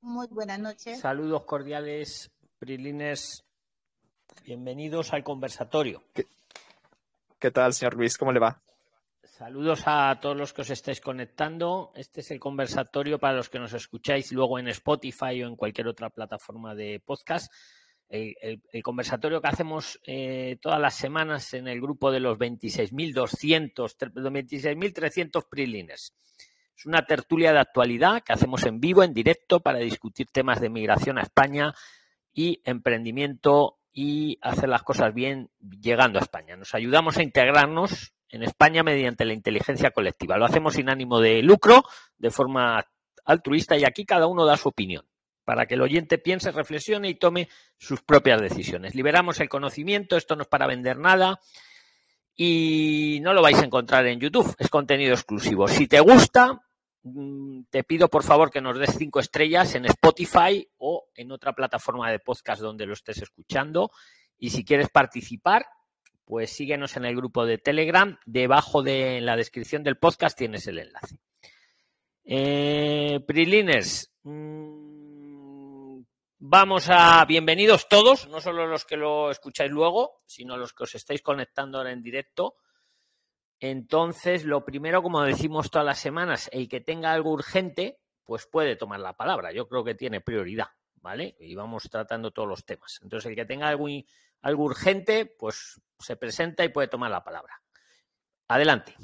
Muy buenas noches. Saludos cordiales, Prilines. Bienvenidos al conversatorio. ¿Qué, tal, señor Luis? ¿Cómo le va? Saludos a todos los que os estáis conectando. Este es el conversatorio para los que nos escucháis luego en Spotify o en cualquier otra plataforma de podcast. El, conversatorio que hacemos eh, todas las semanas en el grupo de los 26.200, 26.300 prilines. Es una tertulia de actualidad que hacemos en vivo, en directo, para discutir temas de migración a España y emprendimiento y hacer las cosas bien llegando a España. Nos ayudamos a integrarnos en España mediante la inteligencia colectiva. Lo hacemos sin ánimo de lucro, de forma altruista y aquí cada uno da su opinión para que el oyente piense, reflexione y tome sus propias decisiones. Liberamos el conocimiento, esto no es para vender nada y no lo vais a encontrar en YouTube, es contenido exclusivo. Si te gusta, te pido por favor que nos des cinco estrellas en Spotify o en otra plataforma de podcast donde lo estés escuchando. Y si quieres participar, pues síguenos en el grupo de Telegram. Debajo de la descripción del podcast tienes el enlace. Eh, Priliners, mm, vamos a bienvenidos todos, no solo los que lo escucháis luego, sino los que os estáis conectando ahora en directo. Entonces, lo primero, como decimos todas las semanas, el que tenga algo urgente, pues puede tomar la palabra. Yo creo que tiene prioridad, ¿vale? Y vamos tratando todos los temas. Entonces, el que tenga algo, algo urgente, pues se presenta y puede tomar la palabra. Adelante.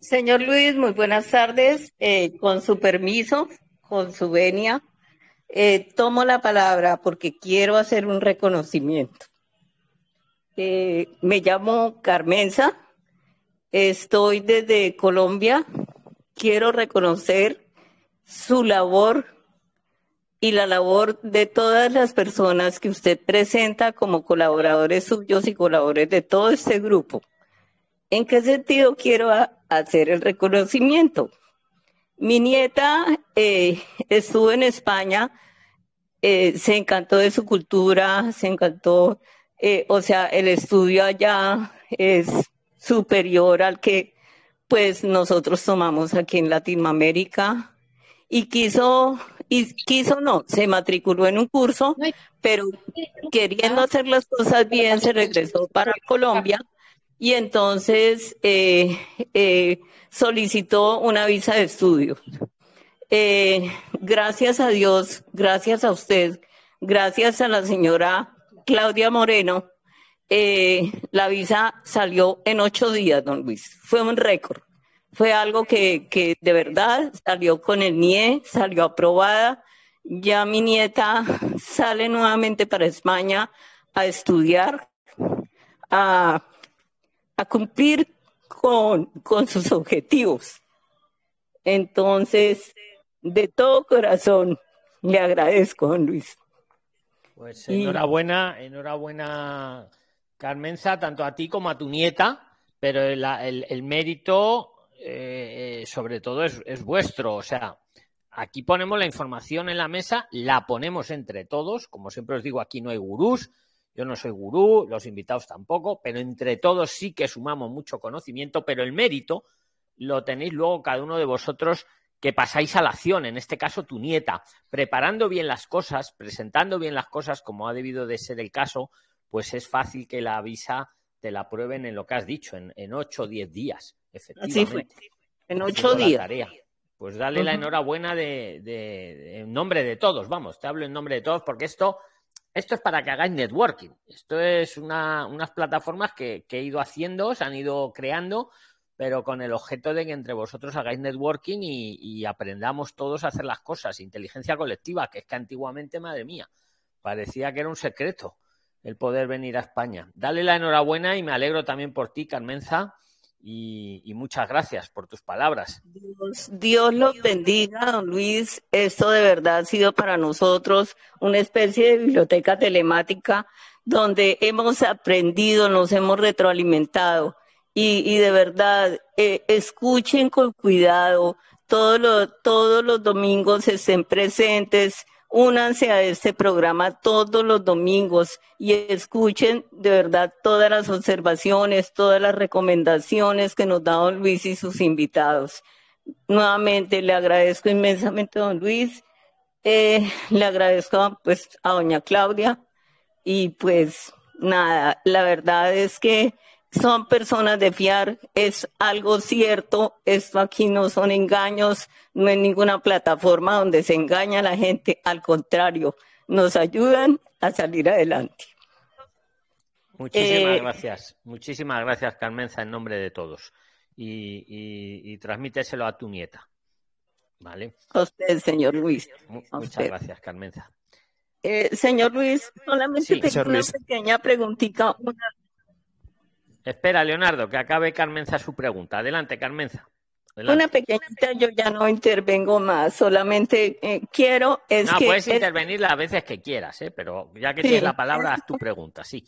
Señor Luis, muy buenas tardes. Eh, con su permiso, con su venia, eh, tomo la palabra porque quiero hacer un reconocimiento. Eh, me llamo Carmenza, estoy desde Colombia. Quiero reconocer su labor y la labor de todas las personas que usted presenta como colaboradores suyos y colaboradores de todo este grupo. ¿En qué sentido quiero hacer el reconocimiento? Mi nieta eh, estuvo en España, eh, se encantó de su cultura, se encantó eh, o sea, el estudio allá es superior al que pues nosotros tomamos aquí en Latinoamérica y quiso y quiso no, se matriculó en un curso, pero queriendo hacer las cosas bien se regresó para Colombia y entonces eh, eh, solicitó una visa de estudio. gracias a Dios, gracias a usted, gracias a la señora Claudia Moreno, eh, la visa salió en ocho días, don Luis. Fue un récord. Fue algo que, que de verdad salió con el NIE, salió aprobada. Ya mi nieta sale nuevamente para España a estudiar, a, a cumplir con, con sus objetivos. Entonces, de todo corazón, le agradezco, don Luis. Pues enhorabuena, enhorabuena, Carmenza, tanto a ti como a tu nieta, pero el, mérito, eh, sobre todo, es, es vuestro. O sea, aquí ponemos la información en la mesa, la ponemos entre todos. Como siempre os digo, aquí no hay gurús. Yo no soy gurú, los invitados tampoco, pero entre todos sí que sumamos mucho conocimiento, pero el mérito lo tenéis luego cada uno de vosotros que pasáis a la acción, en este caso tu nieta, preparando bien las cosas, presentando bien las cosas como ha debido de ser el caso, pues es fácil que la visa te la prueben en lo que has dicho, en, ocho o diez días, efectivamente. En ocho días. Pues dale la enhorabuena de, en nombre de todos, vamos, te hablo en nombre de todos porque esto, esto es para que hagáis networking. Esto es una, unas plataformas que, que he ido haciendo, se han ido creando pero con el objeto de que entre vosotros hagáis networking y, aprendamos todos a hacer las cosas. Inteligencia colectiva, que es que antiguamente, madre mía, parecía que era un secreto el poder venir a España. Dale la enhorabuena y me alegro también por ti, Carmenza, y, muchas gracias por tus palabras. Dios, Dios los bendiga, don Luis. Esto de verdad ha sido para nosotros una especie de biblioteca telemática donde hemos aprendido, nos hemos retroalimentado y, de verdad, eh, escuchen con cuidado, todos todos los domingos estén presentes, únanse a este programa todos los domingos y escuchen de verdad todas las observaciones, todas las recomendaciones que nos da don Luis y sus invitados. Nuevamente le agradezco inmensamente a don Luis, eh, le agradezco pues a doña Claudia y pues nada, la verdad es que son personas de fiar, es algo cierto, esto aquí no son engaños, no es ninguna plataforma donde se engaña a la gente, al contrario, nos ayudan a salir adelante. Muchísimas eh, gracias, muchísimas gracias Carmenza en nombre de todos y, transmíteselo a tu nieta. ¿Vale? A usted, señor Luis. muchas gracias, Carmenza. Eh, señor Luis, solamente tengo una pequeña preguntita. Espera, Leonardo, que acabe Carmenza su pregunta. Adelante, Carmenza. Una pequeñita, yo ya no intervengo más, solamente eh, quiero es no, puedes intervenir las veces que quieras, ¿eh? pero ya que tienes la palabra, haz tu pregunta, sí.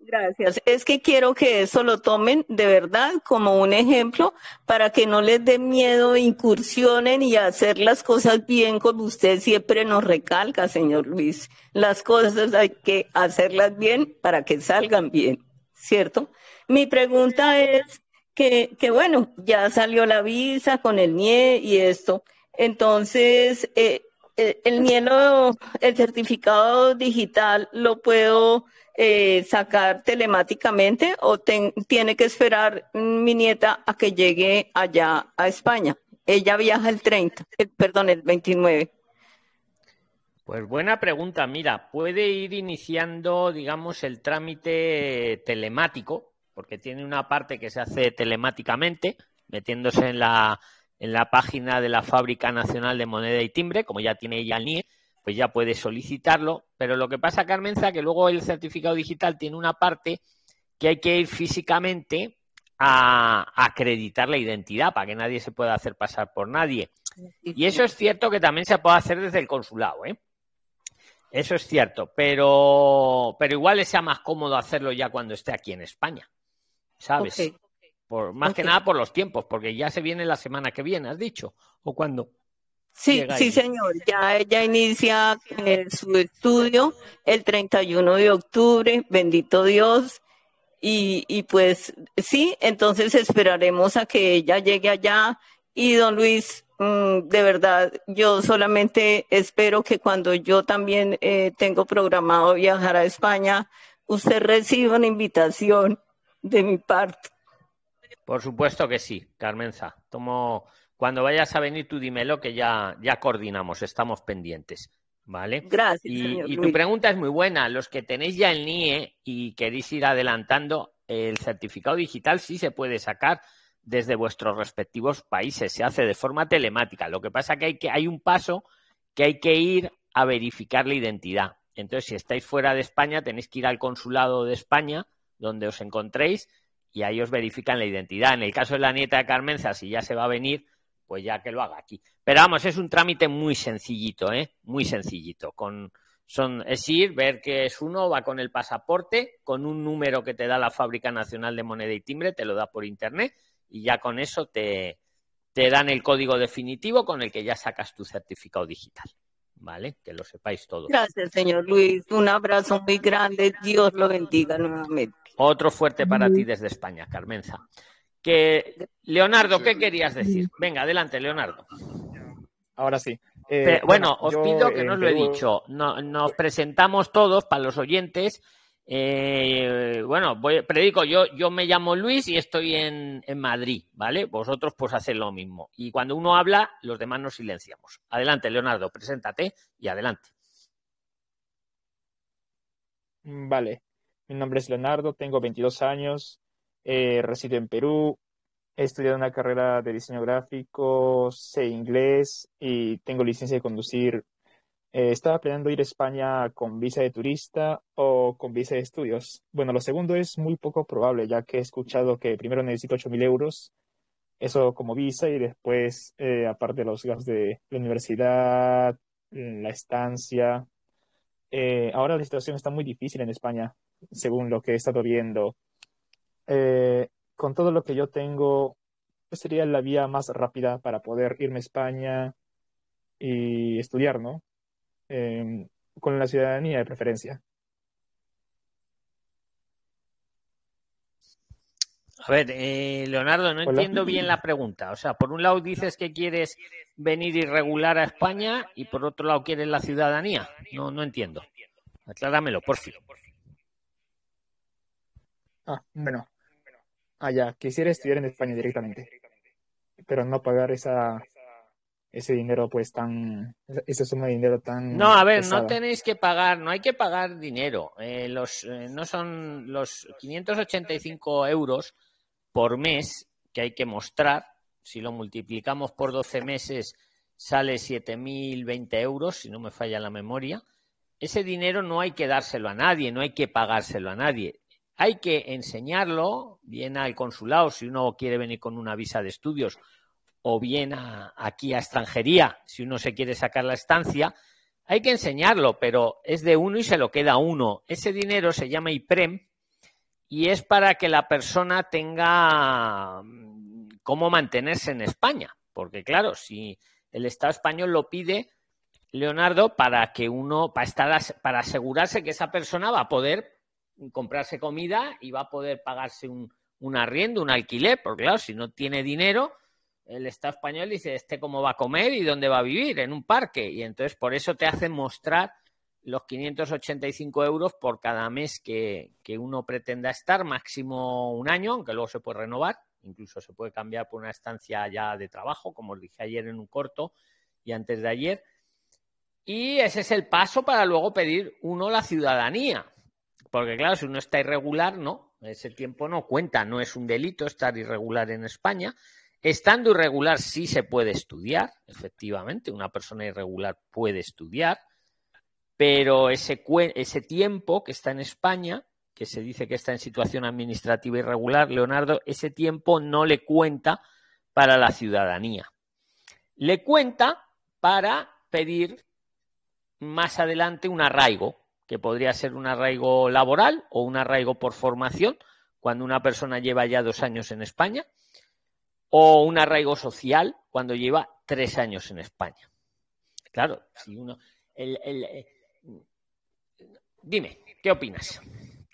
Gracias. Es que quiero que eso lo tomen de verdad como un ejemplo para que no les dé miedo, incursionen y hacer las cosas bien como usted siempre nos recalca, señor Luis. Las cosas hay que hacerlas bien para que salgan bien, ¿cierto? Mi pregunta es que, que bueno, ya salió la visa con el NIE y esto. Entonces, eh, eh el NIE, el certificado digital, lo puedo eh, sacar telemáticamente o tiene que esperar mi nieta a que llegue allá a España? Ella viaja el 30, perdón, el 29. Pues buena pregunta. Mira, puede ir iniciando, digamos, el trámite telemático, porque tiene una parte que se hace telemáticamente, metiéndose en la, en la página de la Fábrica Nacional de Moneda y Timbre, como ya tiene ella el NIE, pues ya puedes solicitarlo. Pero lo que pasa, Carmenza, que luego el certificado digital tiene una parte que hay que ir físicamente a, acreditar la identidad para que nadie se pueda hacer pasar por nadie. Y eso es cierto que también se puede hacer desde el consulado, ¿eh? Eso es cierto, pero, pero igual le sea más cómodo hacerlo ya cuando esté aquí en España, ¿sabes? Por, más que nada por los tiempos, porque ya se viene la semana que viene, has dicho, o cuando. Sí, sí, señor. Ya ella inicia eh, su estudio el 31 de octubre, bendito Dios. Y, y pues sí, entonces esperaremos a que ella llegue allá. Y don Luis, mm, de verdad, yo solamente espero que cuando yo también eh, tengo programado viajar a España, usted reciba una invitación de mi parte. Por supuesto que sí, Carmenza. Tomo cuando vayas a venir, tú dímelo que ya, ya coordinamos, estamos pendientes. ¿Vale? Gracias. Y, tu pregunta es muy buena. Los que tenéis ya el NIE y queréis ir adelantando, el certificado digital sí se puede sacar desde vuestros respectivos países. Se hace de forma telemática. Lo que pasa que hay, que hay un paso que hay que ir a verificar la identidad. Entonces, si estáis fuera de España, tenéis que ir al consulado de España, donde os encontréis, y ahí os verifican la identidad. En el caso de la nieta de Carmenza, si ya se va a venir, pues ya que lo haga aquí. Pero vamos, es un trámite muy sencillito, ¿eh? Muy sencillito. Con, son, es ir, ver que es uno, va con el pasaporte, con un número que te da la Fábrica Nacional de Moneda y Timbre, te lo da por internet y ya con eso te, te dan el código definitivo con el que ya sacas tu certificado digital. ¿Vale? Que lo sepáis todos. Gracias, señor Luis. Un abrazo muy grande. Dios lo bendiga nuevamente. Otro fuerte para ti desde España, Carmenza. Que, Leonardo, ¿qué querías decir? Venga, adelante, Leonardo. Ahora sí. Eh, bueno, os pido que no os lo he dicho. nos presentamos todos para los oyentes. Eh, bueno, voy, predico, yo, yo me llamo Luis y estoy en, en, Madrid, ¿vale? Vosotros pues hacéis lo mismo. Y cuando uno habla, los demás nos silenciamos. Adelante, Leonardo, preséntate y adelante. Vale, mi nombre es Leonardo, tengo 22 años, eh, resido en Perú, he estudiado una carrera de diseño gráfico, sé inglés y tengo licencia de conducir. Eh, estaba planeando ir a España con visa de turista o con visa de estudios. Bueno, lo segundo es muy poco probable, ya que he escuchado que primero necesito 8.000 euros, eso como visa, y después, eh, aparte de los gastos de la universidad, la estancia. ahora la situación está muy difícil en España, según lo que he estado viendo. Eh, con todo lo que yo tengo, pues sería la vía más rápida para poder irme a España y estudiar, ¿no? Em, con la ciudadanía de preferencia. A ver, eh, Leonardo, no entiendo bien la pregunta. O sea, por un lado dices que quieres venir irregular a España y por otro lado quieres la ciudadanía. No, no entiendo. Acláramelo, por fin. Ah, bueno. Ah, ya, quisiera estudiar en España directamente, pero no pagar esa ese dinero pues tan esa suma de dinero tan no a ver no tenéis que pagar no hay que pagar dinero. Eh, los eh, no son los 585 euros por mes que hay que mostrar. Si lo multiplicamos por 12 meses sale 7.020 euros si no me falla la memoria. Ese dinero no hay que dárselo a nadie no hay que pagárselo a nadie. Hay que enseñarlo bien al consulado si uno quiere venir con una visa de estudios o bien aquí a extranjería, si uno se quiere sacar la estancia, hay que enseñarlo, pero es de uno y se lo queda uno. Ese dinero se llama IPREM y es para que la persona tenga mm, cómo mantenerse en España. Porque claro, si el Estado español lo pide, Leonardo, para que uno, para, estar, para asegurarse que esa persona va a poder comprarse comida y va a poder pagarse un, un arriendo, un alquiler, porque claro, si no tiene dinero, el Estado español dice, ¿este cómo va a comer y dónde va a vivir? En un parque. Y entonces por eso te hacen mostrar los 585 euros por cada mes que, uno pretenda estar, máximo un año, aunque luego se puede renovar, incluso se puede cambiar por una estancia ya de trabajo, como os dije ayer en un corto y antes de ayer. Y ese es el paso para luego pedir uno la ciudadanía. Porque claro, si uno está irregular, no, ese tiempo no cuenta, no es un delito estar irregular en España, Estando irregular sí se puede estudiar, efectivamente, una persona irregular puede estudiar, pero ese, tiempo que está en España, que se dice que está en situación administrativa irregular, Leonardo, ese tiempo no le cuenta para la ciudadanía. Le cuenta para pedir más adelante un arraigo, que podría ser un arraigo laboral o un arraigo por formación, cuando una persona lleva ya dos años en España o un arraigo social cuando lleva tres años en España. Claro, si uno. Eh, dime, ¿qué opinas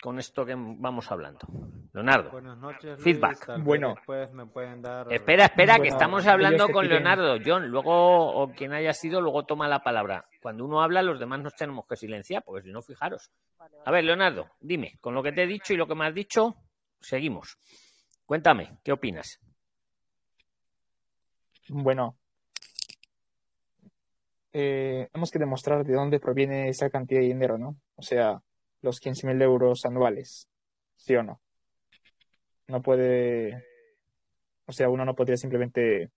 con esto que vamos hablando? Leonardo. Buenas noches. Feedback. bueno. me pueden dar... Espera, espera, que estamos hablando con Leonardo. John, luego, o quien haya sido, luego toma la palabra. Cuando uno habla, los demás nos tenemos que silenciar, porque si no, fijaros. A ver, Leonardo, dime, con lo que te he dicho y lo que me has dicho, seguimos. Cuéntame, ¿qué opinas? Bueno, eh, tenemos que demostrar de dónde proviene esa cantidad de dinero, ¿no? O sea, los 15 mil euros anuales, ¿sí o no? No puede, o sea, uno no podría simplemente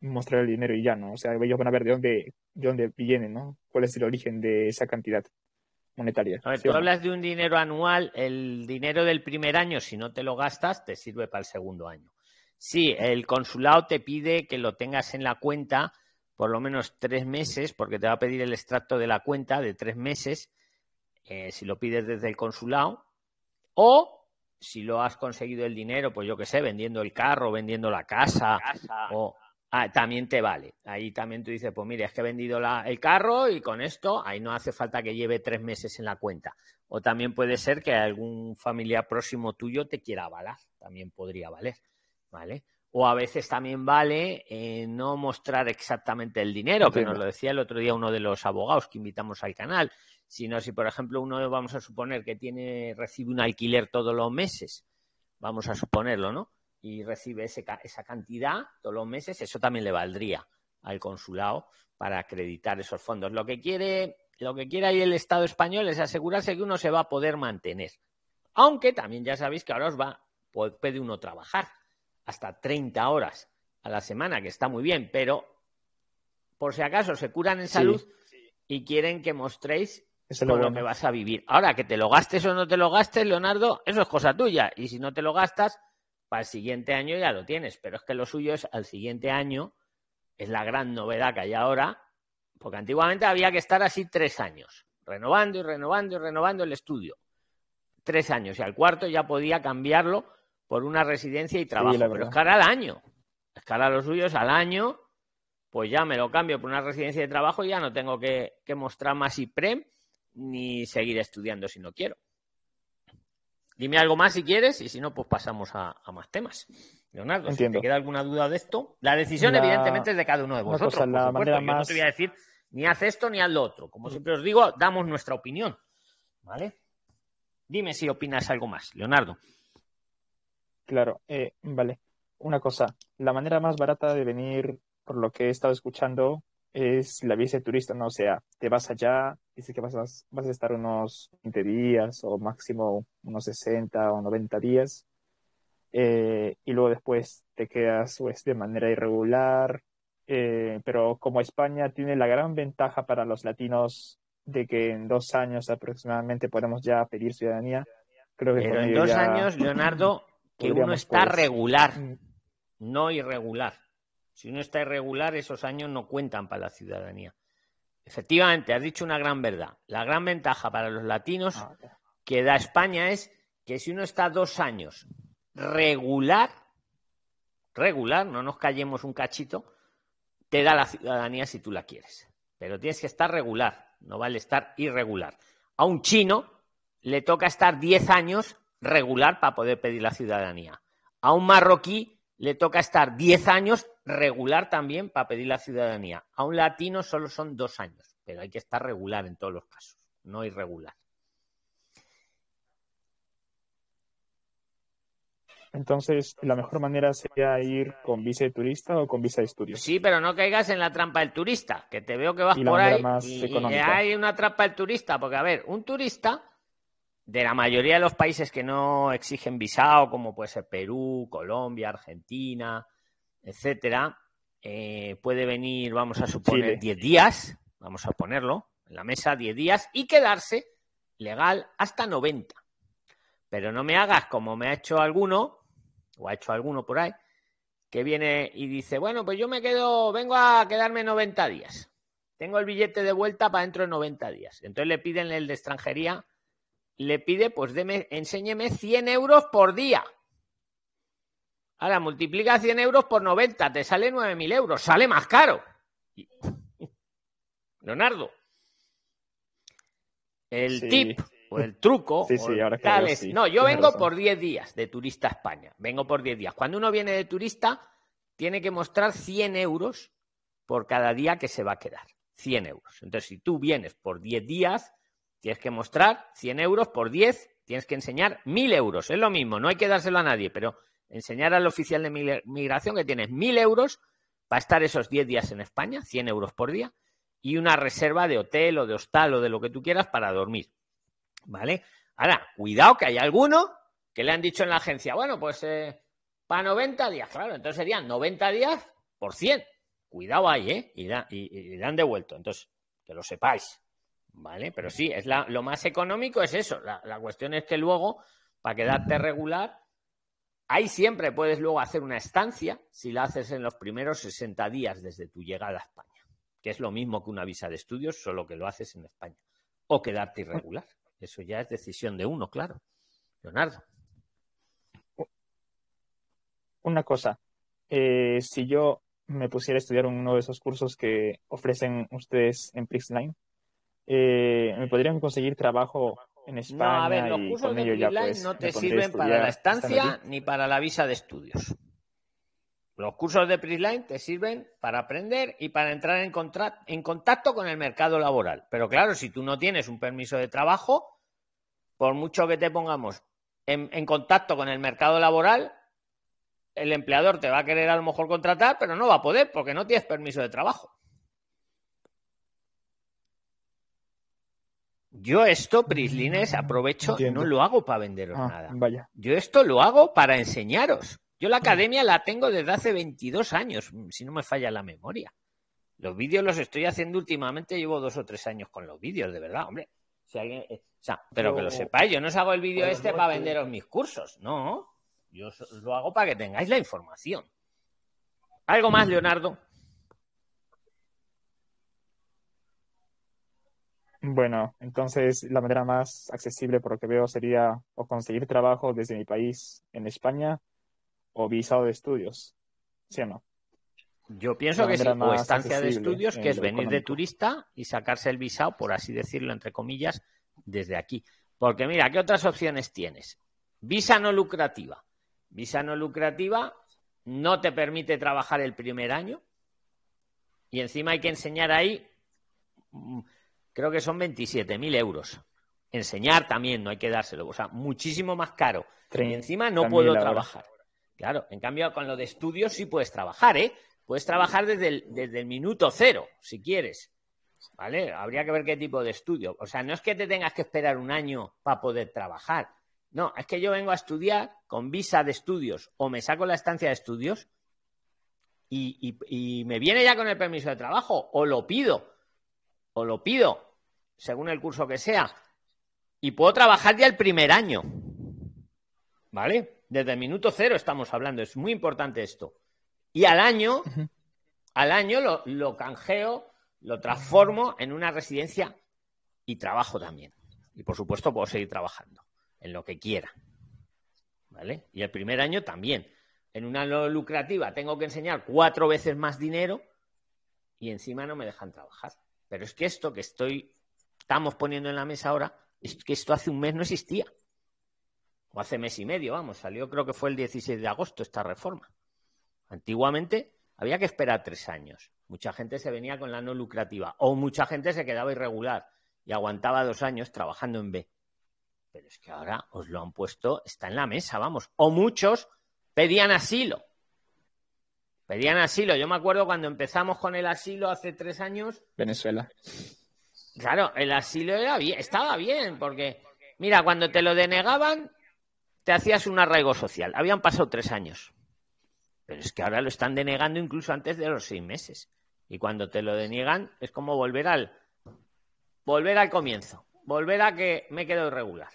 mostrar el dinero y ya, ¿no? O sea, ellos van a ver de dónde, de dónde viene, ¿no? ¿Cuál es el origen de esa cantidad monetaria? A ver, tú hablas de un dinero anual, el dinero del primer año, si no te lo gastas, te sirve para el segundo año. Sí, el consulado te pide que lo tengas en la cuenta por lo menos tres meses, porque te va a pedir el extracto de la cuenta de tres meses, eh, si lo pides desde el consulado, o si lo has conseguido el dinero, pues yo qué sé, vendiendo el carro, vendiendo la casa, o ah, también te vale. Ahí también tú dices, pues mire, es que he vendido el carro y con esto ahí no hace falta que lleve tres meses en la cuenta. O también puede ser que algún familiar próximo tuyo te quiera avalar, también podría valer. ¿Vale? O a veces también vale eh, no mostrar exactamente el dinero, que nos lo decía el otro día uno de los abogados que invitamos al canal, sino si, por ejemplo, uno vamos a suponer que tiene, recibe un alquiler todos los meses, vamos a suponerlo, ¿no? Y recibe esa cantidad todos los meses, eso también le valdría al consulado para acreditar esos fondos. Lo que quiere, lo que quiere ahí el Estado español es asegurarse que uno se va a poder mantener. Aunque también ya sabéis que ahora os va, puede uno trabajar hasta 30 horas a la semana, que está muy bien, pero por si acaso se curan en salud y quieren que mostréis con lo, que vas a vivir. Ahora, que te lo gastes o no te lo gastes, Leonardo, eso es cosa tuya. Y si no te lo gastas, para el siguiente año ya lo tienes. Pero es que lo suyo es al siguiente año, es la gran novedad que hay ahora, porque antiguamente había que estar así tres años, renovando y renovando y renovando el estudio. Tres años. Y al cuarto ya podía cambiarlo por una residencia y trabajo. pero es cara al año. Es cara a los suyos al año, pues ya me lo cambio por una residencia de trabajo y ya no tengo que, mostrar más IPREM ni seguir estudiando si no quiero. Dime algo más si quieres y si no, pues pasamos a, más temas. Leonardo, si te queda alguna duda de esto, la decisión evidentemente es de cada uno de vosotros. Cosa, la manera Yo no te voy a decir ni haz esto ni haz lo otro. Como siempre os digo, damos nuestra opinión. ¿Vale? Dime si opinas algo más, Leonardo. Claro, eh, vale. Una cosa, la manera más barata de venir, por lo que he estado escuchando, es la visa de turista, ¿no? O sea, te vas allá, dices que vas a, vas a estar unos 20 días o máximo unos 60 o 90 días, eh, y luego después te quedas pues, de manera irregular, eh, pero como España tiene la gran ventaja para los latinos de que en dos años aproximadamente podemos ya pedir ciudadanía, creo que pero en dos años, Leonardo, que uno está pues, regular, mm. no irregular. Si uno está irregular, esos años no cuentan para la ciudadanía. Efectivamente, has dicho una gran verdad. La gran ventaja para los latinos ah, que da España es que si uno está dos años regular, regular, no nos callemos un cachito, te da la ciudadanía si tú la quieres. Pero tienes que estar regular, no vale estar irregular. A un chino le toca estar 10 años regular para poder pedir la ciudadanía. A un marroquí le toca estar 10 años regular también para pedir la ciudadanía. A un latino solo son dos años, pero hay que estar regular en todos los casos, no irregular. Entonces, la mejor manera sería ir con visa de turista o con visa de estudio. Sí, pero no caigas en la trampa del turista, que te veo que vas por ahí y, hay una trampa del turista, porque a ver, un turista de la mayoría de los países que no exigen visado, como puede ser Perú, Colombia, Argentina, etcétera, eh, puede venir, vamos a suponer, 10 días, vamos a ponerlo en la mesa, 10 días, y quedarse legal hasta 90. Pero no me hagas como me ha hecho alguno, o ha hecho alguno por ahí, que viene y dice, bueno, pues yo me quedo, vengo a quedarme 90 días. Tengo el billete de vuelta para dentro de 90 días. Entonces le piden el de extranjería, le pide, pues deme, enséñeme 100 euros por día. Ahora multiplica 100 euros por 90, te sale 9.000 euros, sale más caro. Leonardo. El tip el truco. No, yo vengo por 10 días de turista a España. Vengo por 10 días. Cuando uno viene de turista, tiene que mostrar 100 euros por cada día que se va a quedar. 100 euros. Entonces, si tú vienes por 10 días, tienes que mostrar 100 euros por 10, tienes que enseñar 1000 euros. Es lo mismo, no hay que dárselo a nadie, pero enseñar al oficial de migración que tienes 1000 euros para estar esos 10 días en España, 100 euros por día, y una reserva de hotel o de hostal o de lo que tú quieras para dormir. ¿Vale? Ahora, cuidado que hay alguno que le han dicho en la agencia, bueno, pues eh, para 90 días, claro, entonces serían 90 días por 100. Cuidado ahí, ¿eh? Y, y, han devuelto. Entonces, que lo sepáis. ¿Vale? Pero sí, es la, lo más económico es eso. La, la cuestión es que luego, para quedarte regular, ahí siempre puedes luego hacer una estancia si la haces en los primeros 60 días desde tu llegada a España, que es lo mismo que una visa de estudios, solo que lo haces en España. O quedarte irregular. Eso ya es decisión de uno, claro. Leonardo. Una cosa, eh, si yo me pusiera a estudiar uno de esos cursos que ofrecen ustedes en Prixline, eh, ¿me podrían conseguir trabajo en España? No, a ver, los cursos de Prixline pues, no te sirven para la estancia ni para la visa de estudios. Los cursos de Prisline te sirven para aprender y para entrar en, en contacto con el mercado laboral. Pero claro, si tú no tienes un permiso de trabajo, por mucho que te pongamos en, contacto con el mercado laboral, el empleador te va a querer a lo mejor contratar, pero no va a poder porque no tienes permiso de trabajo. Yo esto, Prislines, aprovecho, no lo hago para venderos ah, nada. Vaya. Yo esto lo hago para enseñaros. Yo la academia la tengo desde hace 22 años, si no me falla la memoria. Los vídeos los estoy haciendo últimamente, llevo dos o tres años con los vídeos, de verdad, hombre. Eh, pero que lo sepáis, yo no os hago el vídeo este para venderos mis cursos, no. Yo lo hago para que tengáis la información. ¿Algo más, Leonardo? Bueno, entonces la manera más accesible por lo que veo sería o conseguir trabajo desde mi país en España o visado de estudios. ¿Sí o no? Yo pienso que sí, o estancia de estudios, que es venir de turista y sacarse el visado, por así decirlo, entre comillas, desde aquí. Porque mira, ¿qué otras opciones tienes? Visa no lucrativa. Visa no lucrativa no te permite trabajar el primer año y encima hay que enseñar ahí, mm, creo que son 27.000 euros. Enseñar también, no hay que dárselo, o sea, muchísimo más caro. Y encima no puedo trabajar. Claro, en cambio con lo de estudios sí puedes trabajar, ¿eh? Puedes trabajar desde el, desde el minuto cero, si quieres. ¿Vale? Habría que ver qué tipo de estudio. O sea, no es que te tengas que esperar un año para poder trabajar. No, es que yo vengo a estudiar con visa de estudios o me saco la estancia de estudios y, me viene ya con el permiso de trabajo o lo pido, o lo pido, según el curso que sea, y puedo trabajar ya el primer año. ¿Vale? Desde el minuto cero estamos hablando, es muy importante esto. Y al año, al año lo, lo canjeo, lo transformo en una residencia y trabajo también. Y por supuesto puedo seguir trabajando en lo que quiera. ¿Vale? Y el primer año también. En una no lucrativa tengo que enseñar cuatro veces más dinero y encima no me dejan trabajar. Pero es que esto que estoy, estamos poniendo en la mesa ahora, es que esto hace un mes no existía. O hace mes y medio, vamos, salió creo que fue el 16 de agosto esta reforma. Antiguamente había que esperar tres años. Mucha gente se venía con la no lucrativa o mucha gente se quedaba irregular y aguantaba dos años trabajando en B. Pero es que ahora os lo han puesto, está en la mesa, vamos. O muchos pedían asilo. Pedían asilo. Yo me acuerdo cuando empezamos con el asilo hace tres años. Venezuela. Claro, el asilo era bien, estaba bien, porque, mira, cuando te lo denegaban, te hacías un arraigo social. Habían pasado tres años. Pero es que ahora lo están denegando incluso antes de los seis meses. Y cuando te lo deniegan, es como volver al volver al comienzo. Volver a que me quedo irregular.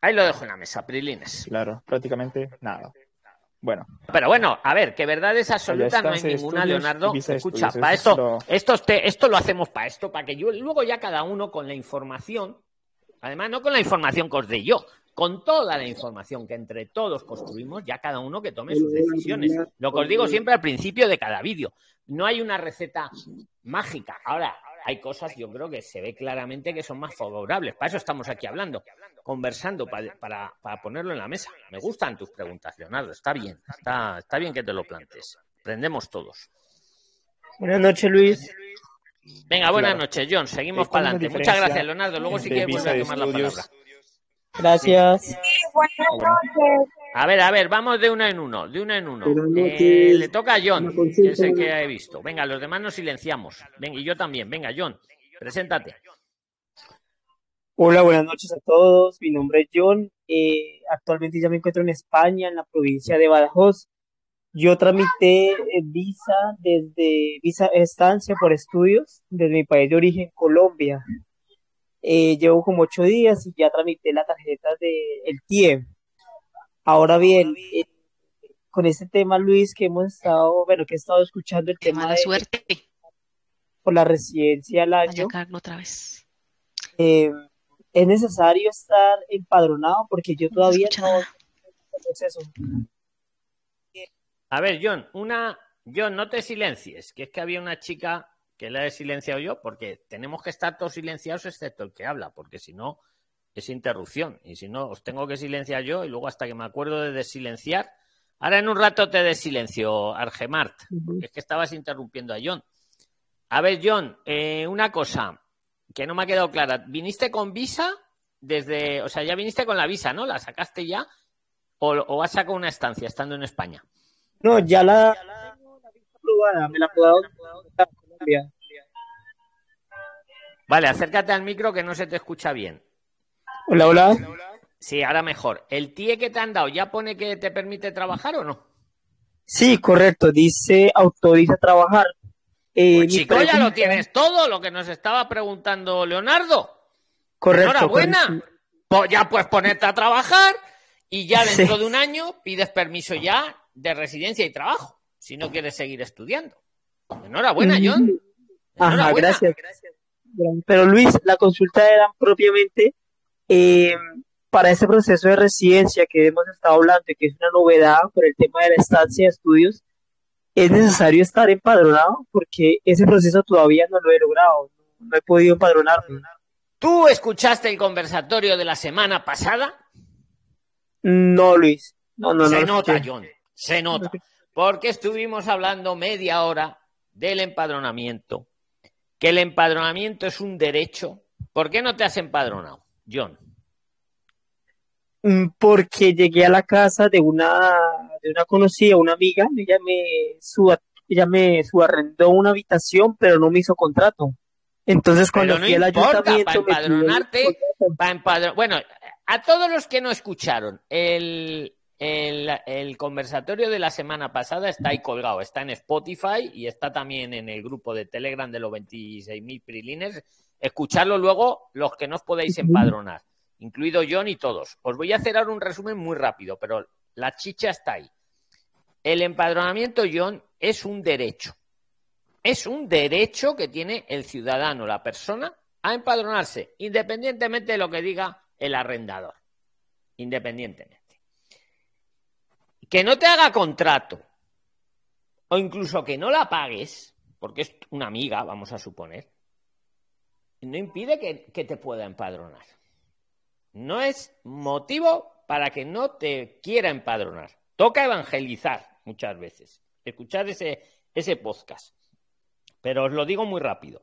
Ahí lo dejo en la mesa, Prilines. Claro, prácticamente nada. Bueno. Pero bueno, a ver, que verdad es absoluta no hay ninguna, Leonardo. Escucha, para esto, esto, esto lo hacemos para esto, para que yo luego ya cada uno con la información, además no con la información que os dé yo, con toda la información que entre todos construimos, ya cada uno que tome sus decisiones. Lo que os digo siempre al principio de cada vídeo, no hay una receta mágica. Ahora, hay cosas, yo creo que se ve claramente que son más favorables. Para eso estamos aquí hablando, conversando, para, ponerlo en la mesa. Me gustan tus preguntas, Leonardo. Está bien, está, está bien que te lo plantes. Aprendemos todos. Buenas noches, Luis. Venga, buenas noches, John. Seguimos para adelante. Muchas gracias, Leonardo. Luego sí que vuelve a tomar la palabra. Gracias. A ver, a ver, vamos de uno en uno, de uno en uno. Eh, le toca a John, que es el que he visto. Venga, los demás nos silenciamos. Venga, y yo también. Venga, John, preséntate. Hola, buenas noches a todos. Mi nombre es John. Eh, actualmente ya me encuentro en España, en la provincia de Badajoz. Yo tramité visa desde visa estancia por estudios desde mi país de origen, Colombia. Eh, llevo como ocho días y ya tramité la tarjeta de el TIE. Ahora bien, eh, con este tema, Luis, que hemos estado, bueno, que he estado escuchando el tema, de, suerte. Por la residencia al año. otra vez. Eh, es necesario estar empadronado porque yo todavía no, proceso. A ver, John, una, John, no te silencies, que es que había una chica que la he silenciado yo, porque tenemos que estar todos silenciados excepto el que habla, porque si no, es interrupción. Y si no, os tengo que silenciar yo y luego hasta que me acuerdo de desilenciar. Ahora en un rato te desilencio, Argemart, porque es que estabas interrumpiendo a John. A ver, John, eh, una cosa que no me ha quedado clara. ¿Viniste con visa desde, o sea, ya viniste con la visa, ¿no? ¿La sacaste ya? ¿O, o has sacado una estancia estando en España? No, ya la, aprobada, me la puedo Vale, acércate al micro que no se te escucha bien. Hola, hola. Sí, ahora mejor. ¿El TIE que te han dado ya pone que te permite trabajar o no? Sí, correcto. Dice autoriza trabajar. Eh, pues chico, ya lo tienes todo, lo que nos estaba preguntando Leonardo. Correcto. Enhorabuena. Pues ya puedes ponerte a trabajar y ya dentro de un año pides permiso ya de residencia y trabajo, si no quieres seguir estudiando. Enhorabuena, John. Ajá, gracias. Pero Luis, la consulta era propiamente eh, para ese proceso de residencia que hemos estado hablando y que es una novedad por el tema de la estancia de estudios, es necesario estar empadronado porque ese proceso todavía no lo he logrado, no he podido empadronarme. ¿Tú escuchaste el conversatorio de la semana pasada? No, Luis. No, no, se no. nota, John. Se nota. Porque estuvimos hablando media hora del empadronamiento. Que el empadronamiento es un derecho. ¿Por qué no te has empadronado, John? Mm, porque llegué a la casa de una, de una conocida, una amiga, ella me, ella me subarrendó una habitación, pero no me hizo contrato. Entonces cuando Pero no fui al ayuntamiento para empadronarte, para empadron- Bueno, a todos los que no escucharon, el, el, el conversatorio de la semana pasada está ahí colgado, está en Spotify y está también en el grupo de Telegram de los 26.000 prilines. Escucharlo luego los que no os podéis empadronar, incluido John y todos. Os voy a hacer ahora un resumen muy rápido, pero la chicha está ahí. El empadronamiento, John, es un derecho. Es un derecho que tiene el ciudadano, la persona, a empadronarse, independientemente de lo que diga el arrendador. Independientemente. Que no te haga contrato, o incluso que no la pagues, porque es una amiga, vamos a suponer, no impide que, que te pueda empadronar. No es motivo para que no te quiera empadronar. Toca evangelizar muchas veces, escuchar ese, ese podcast. Pero os lo digo muy rápido.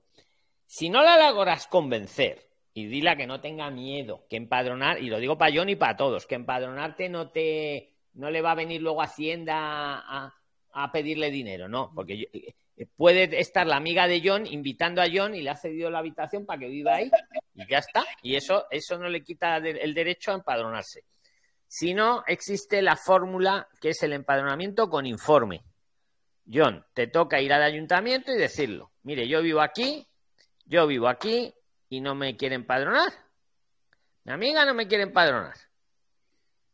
Si no la logras convencer y dile que no tenga miedo, que empadronar, y lo digo para John y para todos, que empadronarte no te no le va a venir luego Hacienda a, a pedirle dinero, no, porque yo- puede estar la amiga de John invitando a John y le ha cedido la habitación para que viva ahí y ya está. Y eso, eso no le quita el derecho a empadronarse. Si no, existe la fórmula que es el empadronamiento con informe. John, te toca ir al ayuntamiento y decirlo. Mire, yo vivo aquí, yo vivo aquí y no me quiere empadronar. Mi amiga no me quiere empadronar.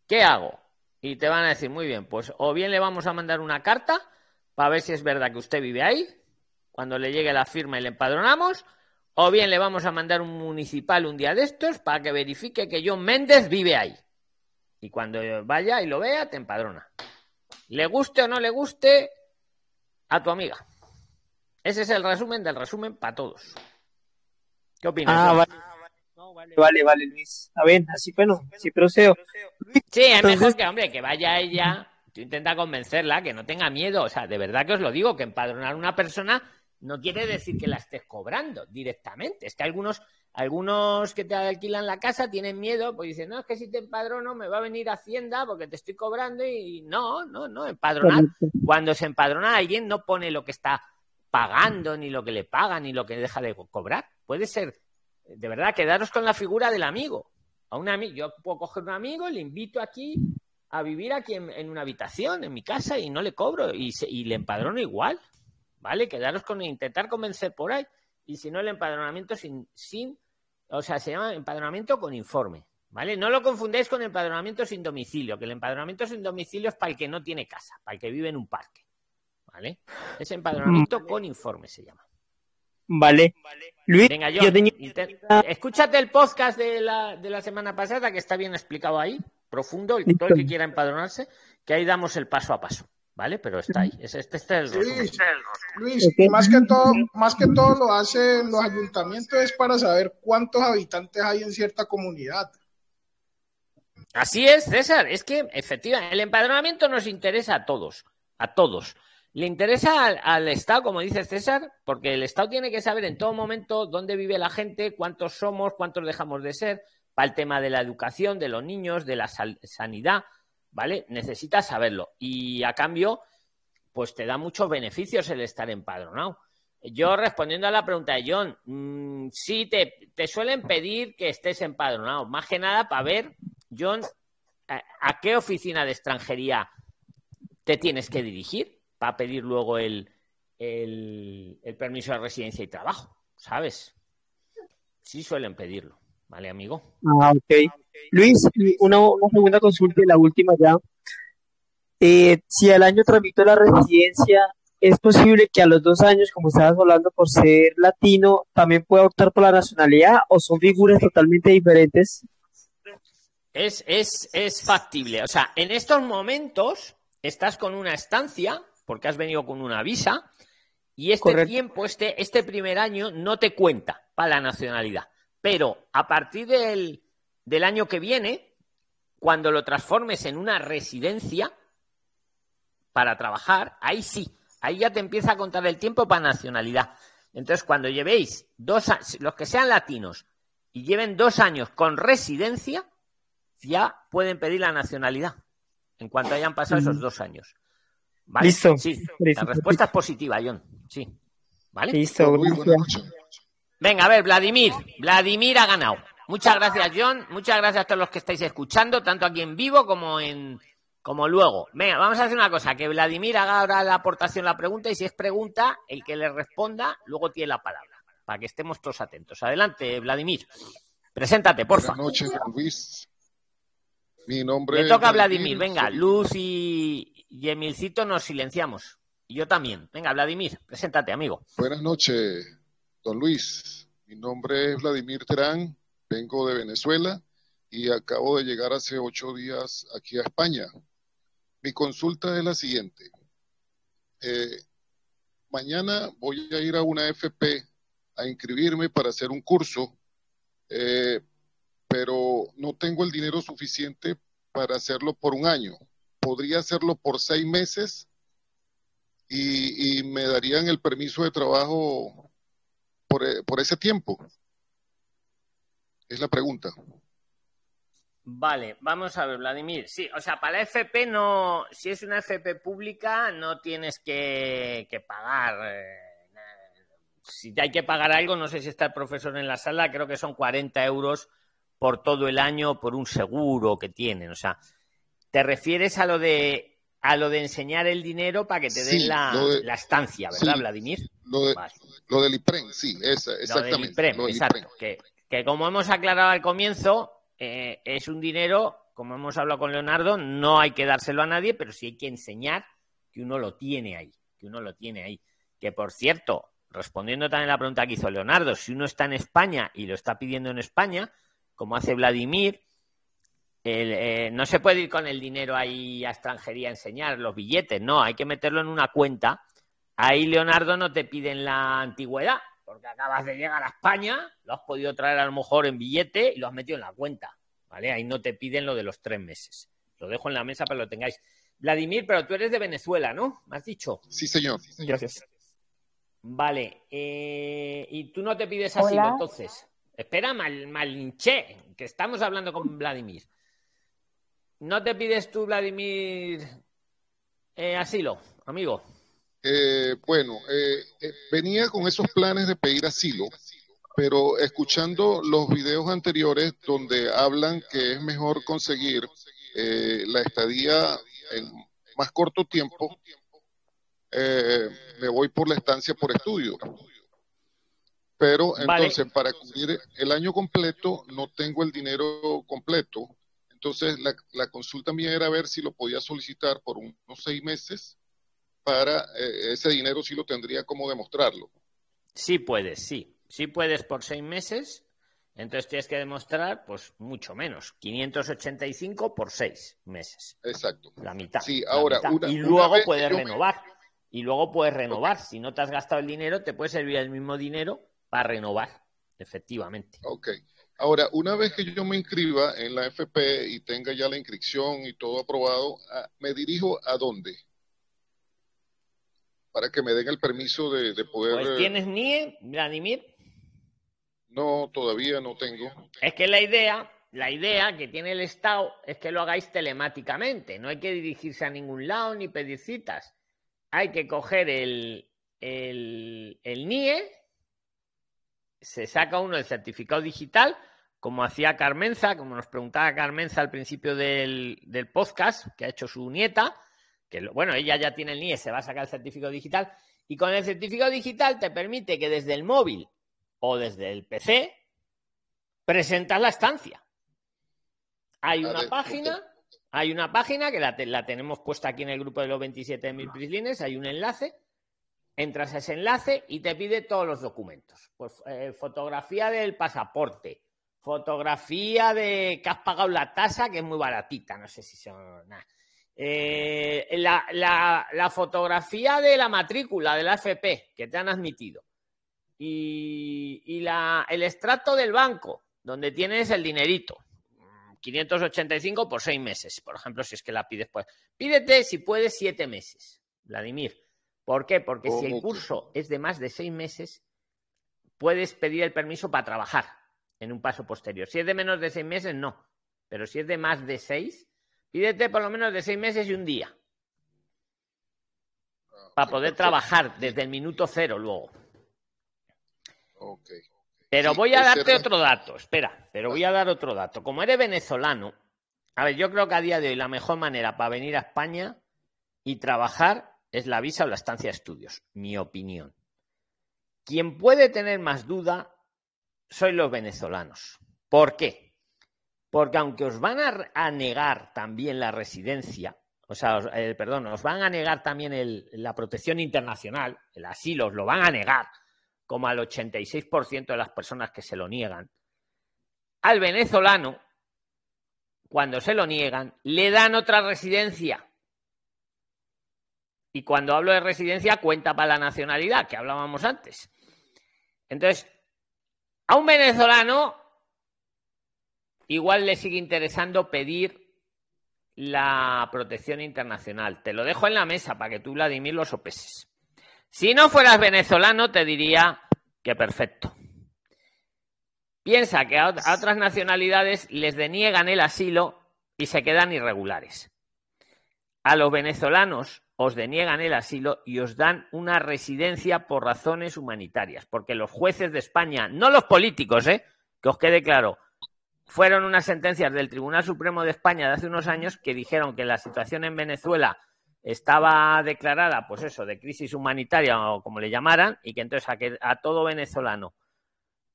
¿Qué hago? Y te van a decir, muy bien, pues o bien le vamos a mandar una carta para ver si es verdad que usted vive ahí, cuando le llegue la firma y le empadronamos, o bien le vamos a mandar un municipal un día de estos para que verifique que John Méndez vive ahí. Y cuando vaya y lo vea, te empadrona. Le guste o no le guste, a tu amiga. Ese es el resumen del resumen para todos. ¿Qué opinas? Ah, vale. No, vale, vale, vale, Luis. A ver, así bueno, sí procedo. Sí, es mejor que, hombre, que vaya ella, tú intenta convencerla, que no tenga miedo. O sea, de verdad que os lo digo, que empadronar a una persona no quiere decir que la estés cobrando directamente. Es que algunos, algunos que te alquilan la casa tienen miedo, pues dicen, no, es que si te empadrono me va a venir Hacienda porque te estoy cobrando y no, no, no, empadronar. Cuando se empadrona a alguien no pone lo que está pagando, ni lo que le paga, ni lo que deja de co- cobrar. Puede ser, de verdad, quedaros con la figura del amigo. A un amigo, yo puedo coger un amigo, le invito aquí a vivir aquí en, en una habitación, en mi casa, y no le cobro, y, se- y le empadrono igual. ¿Vale? Quedaros con intentar convencer por ahí. Y si no, el empadronamiento sin, sin, o sea, se llama empadronamiento con informe. ¿Vale? No lo confundáis con empadronamiento sin domicilio, que el empadronamiento sin domicilio es para el que no tiene casa, para el que vive en un parque. ¿Vale? Es empadronamiento con informe, se llama. Vale. Luis, Venga, yo tenía escúchate el podcast de la, de la semana pasada, que está bien explicado ahí, profundo, el, todo el que quiera empadronarse, que ahí damos el paso a paso, ¿vale? Pero está ahí. Es- Este, este es el resumen. Luis, más que todo, más que todo lo hacen los ayuntamientos es para saber cuántos habitantes hay en cierta comunidad. Así es, César. Es que, efectivamente, el empadronamiento nos interesa a todos, a todos. Le interesa al, al Estado, como dice César, porque el Estado tiene que saber en todo momento dónde vive la gente, cuántos somos, cuántos dejamos de ser, para el tema de la educación, de los niños, de la sanidad, ¿vale? Necesitas saberlo. Y a cambio, pues te da muchos beneficios el estar empadronado. Yo respondiendo a la pregunta de John, mm, sí, te, te suelen pedir que estés empadronado, más que nada para ver, John, a, qué oficina de extranjería te tienes que dirigir para pedir luego el, el permiso de residencia y trabajo, ¿sabes? Sí suelen pedirlo, ¿vale, amigo? Ah, ok. Luis, una, una segunda consulta y la última ya. Eh, si al año tramito la residencia, ¿es posible que a los dos años, como estabas hablando, por ser latino, también pueda optar por la nacionalidad o son figuras totalmente diferentes? Es, es, es factible. O sea, en estos momentos estás con una estancia, porque has venido con una visa, y este Correcto. tiempo, este, este primer año, no te cuenta para la nacionalidad. Pero a partir del, del año que viene, cuando lo transformes en una residencia para trabajar, ahí sí, ahí ya te empieza a contar el tiempo para nacionalidad. Entonces, cuando llevéis dos años, los que sean latinos y lleven dos años con residencia, ya pueden pedir la nacionalidad en cuanto hayan pasado esos dos años. ¿Vale? Listo. Sí, Listo. la respuesta es positiva, John. Sí. ¿Vale? Listo, gracias. Venga, a ver, Vladimir. Vladimir ha ganado. Muchas gracias, John. Muchas gracias a todos los que estáis escuchando, tanto aquí en vivo como en como luego. Venga, vamos a hacer una cosa, que Vladimir haga ahora la aportación, la pregunta, y si es pregunta, el que le responda, luego tiene la palabra, para que estemos todos atentos. Adelante, Vladimir. Preséntate, porfa. Buenas noches, Luis. Mi nombre Le toca a Vladimir. Venga, Luz y, y Emilcito nos silenciamos. Y yo también. Venga, Vladimir, preséntate, amigo. Buenas noches, don Luis. Mi nombre es Vladimir Terán, vengo de Venezuela y acabo de llegar hace ocho días aquí a España. Mi consulta es la siguiente. Eh, mañana voy a ir a una FP a inscribirme para hacer un curso, eh, pero no tengo el dinero suficiente para hacerlo por un año. Podría hacerlo por seis meses y, y me darían el permiso de trabajo por, eh, por ese tiempo. Es la pregunta. Vale, vamos a ver, Vladimir. Sí, o sea, para la FP no, si es una FP pública, no tienes que, que pagar. eh, si hay que pagar algo, no sé si está el profesor en la sala, creo que son 40 euros por todo el año por un seguro que tienen. O sea, te refieres a lo de a lo de enseñar el dinero para que te den Sí, la, de- la estancia, ¿verdad, sí. Vladimir? Lo, de, Vale. lo del IPREN, sí, esa, Lo del exactamente. IPREM, lo del exacto. IPREN. Que, que como hemos aclarado al comienzo, eh, es un dinero, como hemos hablado con Leonardo, no hay que dárselo a nadie, pero sí hay que enseñar que uno lo tiene ahí, que uno lo tiene ahí. Que por cierto, respondiendo también a la pregunta que hizo Leonardo, si uno está en España y lo está pidiendo en España, como hace Vladimir, el, eh, no se puede ir con el dinero ahí a extranjería a enseñar los billetes, no, hay que meterlo en una cuenta. Ahí, Leonardo, no te piden la antigüedad, porque acabas de llegar a España, lo has podido traer a lo mejor en billete y lo has metido en la cuenta, ¿vale? Ahí no te piden lo de los tres meses. Lo dejo en la mesa para que lo tengáis. Vladimir, pero tú eres de Venezuela, ¿no? ¿Me has dicho? Sí, señor. Gracias. Vale. eh, y tú no te pides asilo, Hola. entonces. Espera, mal, malinché, que estamos hablando con Vladimir. ¿No te pides tú, Vladimir, eh, asilo, amigo? Eh, bueno, eh, eh, venía con esos planes de pedir asilo, pero escuchando los videos anteriores donde hablan que es mejor conseguir eh, la estadía en más corto tiempo, eh, me voy por la estancia por estudio. Pero Vale. entonces, para cubrir el año completo, no tengo el dinero completo. Entonces, la, la consulta mía era ver si lo podía solicitar por unos seis meses para eh, ese dinero sí lo tendría como demostrarlo. Sí puedes, sí. Sí puedes por seis meses. Entonces tienes que demostrar, pues, mucho menos. 585 por seis meses. Exacto. La mitad. Sí, ahora, mitad. una- y luego puedes me- renovar. Y luego puedes renovar. Si no te has gastado el dinero, te puede servir el mismo dinero para renovar. Efectivamente. Ok. Ahora, una vez que yo me inscriba en la FP y tenga ya la inscripción y todo aprobado, ah, ¿me dirijo a dónde? Para que me den el permiso de, de poder... Pues eh, tienes NIE, Vladimir. No, todavía no tengo. Es que la idea, la idea que tiene el Estado es que lo hagáis telemáticamente. No hay que dirigirse a ningún lado ni pedir citas. Hay que coger el, el, el NIE, se saca uno el certificado digital, como hacía Carmenza, como nos preguntaba Carmenza al principio del, del podcast, que ha hecho su nieta, que lo- bueno, ella ya tiene el NIE, se va a sacar el certificado digital, y con el certificado digital te permite que desde el móvil o desde el PC presentas la estancia. Hay una página, hay una página que la, te- la tenemos puesta aquí en el grupo de los 27.000 prislines, hay un enlace, entras a ese enlace y te pide todos los documentos. Pues eh, fotografía del pasaporte, fotografía de que has pagado la tasa, que es muy baratita, no sé si son... nada. Eh, la, la- la fotografía de la matrícula de la FP que te han admitido. y, la, el extracto del banco, donde tienes el dinerito. 585 por seis meses, por ejemplo, si es que la pides. Pues, pídete si puedes siete meses, Vladimir. ¿Por qué? Porque si el curso es de más de seis meses, puedes pedir el permiso para trabajar en un paso posterior. Si es de menos de seis meses, no. Pero si es de más de seis, pídete por lo menos de seis meses y un día. Ah, para poder trabajar desde el minuto cero luego. Pero voy a darte otro dato, espera, pero voy a dar otro dato. Como eres venezolano, a ver, yo creo que a día de hoy la mejor manera para venir a España y trabajar es la visa o la estancia de estudios, mi opinión. Quien puede tener más duda soy los venezolanos. ¿Por qué? Porque aunque os van a, negar también la residencia, o sea, eh, perdón, os van a negar también la protección internacional, el asilo, os lo van a negar, como al 86% de las personas que se lo niegan. Al venezolano, cuando se lo niegan, le dan otra residencia. Y cuando hablo de residencia, cuenta para la nacionalidad, que hablábamos antes. Entonces, a un venezolano igual le sigue interesando pedir la protección internacional. Te lo dejo en la mesa para que tú, Vladimir, lo sopeses. Si no fueras venezolano, te diría que perfecto. Piensa que a, otras nacionalidades les deniegan el asilo y se quedan irregulares. A los venezolanos os deniegan el asilo y os dan una residencia por razones humanitarias, porque los jueces de España, no los políticos, ¿eh? que os quede claro, fueron unas sentencias del Tribunal Supremo de España de hace unos años que dijeron que la situación en Venezuela estaba declarada, pues eso, de crisis humanitaria o como le llamaran, y que entonces a, que, a todo venezolano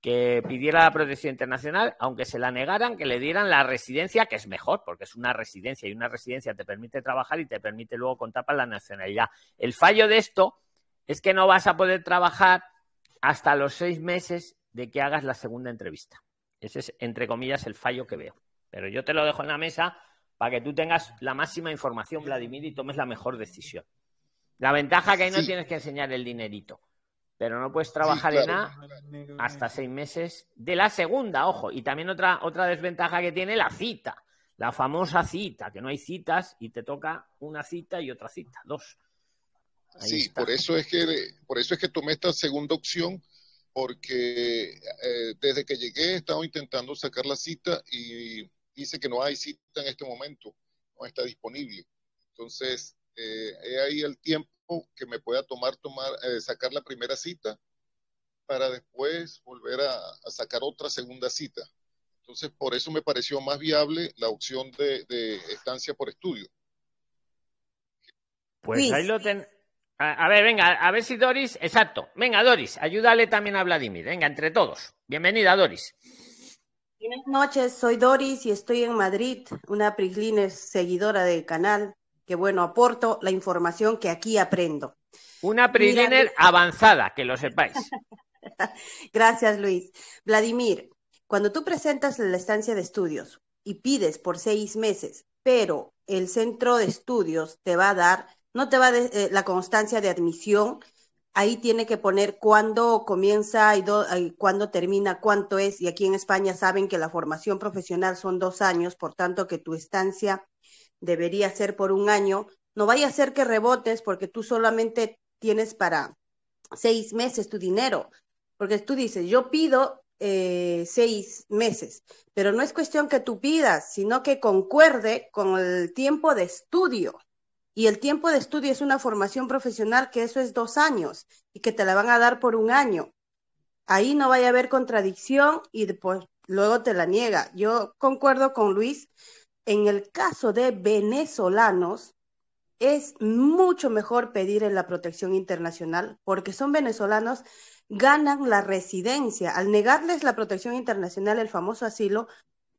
que pidiera la protección internacional, aunque se la negaran, que le dieran la residencia, que es mejor, porque es una residencia y una residencia te permite trabajar y te permite luego contar para la nacionalidad. El fallo de esto es que no vas a poder trabajar hasta los seis meses de que hagas la segunda entrevista. Ese es, entre comillas, el fallo que veo. Pero yo te lo dejo en la mesa para que tú tengas la máxima información, Vladimir, y tomes la mejor decisión. La ventaja que ahí no tienes que enseñar el dinerito, pero no puedes trabajar en nada hasta seis meses de la segunda, ojo. Y también otra, otra desventaja que tiene la cita, la famosa cita, que no hay citas y te toca una cita y otra cita, dos. sí, por eso es que por eso es que tomé esta segunda opción porque eh, desde que llegué he estado intentando sacar la cita y dice que no hay cita en este momento, no está disponible. Entonces, eh, he ahí el tiempo que me pueda tomar, tomar eh, sacar la primera cita para después volver a, sacar otra segunda cita. Entonces, por eso me pareció más viable la opción de, estancia por estudio. Pues ahí lo, ten, a, ver, venga, a ver si Doris, exacto. Venga, Doris, ayúdale también a Vladimir. Venga, entre todos. Bienvenida, Doris. Buenas noches, soy Doris y estoy en Madrid, una Prislines seguidora del canal, que bueno, aporto la información que aquí aprendo. Una Prisliner avanzada, que lo sepáis. Gracias, Luis. Vladimir, cuando tú presentas la estancia de estudios y pides por seis meses, pero el centro de estudios te va a dar no te va de, eh, la constancia de admisión, ahí tiene que poner cuándo comienza y, cuándo termina, cuánto es, y aquí en España saben que la formación profesional son dos años, por tanto que tu estancia debería ser por un año. No vaya a ser que rebotes porque tú solamente tienes para seis meses tu dinero, porque tú dices, yo pido eh, seis meses, pero no es cuestión que tú pidas, sino que concuerde con el tiempo de estudio y el tiempo de estudio es una formación profesional que eso es dos años y que te la van a dar por un año. Ahí no vaya a haber contradicción y después luego te la niega. Yo concuerdo con Luis. En el caso de venezolanos, es mucho mejor pedir en la protección internacional porque son venezolanos, ganan la residencia. Al negarles la protección internacional, el famoso asilo,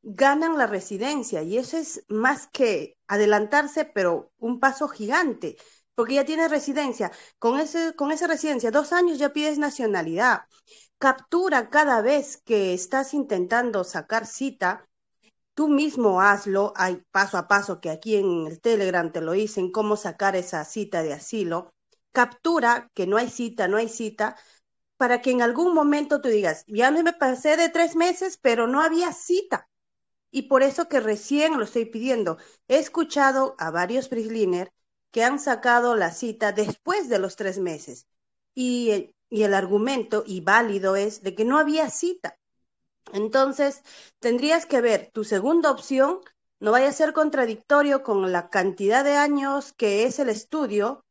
ganan la residencia y eso es más que adelantarse, pero un paso gigante, porque ya tienes residencia. Con, ese, con esa residencia, dos años ya pides nacionalidad. Captura cada vez que estás intentando sacar cita, tú mismo hazlo, hay paso a paso que aquí en el Telegram te lo dicen, cómo sacar esa cita de asilo. Captura que no hay cita, no hay cita, para que en algún momento tú digas, ya me pasé de tres meses, pero no había cita. Y por eso que recién lo estoy pidiendo. He escuchado a varios Prisliner que han sacado la cita después de los tres meses. Y, y el argumento, y válido, es de que no había cita. Entonces, tendrías que ver tu segunda opción, no vaya a ser contradictorio con la cantidad de años que es el estudio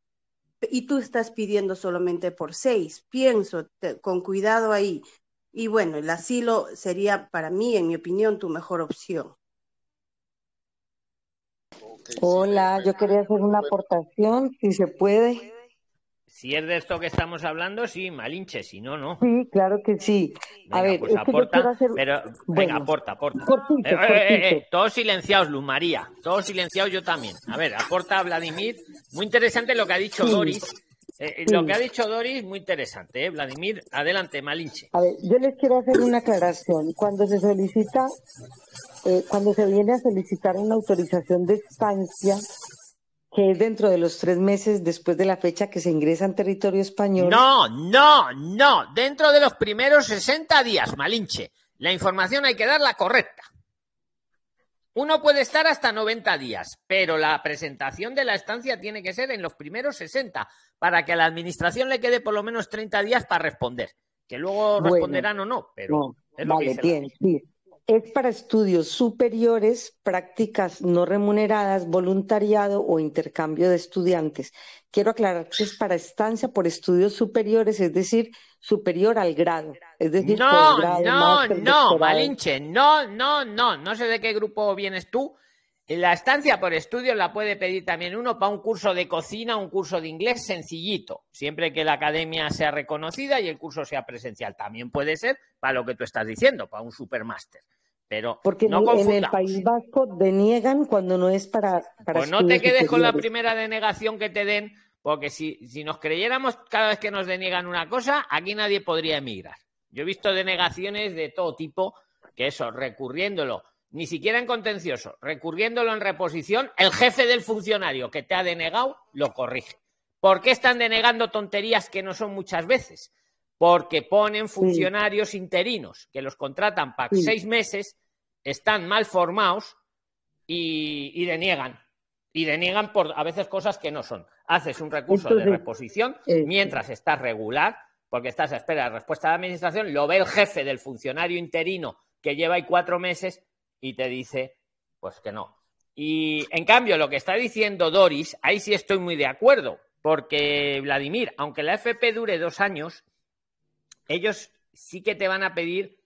y tú estás pidiendo solamente por seis. Pienso con cuidado ahí. Y bueno, el asilo sería para mí, en mi opinión, tu mejor opción. Hola, yo quería hacer una aportación, si se puede. Si es de esto que estamos hablando, sí, Malinche, si no, no. Sí, claro que sí. a ver, pues aporta, pero venga, aporta, aporta. Eh, eh, eh, todos silenciados, Luz María, todos silenciados yo también. A ver, aporta Vladimir. Muy interesante lo que ha dicho Doris. Lo que ha dicho Doris, muy interesante, ¿eh? Vladimir, adelante, Malinche. A ver, yo les quiero hacer una aclaración. Cuando se solicita, cuando se viene a solicitar una autorización de estancia, que es dentro de los tres meses después de la fecha que se ingresa en territorio español. No, no, no, dentro de los primeros 60 días, Malinche. La información hay que darla correcta. Uno puede estar hasta 90 días, pero la presentación de la estancia tiene que ser en los primeros 60 para que a la administración le quede por lo menos 30 días para responder. Que luego responderán o no, pero es lo que dice sí es para estudios superiores, prácticas no remuneradas, voluntariado o intercambio de estudiantes. Quiero aclarar que es para estancia por estudios superiores, es decir, superior al grado. Es decir, no, no, no, Malinche, no, no, no, no sé de qué grupo vienes tú. La estancia por estudios la puede pedir también uno para un curso de cocina, un curso de inglés sencillito, siempre que la academia sea reconocida y el curso sea presencial. También puede ser para lo que tú estás diciendo, para un supermáster. Pero Porque no en el País Vasco deniegan cuando no es para. pues no te quedes con la primera denegación que te den, porque si, si nos creyéramos cada vez que nos deniegan una cosa, aquí nadie podría emigrar. Yo he visto denegaciones de todo tipo, que eso, recurriéndolo, ni siquiera en contencioso, recurriéndolo en reposición, el jefe del funcionario que te ha denegado lo corrige. ¿Por qué están denegando tonterías que no son muchas veces? Porque ponen funcionarios interinos que los contratan para seis meses, están mal formados y, deniegan. Y deniegan por a veces cosas que no son. Haces un recurso de reposición mientras estás regular, porque estás a espera de respuesta de la administración, lo ve el jefe del funcionario interino que lleva ahí cuatro meses y te dice, pues que no. Y en cambio, lo que está diciendo Doris, ahí sí estoy muy de acuerdo, porque Vladimir, aunque la FP dure dos años, ellos sí que te van a pedir,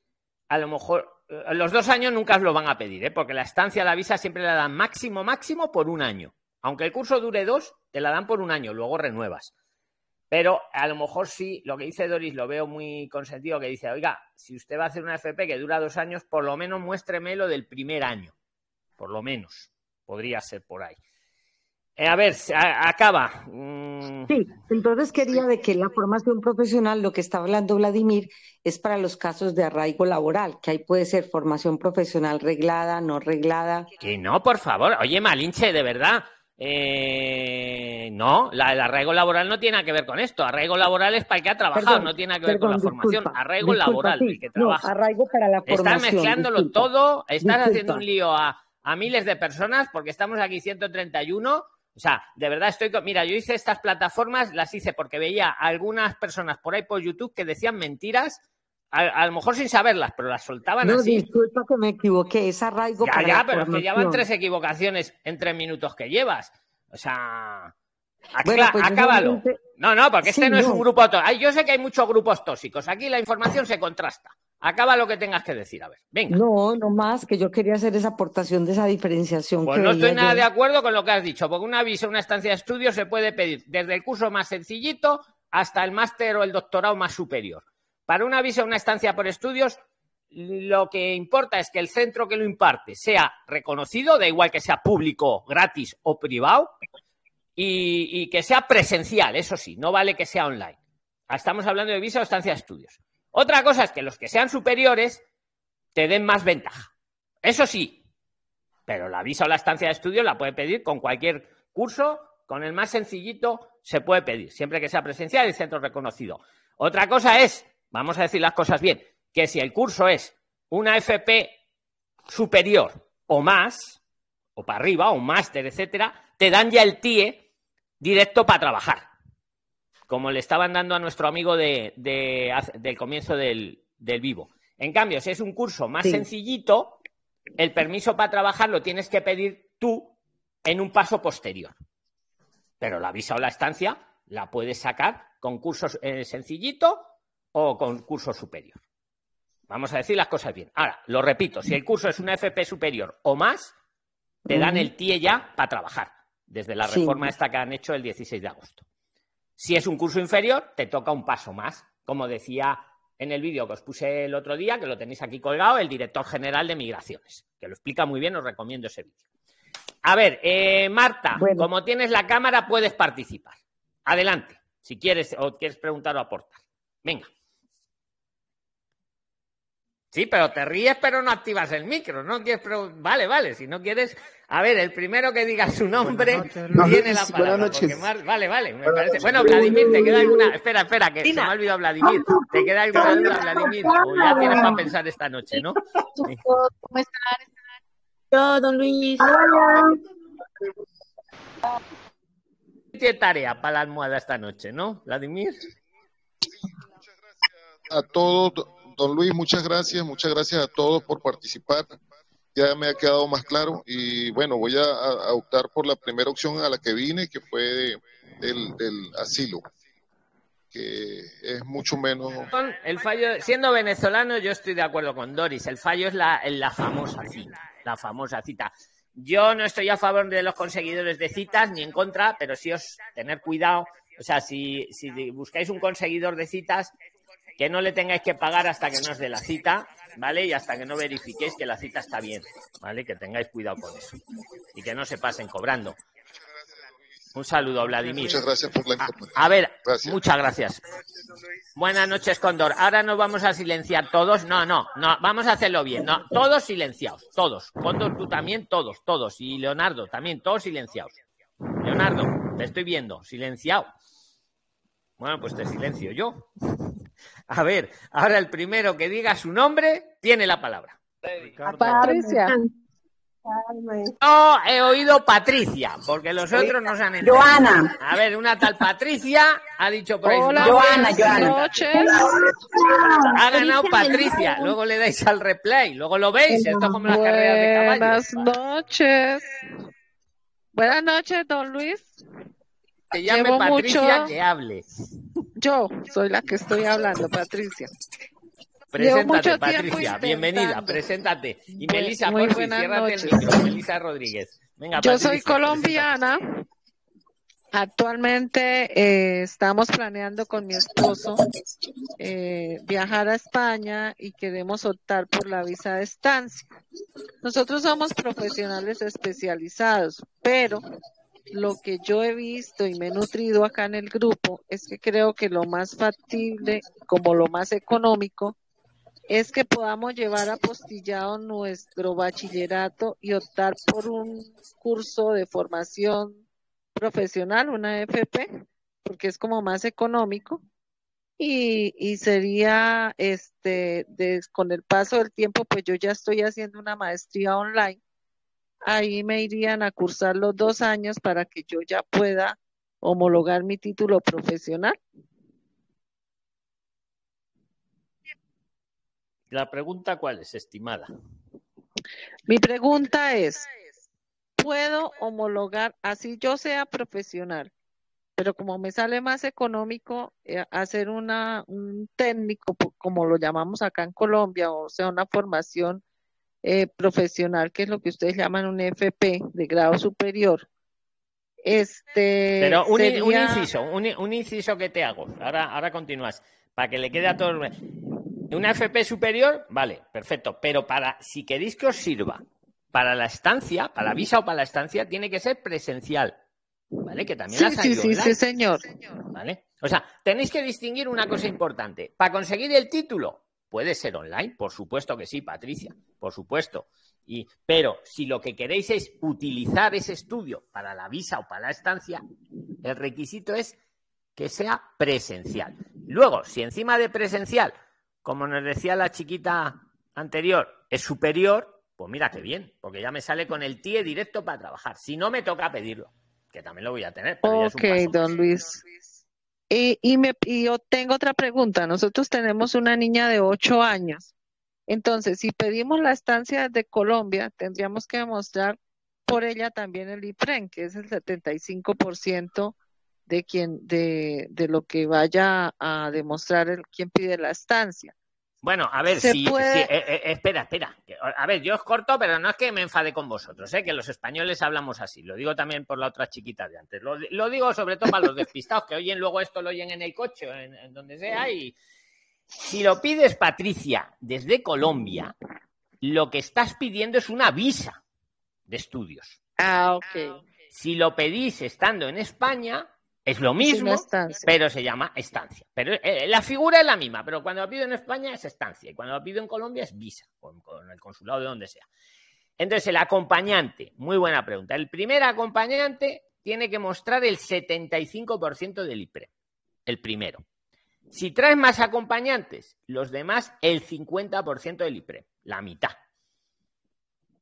a lo mejor, eh, los dos años nunca os lo van a pedir, ¿eh? porque la estancia, la visa siempre la dan máximo, máximo por un año. Aunque el curso dure dos, te la dan por un año, luego renuevas. Pero a lo mejor sí, lo que dice Doris lo veo muy consentido, que dice, oiga, si usted va a hacer una FP que dura dos años, por lo menos muéstreme lo del primer año. Por lo menos. Podría ser por ahí. Eh, a ver, acaba. Mm. Sí, entonces quería de que la formación profesional, lo que está hablando Vladimir, es para los casos de arraigo laboral, que ahí puede ser formación profesional reglada, no reglada. Que no, por favor. Oye, Malinche, de verdad. Eh, no, la, el arraigo laboral no tiene que ver con esto. Arraigo laboral es para el que ha trabajado, no tiene que ver con la formación. Arraigo laboral, el que trabaja. arraigo para la formación. Estás mezclándolo todo, estás haciendo un lío a, a miles de personas porque estamos aquí 131 o sea, de verdad estoy con... Mira, yo hice estas plataformas, las hice porque veía algunas personas por ahí por YouTube que decían mentiras, a, lo mejor sin saberlas, pero las soltaban no, así. disculpa que me equivoqué, es arraigo Ya, ya, pero es que llevan tres equivocaciones en tres minutos que llevas. O sea... Bueno, pues acábalo. No, no, porque este no, es un grupo... Yo sé que hay muchos grupos tóxicos. Aquí la información se contrasta. Acaba lo que tengas que decir, a ver. Venga. No, no más, que yo quería hacer esa aportación de esa diferenciación. Pues no estoy nada de acuerdo con lo que has dicho, porque una visa, una estancia de estudio se puede pedir desde el curso más sencillito hasta el máster o el doctorado más superior. Para una visa, una estancia por estudios, lo que importa es que el centro que lo imparte sea reconocido, da igual que sea público, gratis o privado, y, y que sea presencial, eso sí, no vale que sea online. Estamos hablando de visa o estancia de estudios. Otra cosa es que los que sean superiores te den más ventaja. Eso sí, pero la visa o la estancia de estudio la puede pedir con cualquier curso, con el más sencillito se puede pedir, siempre que sea presencial y centro reconocido. Otra cosa es vamos a decir las cosas bien, que si el curso es una FP superior o más, o para arriba, o un máster, etcétera, te dan ya el TIE directo para trabajar. Como le estaban dando a nuestro amigo de, del comienzo del, vivo. En cambio, si es un curso más sencillito, el permiso para trabajar lo tienes que pedir tú en un paso posterior. Pero la visa o la estancia la puedes sacar con cursos eh, sencillito o con curso superior. Vamos a decir las cosas bien. Ahora, lo repito, si el curso es una FP superior o más, te dan el TIE ya para trabajar, desde la reforma esta que han hecho el 16 de agosto. Si es un curso inferior, te toca un paso más, como decía en el vídeo que os puse el otro día, que lo tenéis aquí colgado, el director general de migraciones, que lo explica muy bien, os recomiendo ese vídeo. A ver, eh, Marta, como tienes la cámara, puedes participar. Adelante, si quieres o quieres preguntar o aportar. Venga. Sí, pero te ríes, pero no activas el micro. No quieres Vale, vale, si no quieres. A ver, el primero que diga su nombre tiene la palabra. Vale, vale, me parece. Bueno, Vladimir, ¿te queda alguna.? Espera, espera, que se me ha olvidado Vladimir. ¿Te queda alguna duda, Vladimir? O ya tienes para pensar esta noche, ¿no? ¿Cómo están? Yo, don Luis. Tiene tarea para la almohada esta noche, ¿no, Vladimir? Muchas gracias a todos Don Luis, muchas gracias, muchas gracias a todos por participar. Ya me ha quedado más claro y bueno, voy a, optar por la primera opción a la que vine, que fue del, asilo, que es mucho menos. El fallo, siendo venezolano, yo estoy de acuerdo con Doris. El fallo es la, la famosa cita, la famosa cita. Yo no estoy a favor de los conseguidores de citas ni en contra, pero sí os tener cuidado. O sea, si, si buscáis un conseguidor de citas, que no le tengáis que pagar hasta que no os dé la cita, ¿vale? Y hasta que no verifiquéis que la cita está bien, ¿vale? Que tengáis cuidado con eso. Y que no se pasen cobrando. Un saludo, Vladimir. Muchas gracias por la información. A, ver, muchas gracias. Buenas noches, Condor. Ahora nos vamos a silenciar todos. No, no, no, vamos a hacerlo bien. No, todos silenciados, todos. Condor, tú también, todos, todos. Y Leonardo también, todos silenciados. Leonardo, te estoy viendo, silenciado. Bueno, pues te silencio yo. A ver, ahora el primero que diga su nombre tiene la palabra. Patricia. No, he oído Patricia, porque los otros no se han enterado. Joana. A ver, una tal Patricia ha dicho por ahí. Hola, Joana, Joana. noches. Ha ganado Patricia. Luego le dais al replay. Luego lo veis. Esto es como las carreras de caballos. Buenas noches. Buenas noches, don Luis te llame Patricia que hable. Yo soy la que estoy hablando, Patricia. Preséntate, Patricia. Bienvenida, preséntate. Y Melisa, por favor, ciérrate el micro. Melisa Rodríguez. Venga, Yo soy colombiana. Actualmente eh, estamos planeando con mi esposo eh, viajar a España y queremos optar por la visa de estancia. Nosotros somos profesionales especializados, pero lo que yo he visto y me he nutrido acá en el grupo es que creo que lo más factible, como lo más económico, es que podamos llevar apostillado nuestro bachillerato y optar por un curso de formación profesional, una FP, porque es como más económico. Y, y sería, este, con el paso del tiempo, pues yo ya estoy haciendo una maestría online ahí me irían a cursar los dos años para que yo ya pueda homologar mi título profesional. La pregunta cuál es, estimada. Mi pregunta es, ¿puedo homologar así yo sea profesional? Pero como me sale más económico eh, hacer una, un técnico, como lo llamamos acá en Colombia, o sea, una formación eh, profesional, que es lo que ustedes llaman un FP de grado superior. Este, Pero un, inciso, un, inciso que te hago, ahora, ahora continúas, para que le quede a todos. Una FP superior, vale, perfecto, pero para, si queréis que os sirva para la estancia, para la visa o para la estancia, tiene que ser presencial. ¿Vale? Que también sí, sí, sí, sí, señor. ¿Vale? O sea, tenéis que distinguir una cosa importante. Para conseguir el título, Puede ser online, por supuesto que sí, Patricia, por supuesto. Y, pero si lo que queréis es utilizar ese estudio para la visa o para la estancia, el requisito es que sea presencial. Luego, si encima de presencial, como nos decía la chiquita anterior, es superior, pues mira qué bien, porque ya me sale con el TIE directo para trabajar. Si no, me toca pedirlo, que también lo voy a tener. ok, don Luis. Y, y, me, y yo tengo otra pregunta. Nosotros tenemos una niña de 8 años. Entonces, si pedimos la estancia de Colombia, tendríamos que demostrar por ella también el IPREN, que es el 75% de quien de, de lo que vaya a demostrar el quien pide la estancia. Bueno, a ver, si, eh, eh, espera, espera. A ver, yo os corto, pero no es que me enfade con vosotros, ¿eh? que los españoles hablamos así. Lo digo también por la otra chiquita de antes. Lo, digo sobre todo para los despistados que oyen luego esto, lo oyen en el coche, en, en donde sea. Y si lo pides, Patricia, desde Colombia, lo que estás pidiendo es una visa de estudios. Ah, ok. Si lo pedís estando en España, es lo mismo, pero se llama estancia. Pero eh, la figura es la misma, pero cuando lo pido en España es estancia y cuando lo pido en Colombia es visa, con, el consulado de donde sea. Entonces, el acompañante, muy buena pregunta. El primer acompañante tiene que mostrar el 75% del IPRE, el primero. Si traes más acompañantes, los demás el 50% del IPRE, la mitad.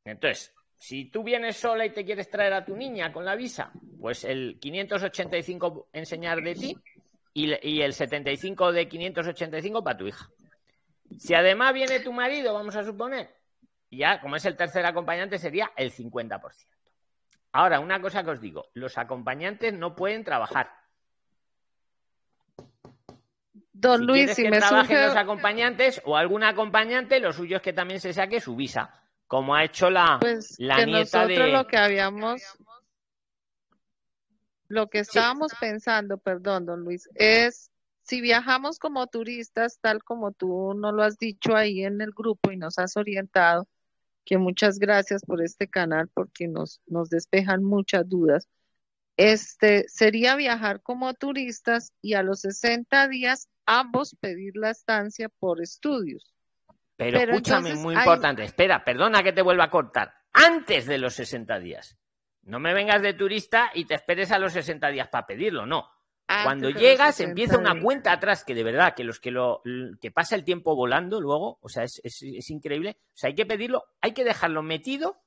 Entonces, si tú vienes sola y te quieres traer a tu niña con la visa, pues el 585 enseñar de ti y, el 75 de 585 para tu hija. Si además viene tu marido, vamos a suponer, ya como es el tercer acompañante sería el 50%. Ahora, una cosa que os digo, los acompañantes no pueden trabajar. Don Luis, si que me trabajen los acompañantes o algún acompañante, lo suyo es que también se saque su visa como ha hecho la, pues la nieta nosotros lo que habíamos, lo que estábamos pensando, perdón, don Luis, es si viajamos como turistas, tal como tú nos lo has dicho ahí en el grupo y nos has orientado, que muchas gracias por este canal porque nos, nos despejan muchas dudas. Este sería viajar como turistas y a los 60 días ambos pedir la estancia por estudios. Pero, escúchame, muy importante. Espera, perdona que te vuelva a cortar. Antes de los 60 días. No me vengas de turista y te esperes a los 60 días para pedirlo, no. Cuando llegas empieza una cuenta atrás que de verdad que los que lo que pasa el tiempo volando luego, o sea, es, es, increíble. O sea, hay que pedirlo, hay que dejarlo metido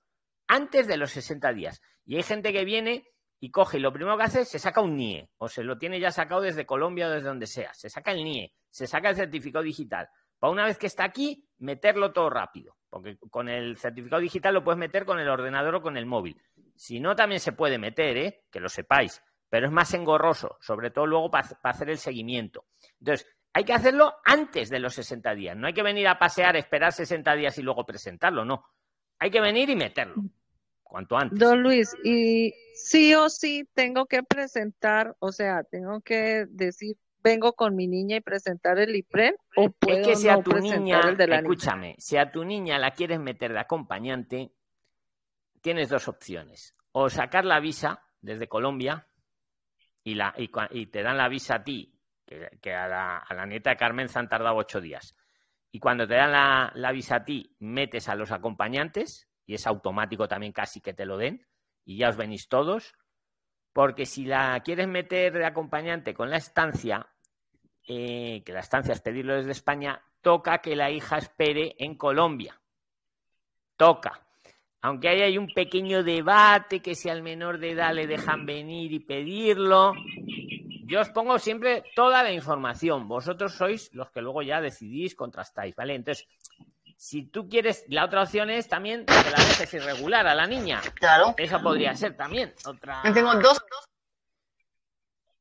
antes de los 60 días. Y hay gente que viene y coge y lo primero que hace se saca un NIE o se lo tiene ya sacado desde Colombia o desde donde sea. Se saca el NIE, se saca el certificado digital para una vez que está aquí, meterlo todo rápido, porque con el certificado digital lo puedes meter con el ordenador o con el móvil. Si no, también se puede meter, ¿eh? que lo sepáis, pero es más engorroso, sobre todo luego para, hacer el seguimiento. Entonces, hay que hacerlo antes de los 60 días. No hay que venir a pasear, esperar 60 días y luego presentarlo, no. Hay que venir y meterlo. Cuanto antes. Don Luis, y sí o sí tengo que presentar, o sea, tengo que decir vengo con mi niña y presentar el IPREN o puedo es que si a tu niña, el de la escúchame, si a tu niña la quieres meter de acompañante, tienes dos opciones. O sacar la visa desde Colombia y, la, y, te dan la visa a ti, que, a, la, nieta de Carmen se han tardado ocho días. Y cuando te dan la, la visa a ti, metes a los acompañantes, y es automático también casi que te lo den, y ya os venís todos. Porque si la quieres meter de acompañante con la estancia, eh, que la estancia es pedirlo desde España, toca que la hija espere en Colombia. Toca. Aunque ahí hay un pequeño debate que si al menor de edad le dejan venir y pedirlo. Yo os pongo siempre toda la información. Vosotros sois los que luego ya decidís, contrastáis, ¿vale? Entonces, si tú quieres, la otra opción es también que la dejes irregular a la niña. Claro. Esa podría ser también otra. Tengo dos,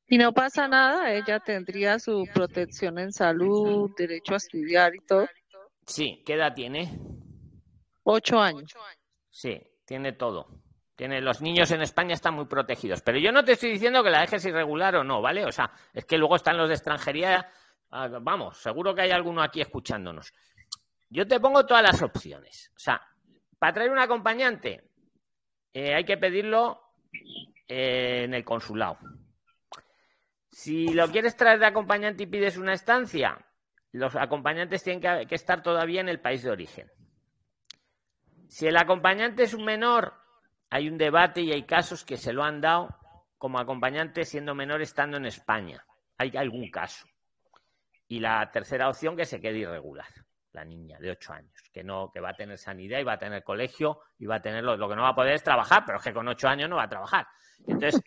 y no pasa nada, ella tendría su protección en salud, derecho a estudiar y todo. Sí, ¿qué edad tiene? Ocho años. Sí, tiene todo. Tiene, los niños en España están muy protegidos. Pero yo no te estoy diciendo que la dejes irregular o no, ¿vale? O sea, es que luego están los de extranjería. Ah, vamos, seguro que hay alguno aquí escuchándonos. Yo te pongo todas las opciones. O sea, para traer un acompañante eh, hay que pedirlo eh, en el consulado. Si lo quieres traer de acompañante y pides una estancia, los acompañantes tienen que, estar todavía en el país de origen. Si el acompañante es un menor, hay un debate y hay casos que se lo han dado como acompañante siendo menor estando en España. hay algún caso. Y la tercera opción que se quede irregular, la niña de 8 años, que no, que va a tener sanidad y va a tener colegio y va a tener lo, que no va a poder es trabajar, pero es que con 8 años no va a trabajar. Entonces,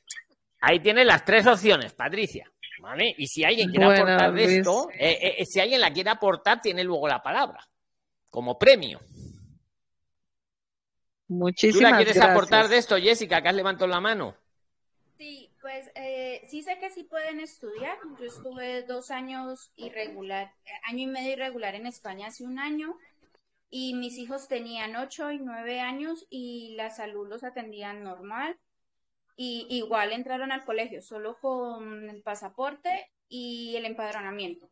ahí tiene las tres opciones, Patricia. ¿Vale? Y si alguien quiere aportar de esto, eh, eh, eh, si alguien la quiere aportar, tiene luego la palabra como premio. Muchísimas ¿Tú la quieres aportar de esto, Jessica, que has levantado la mano? Pues eh, sí sé que sí pueden estudiar. Yo estuve dos años irregular, año y medio irregular en España hace un año y mis hijos tenían ocho y nueve años y la salud los atendían normal. Y igual entraron al colegio, solo con el pasaporte y el empadronamiento.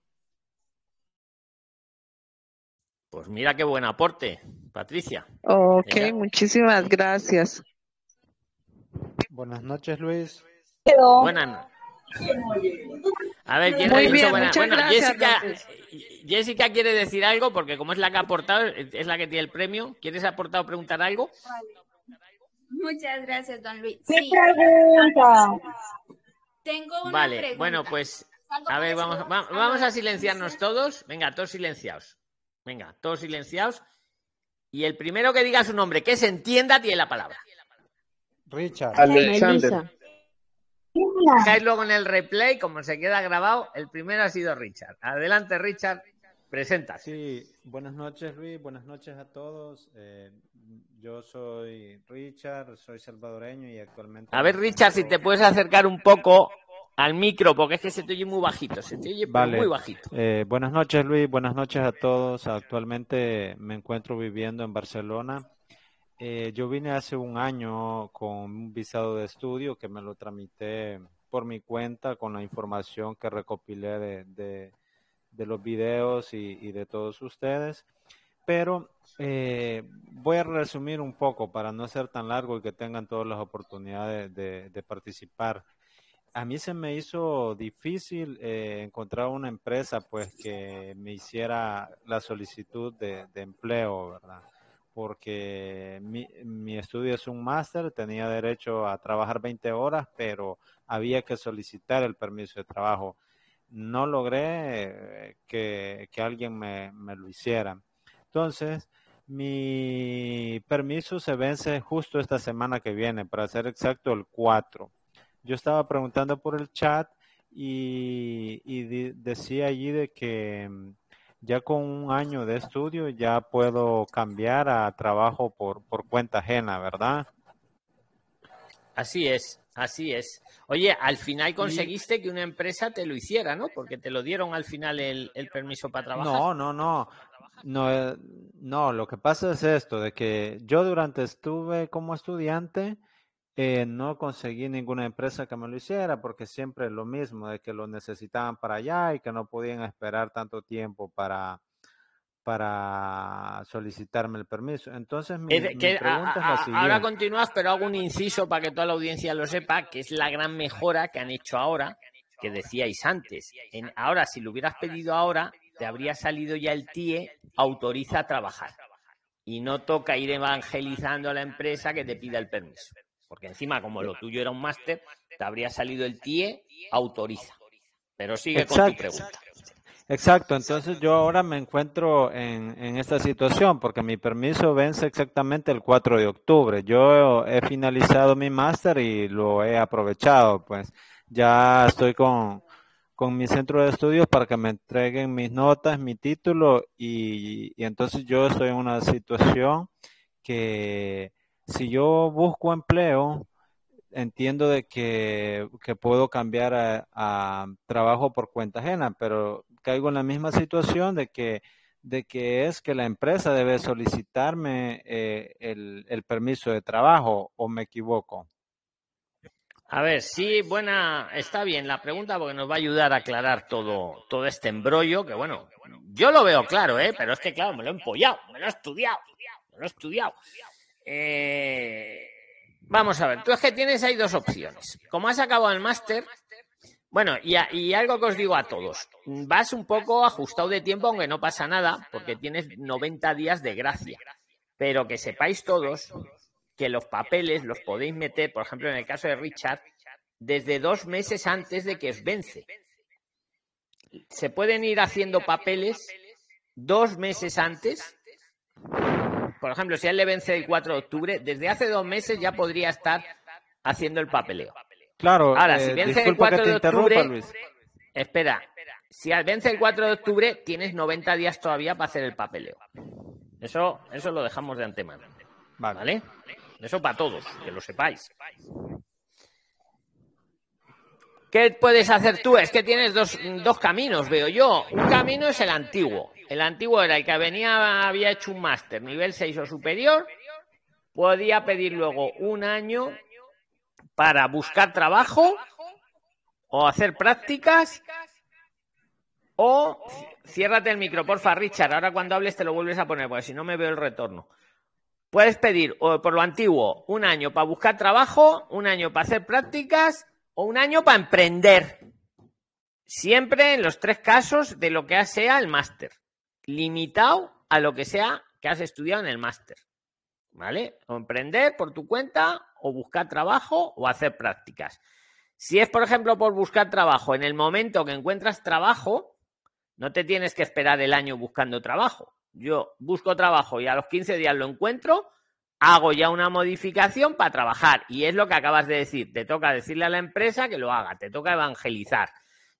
Pues mira qué buen aporte, Patricia. Ok, muchísimas gracias. Buenas noches, Luis. Buenas A ver, ¿quién ha dicho buenas? Bueno, Jessica, Jessica quiere decir algo porque como es la que ha aportado, es la que tiene el premio. ¿Quieres aportar o preguntar algo? Muchas gracias, don Luis. ¿Qué pregunta? Tengo una vale, bueno, pues a ver, vamos, vamos a silenciarnos todos. Venga, todos silenciados. Venga, todos silenciados. Y el primero que diga su nombre, que se entienda, tiene la palabra. Richard. Alexander. Luego en el replay, como se queda grabado, el primero ha sido Richard. Adelante, Richard, presenta. Sí, buenas noches, Luis, buenas noches a todos. Eh, yo soy Richard, soy salvadoreño y actualmente... A ver, Richard, si te puedes acercar un poco al micro, porque es que se te oye muy bajito, se te oye muy bajito. Eh, buenas noches, Luis, buenas noches a todos. Actualmente me encuentro viviendo en Barcelona. Eh, yo vine hace un año con un visado de estudio que me lo tramité por mi cuenta con la información que recopilé de, los videos y, de todos ustedes. Pero eh, voy a resumir un poco para no ser tan largo y que tengan todas las oportunidades de, de participar a mí se me hizo difícil eh, encontrar una empresa pues que me hiciera la solicitud de, empleo, ¿verdad? Porque mi, estudio es un máster, tenía derecho a trabajar 20 horas, pero había que solicitar el permiso de trabajo. No logré eh, que, que alguien me, me lo hiciera. Entonces, mi permiso se vence justo esta semana que viene, para ser exacto, el 4 yo estaba preguntando por el chat y, decía allí de que ya con un año de estudio ya puedo cambiar a trabajo por, por cuenta ajena, ¿verdad? Así es, así es. Oye, al final conseguiste que una empresa te lo hiciera, ¿no? Porque te lo dieron al final el, el permiso para trabajar. No, no, no. No, eh, no, lo que pasa es esto, de que yo durante estuve como estudiante, eh, no conseguí ninguna empresa que me lo hiciera porque siempre es lo mismo, de que lo necesitaban para allá y que no podían esperar tanto tiempo para, para solicitarme el permiso. Entonces, mi, pregunta es la siguiente. Ahora continúas, pero hago un inciso para que toda la audiencia lo sepa, que es la gran mejora que han hecho ahora, que decíais antes. En, ahora, si lo hubieras pedido ahora, te habría salido ya el TIE, autoriza a trabajar. Y no toca ir evangelizando a la empresa que te pida el permiso. Porque encima, como lo tuyo era un máster, te habría salido el TIE, autoriza. Pero sigue con tu pregunta. Exacto, entonces yo ahora me encuentro en, en, esta situación porque mi permiso vence exactamente el 4 de octubre. Yo he finalizado mi máster y lo he aprovechado, pues ya estoy con, con mi centro de estudios para que me entreguen mis notas, mi título y, y entonces yo estoy en una situación que si yo busco empleo, entiendo de que, puedo cambiar a, trabajo por cuenta ajena, pero caigo en la misma situación de que, de que es que la empresa debe solicitarme eh, el, el, permiso de trabajo o me equivoco. A ver, sí, buena, está bien la pregunta porque nos va a ayudar a aclarar todo, todo este embrollo, que bueno, yo lo veo claro, ¿eh? pero es que claro, me lo he empollado, me lo he estudiado, me lo he estudiado. Eh, vamos a ver, tú es que tienes ahí dos opciones. Como has acabado el máster, bueno, y, algo que os digo a todos, vas un poco ajustado de tiempo, aunque no pasa nada, porque tienes 90 días de gracia. Pero que sepáis todos que los papeles los podéis meter, por ejemplo, en el caso de Richard, desde dos meses antes de que os vence. se pueden ir haciendo papeles dos meses antes. Por ejemplo, si a él le vence el 4 de octubre, desde hace dos meses ya podría estar haciendo el papeleo. Claro, Ahora, si eh, vence el disculpa que 4 te de octubre, Luis. espera, si vence el 4 de octubre, tienes 90 días todavía para hacer el papeleo. Eso, eso lo dejamos de antemano. Vale. Eso para todos, que lo sepáis. ¿Qué puedes hacer tú? Es que tienes dos, dos caminos, veo yo. Un camino es el antiguo. El antiguo era el que venía, había hecho un máster nivel 6 o superior. Podía pedir luego un año para buscar trabajo o hacer prácticas o ciérrate el micro, porfa, Richard. Ahora cuando hables te lo vuelves a poner, porque si no me veo el retorno. Puedes pedir, por lo antiguo, un año para buscar trabajo, un año para hacer prácticas o un año para emprender. Siempre en los tres casos de lo que sea el máster. Limitado a lo que sea que has estudiado en el máster. ¿Vale? O emprender por tu cuenta, o buscar trabajo, o hacer prácticas. Si es, por ejemplo, por buscar trabajo, en el momento que encuentras trabajo, no te tienes que esperar el año buscando trabajo. Yo busco trabajo y a los 15 días lo encuentro, hago ya una modificación para trabajar. Y es lo que acabas de decir. Te toca decirle a la empresa que lo haga, te toca evangelizar.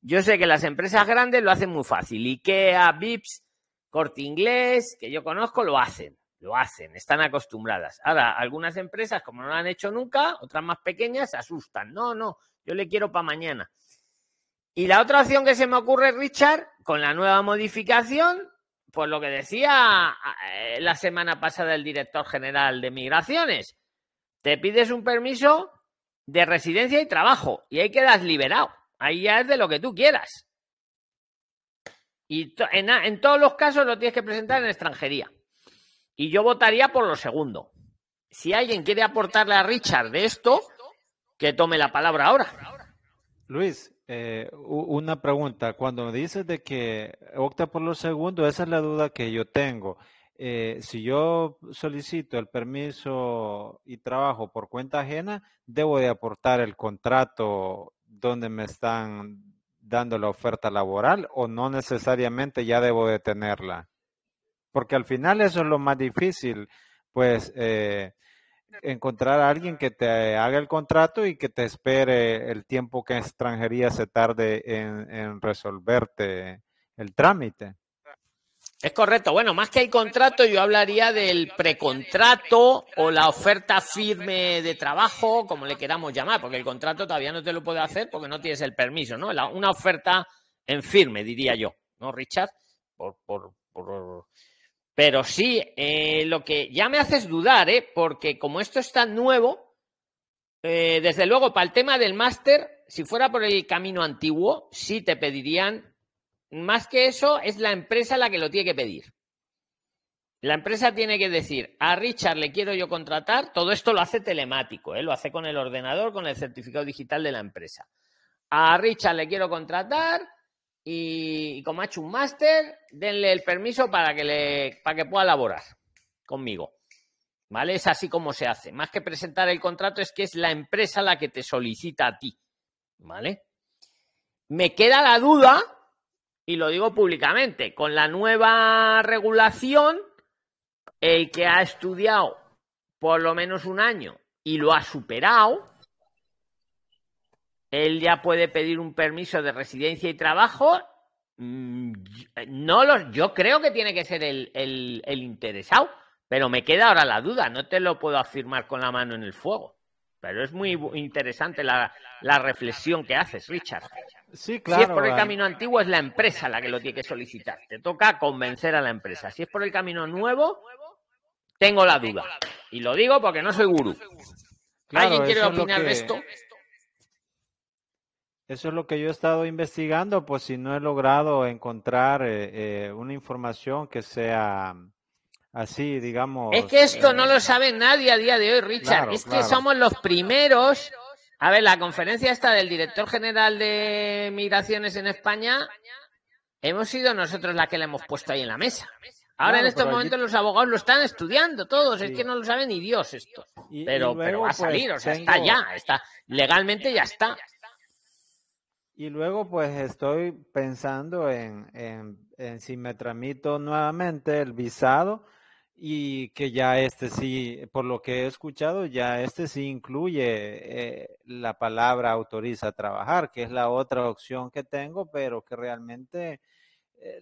Yo sé que las empresas grandes lo hacen muy fácil. IKEA, VIPS, Corte Inglés, que yo conozco, lo hacen. Lo hacen, están acostumbradas. Ahora, algunas empresas, como no lo han hecho nunca, otras más pequeñas, se asustan. No, no, yo le quiero para mañana. Y la otra opción que se me ocurre, Richard, con la nueva modificación, pues lo que decía eh, la semana pasada el director general de migraciones, te pides un permiso de residencia y trabajo y ahí quedas liberado. Ahí ya es de lo que tú quieras. Y en, en todos los casos lo tienes que presentar en extranjería. Y yo votaría por lo segundo. Si alguien quiere aportarle a Richard de esto, que tome la palabra ahora. Luis, eh, una pregunta. Cuando me dices de que opta por lo segundo, esa es la duda que yo tengo. Eh, si yo solicito el permiso y trabajo por cuenta ajena, debo de aportar el contrato donde me están dando la oferta laboral o no necesariamente ya debo de tenerla. Porque al final eso es lo más difícil, pues eh, encontrar a alguien que te haga el contrato y que te espere el tiempo que extranjería se tarde en, en resolverte el trámite. Es correcto. Bueno, más que el contrato, yo hablaría del precontrato o la oferta firme de trabajo, como le queramos llamar, porque el contrato todavía no te lo puede hacer porque no tienes el permiso, ¿no? La- una oferta en firme, diría yo, ¿no, Richard? Por, por, por... Pero sí, eh, lo que ya me haces dudar, ¿eh? Porque como esto es tan nuevo, eh, desde luego, para el tema del máster, si fuera por el camino antiguo, sí te pedirían más que eso, es la empresa la que lo tiene que pedir. La empresa tiene que decir, a Richard le quiero yo contratar, todo esto lo hace telemático, ¿eh? lo hace con el ordenador, con el certificado digital de la empresa. A Richard le quiero contratar y, como ha hecho un máster, denle el permiso para que, le, para que pueda laborar conmigo. ¿Vale? Es así como se hace. Más que presentar el contrato, es que es la empresa la que te solicita a ti. ¿Vale? Me queda la duda, y lo digo públicamente, con la nueva regulación, el que ha estudiado por lo menos un año y lo ha superado, él ya puede pedir un permiso de residencia y trabajo. Mm, No lo, yo creo que tiene que ser el, el- el interesado, pero me queda ahora la duda, no te lo puedo afirmar con la mano en el fuego. Pero es muy interesante la, la reflexión que haces, Richard. Sí, Si es claro. por el camino antiguo, es la empresa la que lo tiene que solicitar. Te toca convencer a la empresa. Si es por el camino nuevo, tengo la duda. Y lo digo porque no soy gurú. Claro, ¿Alguien quiere opinar de esto? Eso es lo que yo he estado investigando, pues si no he logrado encontrar eh, eh, una información que sea así, digamos. Es que esto eh, no lo sabe nadie a día de hoy, Richard. Claro, es que claro. somos los primeros. A ver, la conferencia esta del director general de migraciones en España, hemos sido nosotros la que le hemos puesto ahí en la mesa. Ahora Claro, en estos allí- momentos los abogados lo están estudiando todos, es que no lo sabe ni Dios esto. Y- y Pero, luego, pero va a pues, salir, o sea, tengo- está ya, está legalmente ya está. Y luego pues estoy pensando en, en, si me tramito nuevamente el visado y que ya este sí, por lo que he escuchado, ya este sí incluye eh, la palabra autoriza trabajar, que es la otra opción que tengo, pero que realmente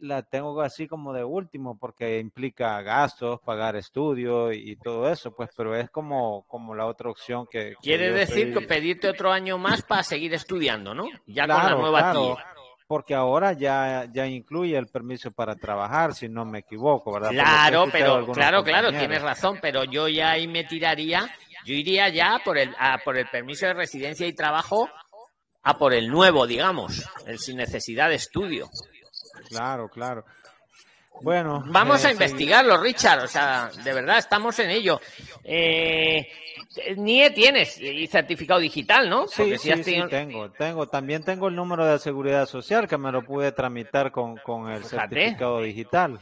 la tengo así como de último porque implica gastos, pagar estudios y todo eso, pues, pero es como, como la otra opción que... Quiere decir estoy- que pedirte otro año más para seguir estudiando, ¿no? Ya con la nueva claro, tía. porque ahora ya, ya incluye el permiso para trabajar, si no me equivoco, ¿verdad? Claro, pero claro, claro, tienes razón, pero yo ya ahí me tiraría, yo iría ya por el a por el permiso de residencia y trabajo a por el nuevo, digamos, el sin necesidad de estudio. Claro, claro. Bueno, Vamos eh, a sí. investigarlo, Richard. O sea, de verdad, estamos en ello. Eh, NIE tienes y certificado digital, ¿no? Sí, sí, sí, tenido- tengo, tengo. También tengo el número de seguridad social que me lo pude tramitar con, con el Fíjate. certificado digital.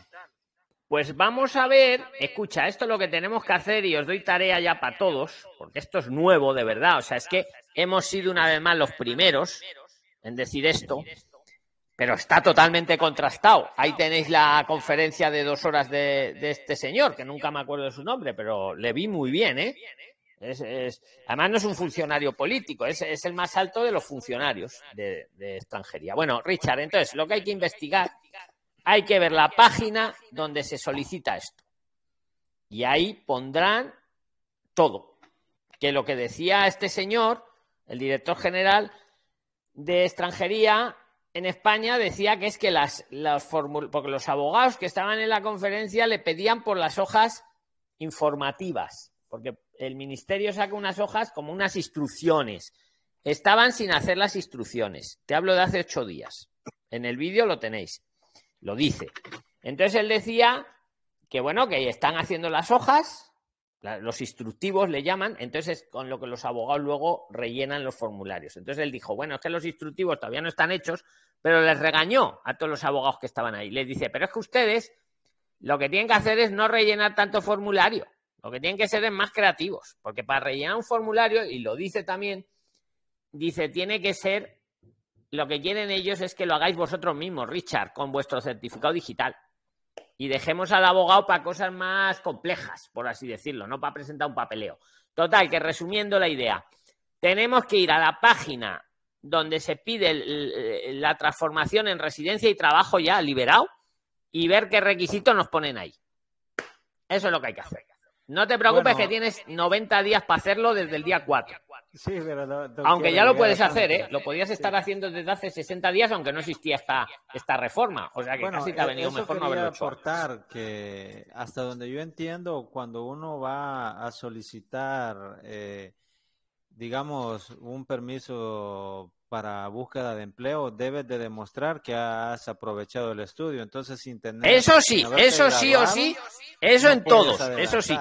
Pues vamos a ver, escucha, esto es lo que tenemos que hacer y os doy tarea ya para todos, porque esto es nuevo de verdad. O sea, es que hemos sido una vez más los primeros en decir esto, pero está totalmente contrastado. Ahí tenéis la conferencia de dos horas de, este señor, que nunca me acuerdo de su nombre, pero le vi muy bien, ¿eh? Además no es un funcionario político, es, es el más alto de los funcionarios de, de extranjería. Bueno, Richard, entonces lo que hay que investigar, hay que ver la página donde se solicita esto. Y ahí pondrán todo. Que lo que decía este señor, el director general de extranjería en España, decía que es que las, las porque los abogados que estaban en la conferencia le pedían por las hojas informativas, porque el ministerio saca unas hojas como unas instrucciones. Estaban sin hacer las instrucciones. Te hablo de hace ocho días. En el vídeo lo tenéis. Lo dice. Entonces él decía que bueno, que están haciendo las hojas, los instructivos le llaman, entonces con lo que los abogados luego rellenan los formularios. Entonces él dijo, bueno, es que los instructivos todavía no están hechos, pero les regañó a todos los abogados que estaban ahí. Les dice, pero es que ustedes lo que tienen que hacer es no rellenar tanto formulario. Lo que tienen que ser es más creativos, porque para rellenar un formulario, y lo dice también, dice, tiene que ser, lo que quieren ellos es que lo hagáis vosotros mismos, Richard, con vuestro certificado digital. Y dejemos al abogado para cosas más complejas, por así decirlo, no para presentar un papeleo. Total, que resumiendo la idea, tenemos que ir a la página donde se pide el- la transformación en residencia y trabajo ya liberado y ver qué requisitos nos ponen ahí. Eso es lo que hay que hacer. No te preocupes Bueno. que tienes 90 días para hacerlo desde el día 4. Sí, pero no- no Aunque ya lo puedes hacer. ¿eh? Lo podías estar haciendo desde hace 60 días, aunque no existía esta, esta reforma. O sea que Bueno, casi te ha e- venido eso mejor no haberlo hecho. aportar que hasta donde yo entiendo, cuando uno va a solicitar, eh, digamos, un permiso para búsqueda de empleo, debes de demostrar que has aprovechado el estudio. Entonces, sin tener... Eso sí, eso sí o sí, eso no en todos, eso sí.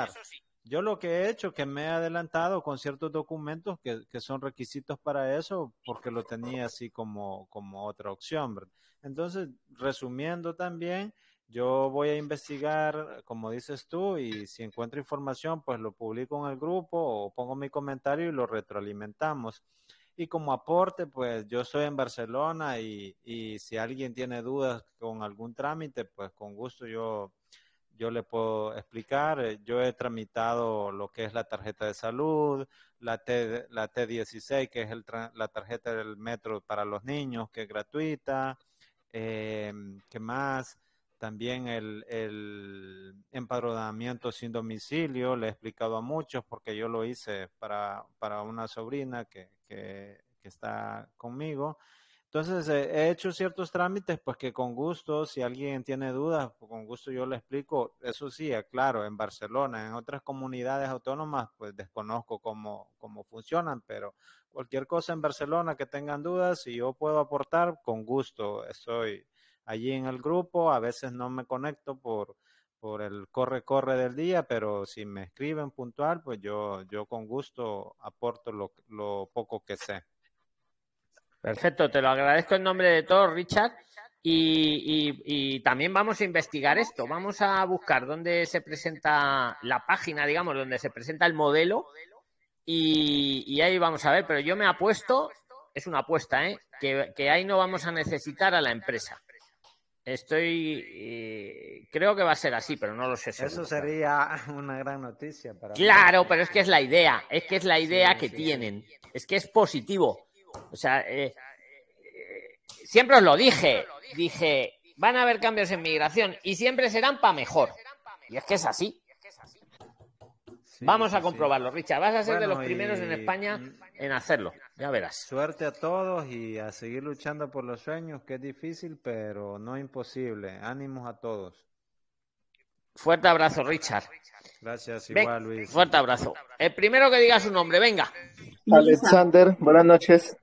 Yo lo que he hecho, que me he adelantado con ciertos documentos que, que son requisitos para eso, porque lo tenía así como, como otra opción. ¿verdad? Entonces, resumiendo también, yo voy a investigar, como dices tú, y si encuentro información, pues lo publico en el grupo o pongo mi comentario y lo retroalimentamos. Y como aporte, pues yo soy en Barcelona y, y si alguien tiene dudas con algún trámite, pues con gusto yo yo le puedo explicar. Eh, Yo he tramitado lo que es la tarjeta de salud, la, T, la T16, que es el la tarjeta del metro para los niños, que es gratuita. Eh, ¿Qué más? También el, el empadronamiento sin domicilio, le he explicado a muchos porque yo lo hice para, para una sobrina que, que, está conmigo. Entonces, he hecho ciertos trámites, pues que con gusto, si alguien tiene dudas, pues, con gusto yo le explico. Eso sí, claro, en Barcelona, en otras comunidades autónomas, pues desconozco cómo, cómo funcionan, pero cualquier cosa en Barcelona que tengan dudas, si yo puedo aportar, con gusto. Estoy allí en el grupo, a veces no me conecto por, por el corre-corre del día, pero si me escriben puntual, pues yo, yo con gusto aporto lo, poco que sé. Perfecto, te lo agradezco en nombre de todos, Richard. Y, también vamos a investigar esto. Vamos a buscar dónde se presenta la página, digamos, donde se presenta el modelo. Y, ahí vamos a ver. Pero yo me apuesto es una apuesta, ¿eh? que ahí no vamos a necesitar a la empresa. Estoy, eh, creo que va a ser así, pero no lo sé. seguro, Eso sería una gran noticia para mí. Claro, pero es que es la idea, es que es la idea que tienen, es que es positivo. O sea, eh, eh, siempre os lo dije, dije, van a haber cambios en migración y siempre serán para mejor. Y es que es así. Sí, Vamos a sí. comprobarlo, Richard. Vas a ser de los primeros en España en hacerlo. Ya verás. Suerte a todos y a seguir luchando por los sueños, que es difícil, pero no imposible. Ánimos a todos. Fuerte abrazo, Richard. Gracias, Ven, igual, Luis. fuerte abrazo. El primero que diga su nombre, venga. Alexander, buenas noches.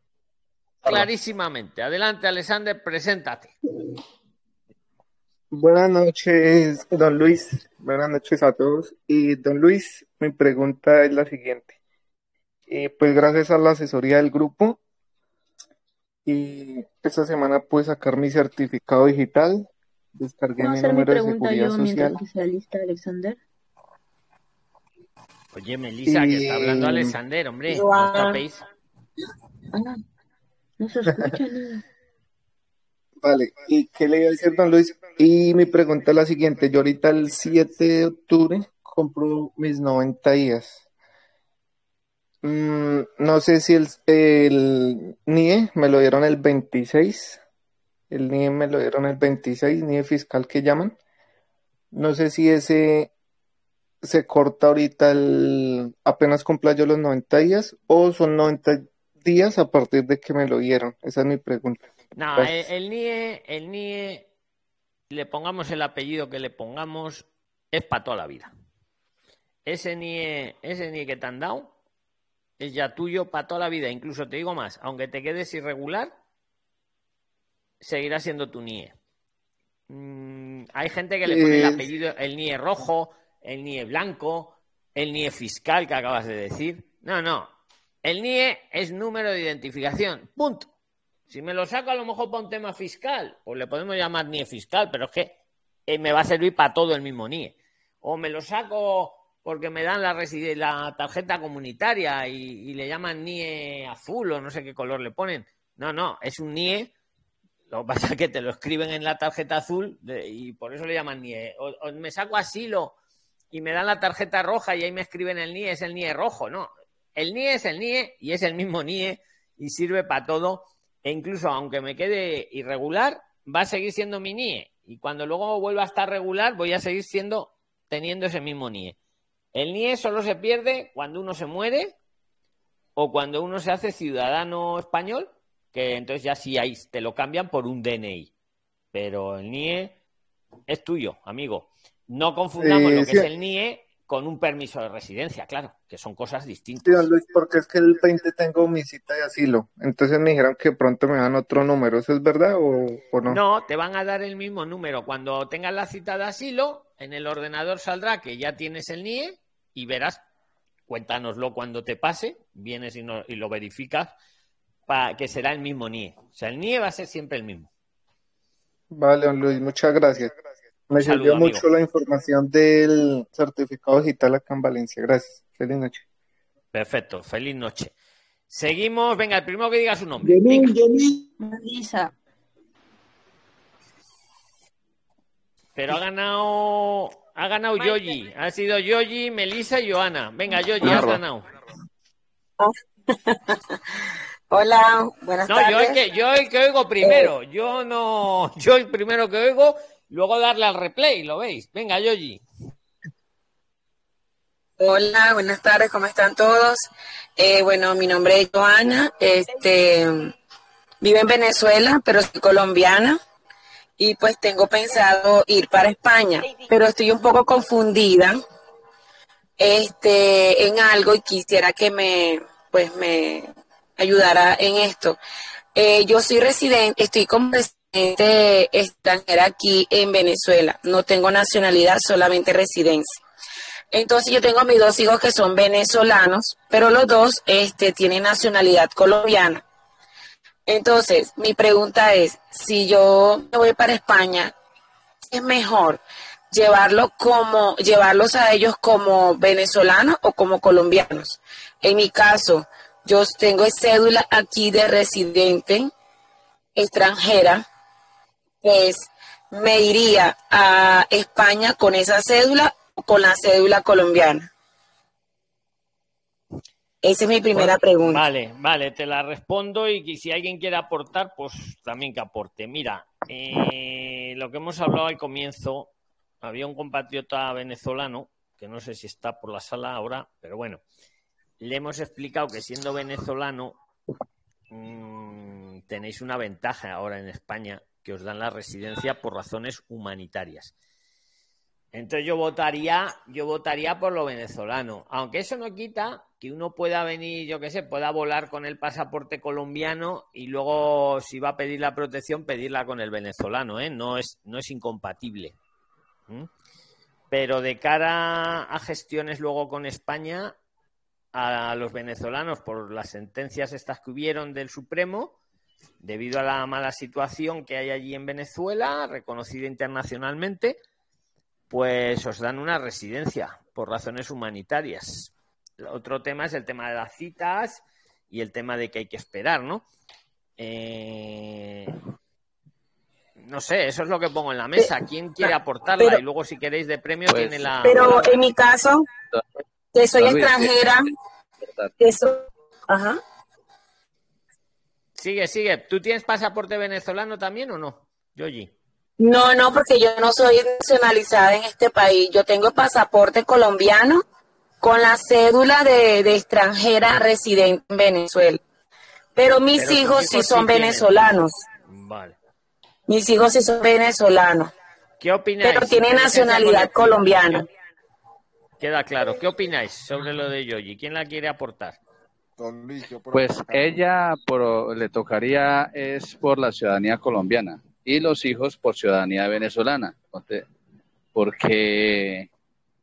Clarísimamente. Adelante, Alexander, preséntate. Buenas noches, don Luis. Buenas noches a todos. Y don Luis, mi pregunta es la siguiente. Eh, pues gracias a la asesoría del grupo, y esta semana pude sacar mi certificado digital, descargué ¿Puedo mi número de seguridad yo social. que sea lista, Alexander? Oye, Melissa, que está hablando Alexander, hombre. No os tapéis. Ah, no se escucha nada. Vale, ¿y qué le iba a decir, don Luis? Y mi pregunta es la siguiente. Yo ahorita el 7 de octubre compro mis 90 días. Mm, no sé si el, el NIE me lo dieron el 26. El NIE me lo dieron el 26, NIE fiscal que llaman. No sé si ese se corta ahorita el, apenas cumpla yo los 90 días o son 90 días a partir de que me lo dieron. Esa es mi pregunta. No, Gracias. el, el NIE, el NIE, le pongamos el apellido que le pongamos, es para toda la vida. Ese NIE, ese NIE que te han dado es ya tuyo para toda la vida. Incluso te digo más, aunque te quedes irregular, seguirá siendo tu NIE. Mm, hay gente que le pone el apellido, el NIE rojo, el NIE blanco, el NIE fiscal que acabas de decir. No, no. El NIE es número de identificación. Punto. Si me lo saco a lo mejor para un tema fiscal, pues le podemos llamar NIE fiscal, pero es que eh, me va a servir para todo el mismo NIE. O me lo saco porque me dan la, la tarjeta comunitaria y, le llaman NIE azul o no sé qué color le ponen. No, no, es un NIE. Lo que pasa es que te lo escriben en la tarjeta azul y por eso le llaman NIE. O, o me saco asilo y me dan la tarjeta roja y ahí me escriben el NIE, es el NIE rojo. No, el NIE es el NIE y es el mismo NIE y sirve para todo. E incluso aunque me quede irregular, va a seguir siendo mi NIE. Y cuando luego vuelva a estar regular, voy a seguir siendo teniendo ese mismo NIE. El NIE solo se pierde cuando uno se muere o cuando uno se hace ciudadano español, que entonces ya sí ahí te lo cambian por un DNI. Pero el NIE es tuyo, amigo. No confundamos Eh, lo que sí. es el NIE con un permiso de residencia, claro, que son cosas distintas. Sí, Luis, porque es que el 20 tengo mi cita de asilo. Entonces me dijeron que pronto me dan otro número. ¿Eso es verdad o, o no? No, te van a dar el mismo número. Cuando tengas la cita de asilo, en el ordenador saldrá que ya tienes el NIE y verás, cuéntanoslo cuando te pase, vienes y, no- y lo verificas, para que será el mismo NIE. O sea, el NIE va a ser siempre el mismo. Vale, don Luis, muchas gracias. Me saludo, sirvió amigo. mucho la información del certificado digital acá en Valencia. Gracias. Feliz noche. Perfecto, feliz noche. Seguimos, venga, el primero que diga su nombre. Melissa. Pero ha ganado, ha ganado Yogi. Ha sido Yogi, Melissa y Joana. Venga, Yogi, has ganado. Hola, buenas No, yo tardes. el que, yo el que oigo primero. Yo no, yo el primero que oigo, luego darle al replay, ¿lo veis? Venga, Yogi. Hola, buenas tardes, ¿cómo están todos? Eh, bueno, mi nombre es Joana, este, vivo en Venezuela, pero soy colombiana y pues tengo pensado ir para España, pero estoy un poco confundida este, en algo y quisiera que me, pues me ayudara en esto. Eh, yo soy residente, estoy como extranjera aquí en Venezuela, no tengo nacionalidad, solamente residencia. Entonces yo tengo a mis dos hijos que son venezolanos, pero los dos este, tienen nacionalidad colombiana. Entonces, mi pregunta es, si yo me voy para España, ¿es mejor llevarlo como, llevarlos a ellos como venezolanos o como colombianos? En mi caso, yo tengo cédula aquí de residente extranjera, pues me iría a España con esa cédula o con la cédula colombiana. Esa es mi primera pregunta. Vale, vale, te la respondo y si alguien quiere aportar, pues también que aporte. Mira, eh, lo que hemos hablado al comienzo, había un compatriota venezolano, que no sé si está por la sala ahora, pero bueno, le hemos explicado que siendo venezolano mmm, tenéis una ventaja ahora en España, que os dan la residencia por razones humanitarias. Entonces yo votaría, yo votaría por lo venezolano, aunque eso no quita que uno pueda venir, yo qué sé, pueda volar con el pasaporte colombiano y luego si va a pedir la protección pedirla con el venezolano, ¿eh? No es incompatible. ¿Mm? Pero de cara a gestiones luego con España, a los venezolanos por las sentencias estas que hubieron del Supremo, debido a la mala situación que hay allí en Venezuela, reconocida internacionalmente, pues os dan una residencia por razones humanitarias. Otro tema es el tema de las citas y el tema de que hay que esperar, ¿no? Eh, no sé, eso es lo que pongo en la mesa. ¿Quién quiere aportarla? pero- y luego, si queréis de premio, Pues- tiene la. Pero en mi caso, que soy extranjera, que so- Ajá. Sigue, sigue. ¿Tú tienes pasaporte venezolano también o no, Yogi? No, no, porque yo no soy nacionalizada en este país. Yo tengo pasaporte colombiano con la cédula de, de extranjera residente en Venezuela. Pero mis Pero hijos sí son tienen. venezolanos. Vale. Mis hijos sí son venezolanos. ¿Qué opináis? Pero Inteligencia nacionalidad colombiana. Queda claro. ¿Qué opináis sobre lo de Yogi? ¿Quién la quiere aportar? Pues ella por- le tocaría es por la ciudadanía colombiana y los hijos por ciudadanía venezolana, porque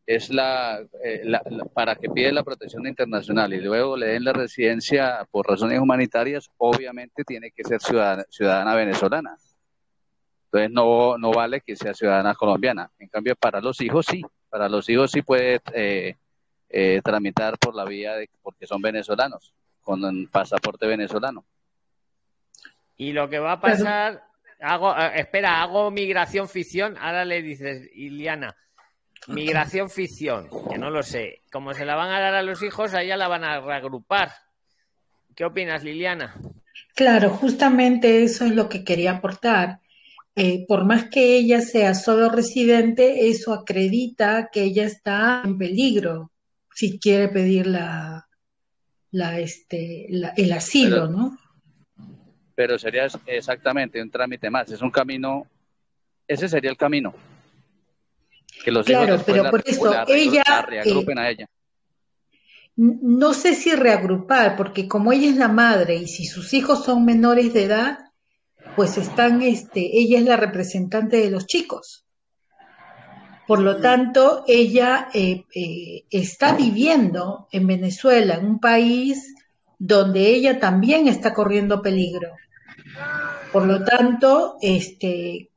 es la, eh, la- la- para que pide la protección internacional y luego le den la residencia por razones humanitarias, obviamente tiene que ser ciudadana, ciudadana venezolana. Entonces no, no vale que sea ciudadana colombiana. En cambio, para los hijos sí, para los hijos sí puede eh, eh, tramitar por la vía de porque son venezolanos, con un pasaporte venezolano. Y lo que va a pasar, hago, eh, espera, hago migración ficción. Ahora le dices, Iliana, migración ficción, que no lo sé. Como se la van a dar a los hijos, a ella la van a reagrupar. ¿Qué opinas, Liliana? Claro, justamente eso es lo que quería aportar. Eh, por más que ella sea solo residente, eso acredita que ella está en peligro si quiere pedir la, la, este, la- el asilo, Pero- ¿no? Pero sería exactamente un trámite más, es un camino, ese sería el camino. Que los Claro, hijos pero por eso ella, la reagrupen a ella. No sé si reagrupar, porque como ella es la madre y si sus hijos son menores de edad, pues están, este, ella es la representante de los chicos. Por lo tanto, ella eh, eh, está viviendo en Venezuela, en un país donde ella también está corriendo peligro. Por lo tanto, este,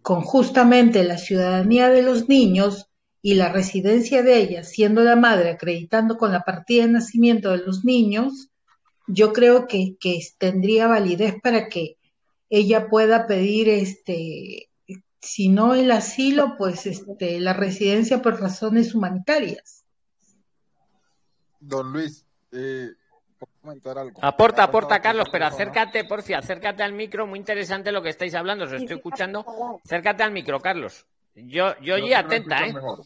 con justamente la ciudadanía de los niños y la residencia de ella, siendo la madre acreditando con la partida de nacimiento de los niños, yo creo que, que tendría validez para que ella pueda pedir, este, si no el asilo, pues este, la residencia por razones humanitarias. Don Luis, eh, ¿puedo comentar algo? Aporta, aporta, Carlos, por pero acércate, porfia, acércate al micro. Muy interesante lo que estáis hablando, os estoy escuchando. Acércate al micro, Carlos. Yo, yo, Creo y que me atenta, ¿eh? mejor.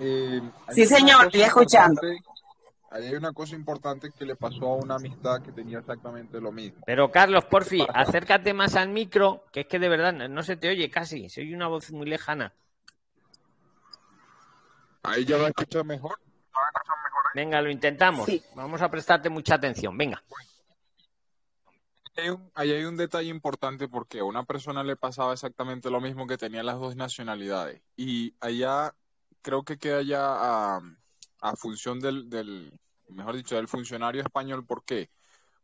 Eh, Sí, señor, estoy escuchando. importante- Ahí hay una cosa importante que le pasó a una amistad que tenía exactamente lo mismo. Pero Carlos, porfi, acércate más al micro, que es que de verdad no- se te oye casi, se oye una voz muy lejana. Ahí ya va a escuchar mejor. Venga, lo intentamos. Sí. Vamos a prestarte mucha atención. Venga. Hay un- ahí hay un detalle importante porque a una persona le pasaba exactamente lo mismo que tenía las dos nacionalidades. Y allá creo que queda ya a, a función del, del, mejor dicho, del funcionario español. ¿Por qué?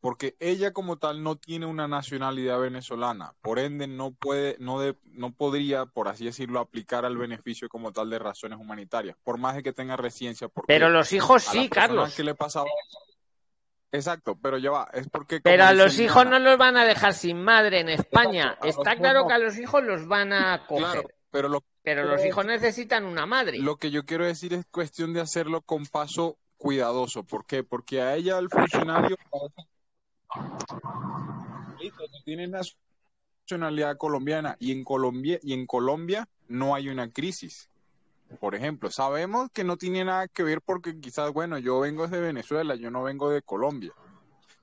Porque ella como tal no tiene una nacionalidad venezolana. Por ende, no puede, no de- no podría, por así decirlo, aplicar al beneficio como tal de razones humanitarias. Por más de que tenga residencia. Porque Pero los hijos sí, Carlos. que le pasaba Exacto, pero ya va, es porque... Pero a los hijos no los van a dejar sin madre en España. Exacto, Está claro que a los hijos los van a coger. Claro, pero lo, Pero los hijos necesitan una madre. lo que yo quiero decir es cuestión de hacerlo con paso cuidadoso. ¿Por qué? Porque a ella, el funcionario, tienes nacionalidad colombiana y en Colombia, y en Colombia no hay una crisis. Por ejemplo, sabemos que no tiene nada que ver porque quizás, bueno, yo vengo desde Venezuela, yo no vengo de Colombia,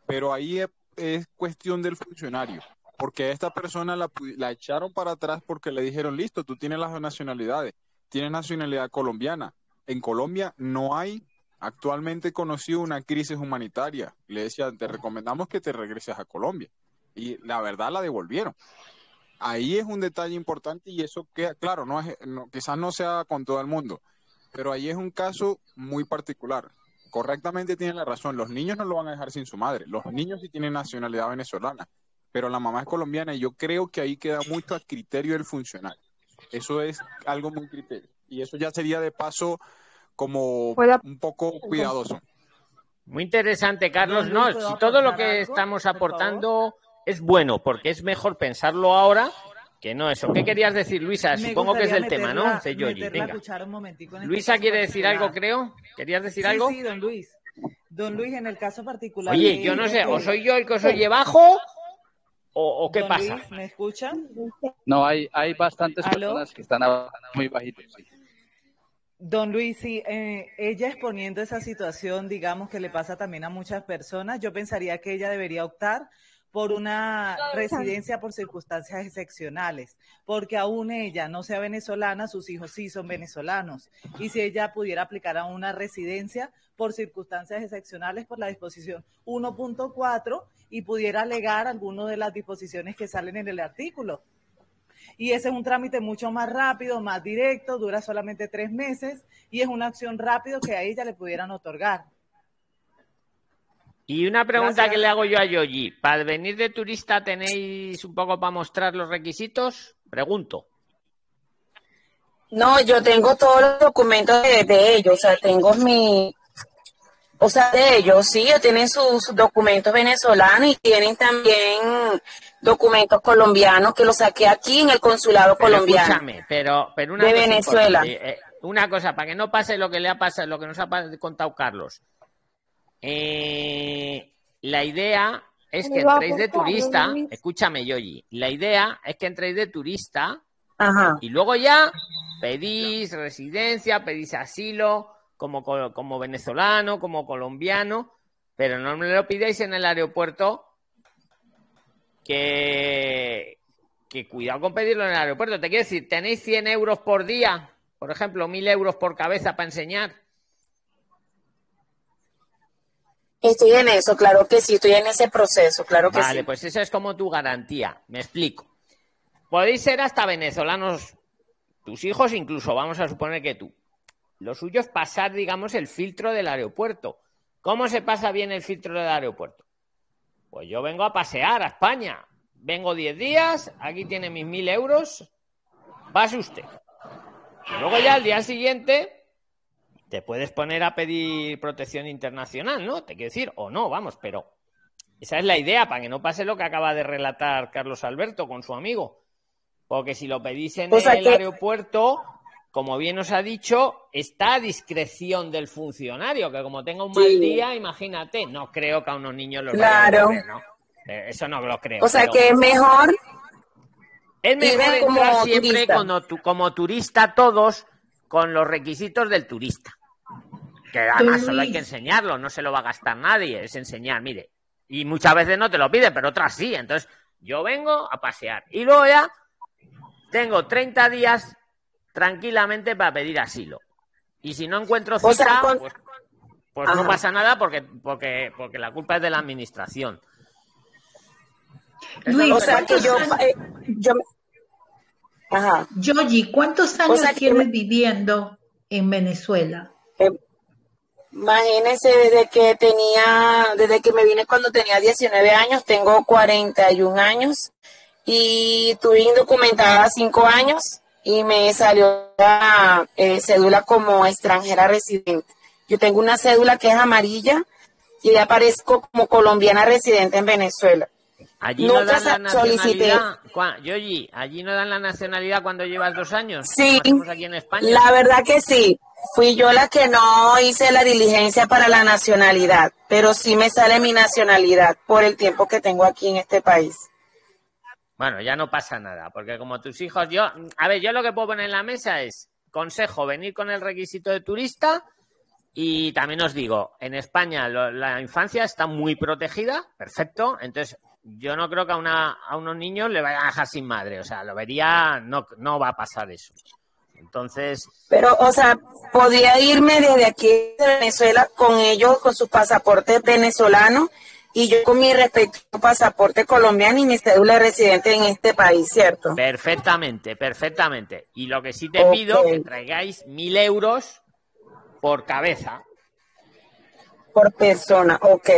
pero ahí es, es cuestión del funcionario, porque a esta persona la, la echaron para atrás porque le dijeron, listo, tú tienes las nacionalidades, tienes nacionalidad colombiana. En Colombia no hay actualmente conocido una crisis humanitaria. Le decía, te recomendamos que te regreses a Colombia. Y la verdad la devolvieron. Ahí es un detalle importante y eso queda claro, no es, quizás no sea con todo el mundo, pero ahí es un caso muy particular. Correctamente tiene la razón, los niños no lo van a dejar sin su madre, los niños sí tienen nacionalidad venezolana, pero la mamá es colombiana y yo creo que ahí queda mucho a criterio del funcionario. Eso es algo muy criterio y eso ya sería de paso como ¿Puedo- un poco cuidadoso. Muy interesante, Carlos. No, Luis, ¿puedo si todo lo que estamos por aportando es bueno, porque es mejor pensarlo ahora que no eso. ¿Qué querías decir, Luisa? Me Supongo que es del tema, meter ¿no? venga. Luisa quiere decir algo, creo. ¿Querías decir Sí, algo? Sí, don Luis. Don Luis, en el caso particular. Oye, yo no sé, que- o soy yo el que os oye bajo o, o qué Don pasa. Luis, ¿me escucha? No, hay, hay bastantes ¿Aló? personas que están muy bajitos. sí. Don Luis, sí, eh, ella exponiendo esa situación, digamos que le pasa también a muchas personas, yo pensaría que ella debería optar por una residencia por circunstancias excepcionales, porque aún ella no sea venezolana, sus hijos sí son venezolanos. Y si ella pudiera aplicar a una residencia por circunstancias excepcionales por la disposición 1.4 y pudiera alegar alguna de las disposiciones que salen en el artículo. Y ese es un trámite mucho más rápido, más directo, dura solamente tres meses y es una acción rápido que a ella le pudieran otorgar. Y una pregunta Gracias. que le hago yo a Yoyi. ¿Para venir de turista tenéis un poco para mostrar los requisitos? Pregunto. No, yo tengo todos los documentos de, de ellos, o sea, tengo mi, o sea, de ellos, sí, ellos tienen sus documentos venezolanos y tienen también documentos colombianos que los saqué aquí en el consulado Pero colombiano. escúchame, pero, pero una De cosa Venezuela. eh, una cosa, para que no pase lo que le ha pasado, lo que nos ha contado Carlos. Eh, la idea es que entréis de turista. Escúchame, Yoyi. La idea es que entréis de turista Ajá. y luego ya pedís residencia, pedís asilo como, co- como venezolano, como colombiano, pero no me lo pidáis en el aeropuerto que, que cuidado con pedirlo en el aeropuerto. Te quiero decir, tenéis 100 euros por día, por ejemplo, 1000 euros por cabeza para enseñar. Estoy en eso, claro que sí, estoy en ese proceso, claro que Vale, sí. pues esa es como tu garantía. Me explico. Podéis ser hasta venezolanos, tus hijos incluso, vamos a suponer que tú. Lo suyo es pasar, digamos, el filtro del aeropuerto. ¿Cómo se pasa bien el filtro del aeropuerto? Pues yo vengo a pasear a España. Vengo 10 días, aquí tiene mis 1000 euros, pase usted. Y luego ya al día siguiente te puedes poner a pedir protección internacional, ¿no? Te quiero decir, o no, vamos, pero esa es la idea, para que no pase lo que acaba de relatar Carlos Alberto con su amigo. Porque si lo pedís en O sea el que- aeropuerto, como bien os ha dicho, está a discreción del funcionario, que como tenga un mal día, imagínate, no creo que a unos niños los Claro. vayan a devolver, ¿no? Eh, Eso no lo creo. O sea pero- que es mejor es mejor ir como entrar siempre turista. como, tu- como turista todos con los requisitos del turista. Que además solo hay que enseñarlo, no se lo va a gastar nadie, es enseñar, mire. Y muchas veces no te lo piden, pero otras sí. Entonces, yo vengo a pasear. Y luego ya tengo 30 días tranquilamente para pedir asilo. Y si no encuentro cita, O sea, con- pues, pues no pasa nada porque, porque, porque la culpa es de la administración. Luis, o sea que ¿cuántos yo, años- eh, yo Ajá. Yoyi, ¿cuántos años sea tienes viviendo en Venezuela? Imagínense desde que tenía, desde que me vine cuando tenía 19 años, tengo 41 años y tuve indocumentada 5 años y me salió la eh, cédula como extranjera residente. Yo tengo una cédula que es amarilla y aparezco como colombiana residente en Venezuela. Allí No no dan la solicité- nacionalidad. Cua- Yoyi, allí no dan la nacionalidad cuando llevas dos años. Sí, aquí en España. La verdad que sí. Fui yo la que no hice la diligencia para la nacionalidad, pero sí me sale mi nacionalidad por el tiempo que tengo aquí en este país. Bueno, ya no pasa nada, porque como tus hijos, yo, a ver, yo lo que puedo poner en la mesa es, consejo, venir con el requisito de turista y también os digo, en España lo- la infancia está muy protegida, perfecto, entonces yo no creo que a, una, a unos niños le vayan a dejar sin madre, o sea, lo vería, no, no va a pasar eso. Entonces, Pero, o sea, podía irme desde aquí de Venezuela con ellos, con sus pasaportes venezolanos y yo con mi respectivo pasaporte colombiano y mi cédula de residente en este país, ¿cierto? perfectamente, perfectamente. Y lo que sí te Ok. pido, que traigáis mil euros por cabeza. Por persona, ok.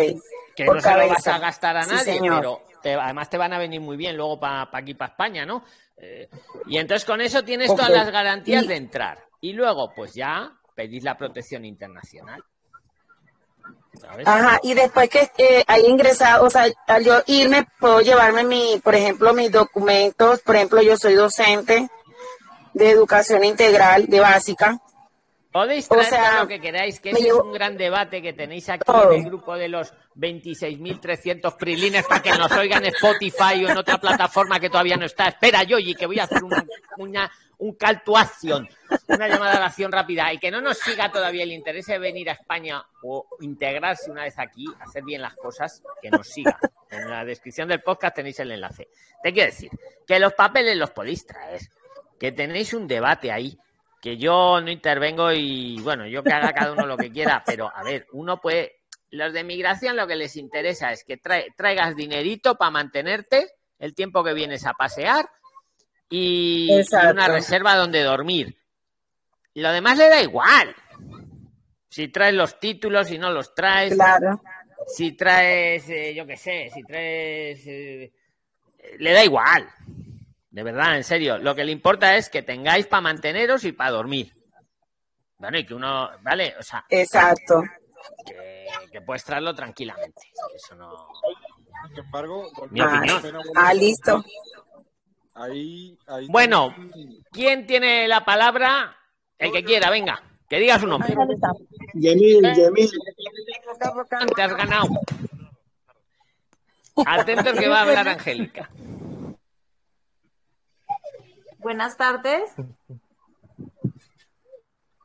que Por no se lo vas cabeza. a gastar a Sí, nadie, señor. pero te- además te van a venir muy bien luego para aquí, para España, ¿no? Eh, y entonces con eso tienes todas las garantías Y- de entrar. Y luego, pues ya pedís la protección internacional. Ajá, y después que eh, haya ingresado, o sea, al yo irme, puedo llevarme mi, por ejemplo, mis documentos, por ejemplo, yo soy docente de educación integral, de básica. Podéis o traer sea, todo lo que queráis, que ese es llevo- un gran debate que tenéis aquí Todo. en el grupo de los 26.300 prilines para que nos oigan Spotify o en otra plataforma que todavía no está. Espera, Yoyi, que voy a hacer una, una- un call to action, una llamada de acción rápida y que no nos siga todavía el interés de venir a España o integrarse una vez aquí, hacer bien las cosas, que nos siga. En la descripción del podcast tenéis el enlace. Te quiero decir que los papeles los podéis traer, que tenéis un debate ahí, que yo no intervengo y bueno, yo que haga cada uno lo que quiera, pero a ver, uno puede, los de migración lo que les interesa es que trae- traigas dinerito para mantenerte el tiempo que vienes a pasear y, una reserva donde dormir. Y lo demás le da igual. Si traes los títulos, si no los traes. Claro. Si traes, eh, yo qué sé, si traes... eh, le da igual. De verdad, en serio. Lo que le importa es que tengáis para manteneros y para dormir. Bueno, y que uno, ¿vale? O sea, Exacto. que, que puedes traerlo tranquilamente. Eso no... Sin embargo, Mi opinión. Ah, listo. Ahí, ahí Bueno, ¿quién tiene la palabra? El que quiera, venga, que diga su nombre. Yemil, Yemil. Te has ganado. Atentos que va a hablar Angélica. Buenas tardes.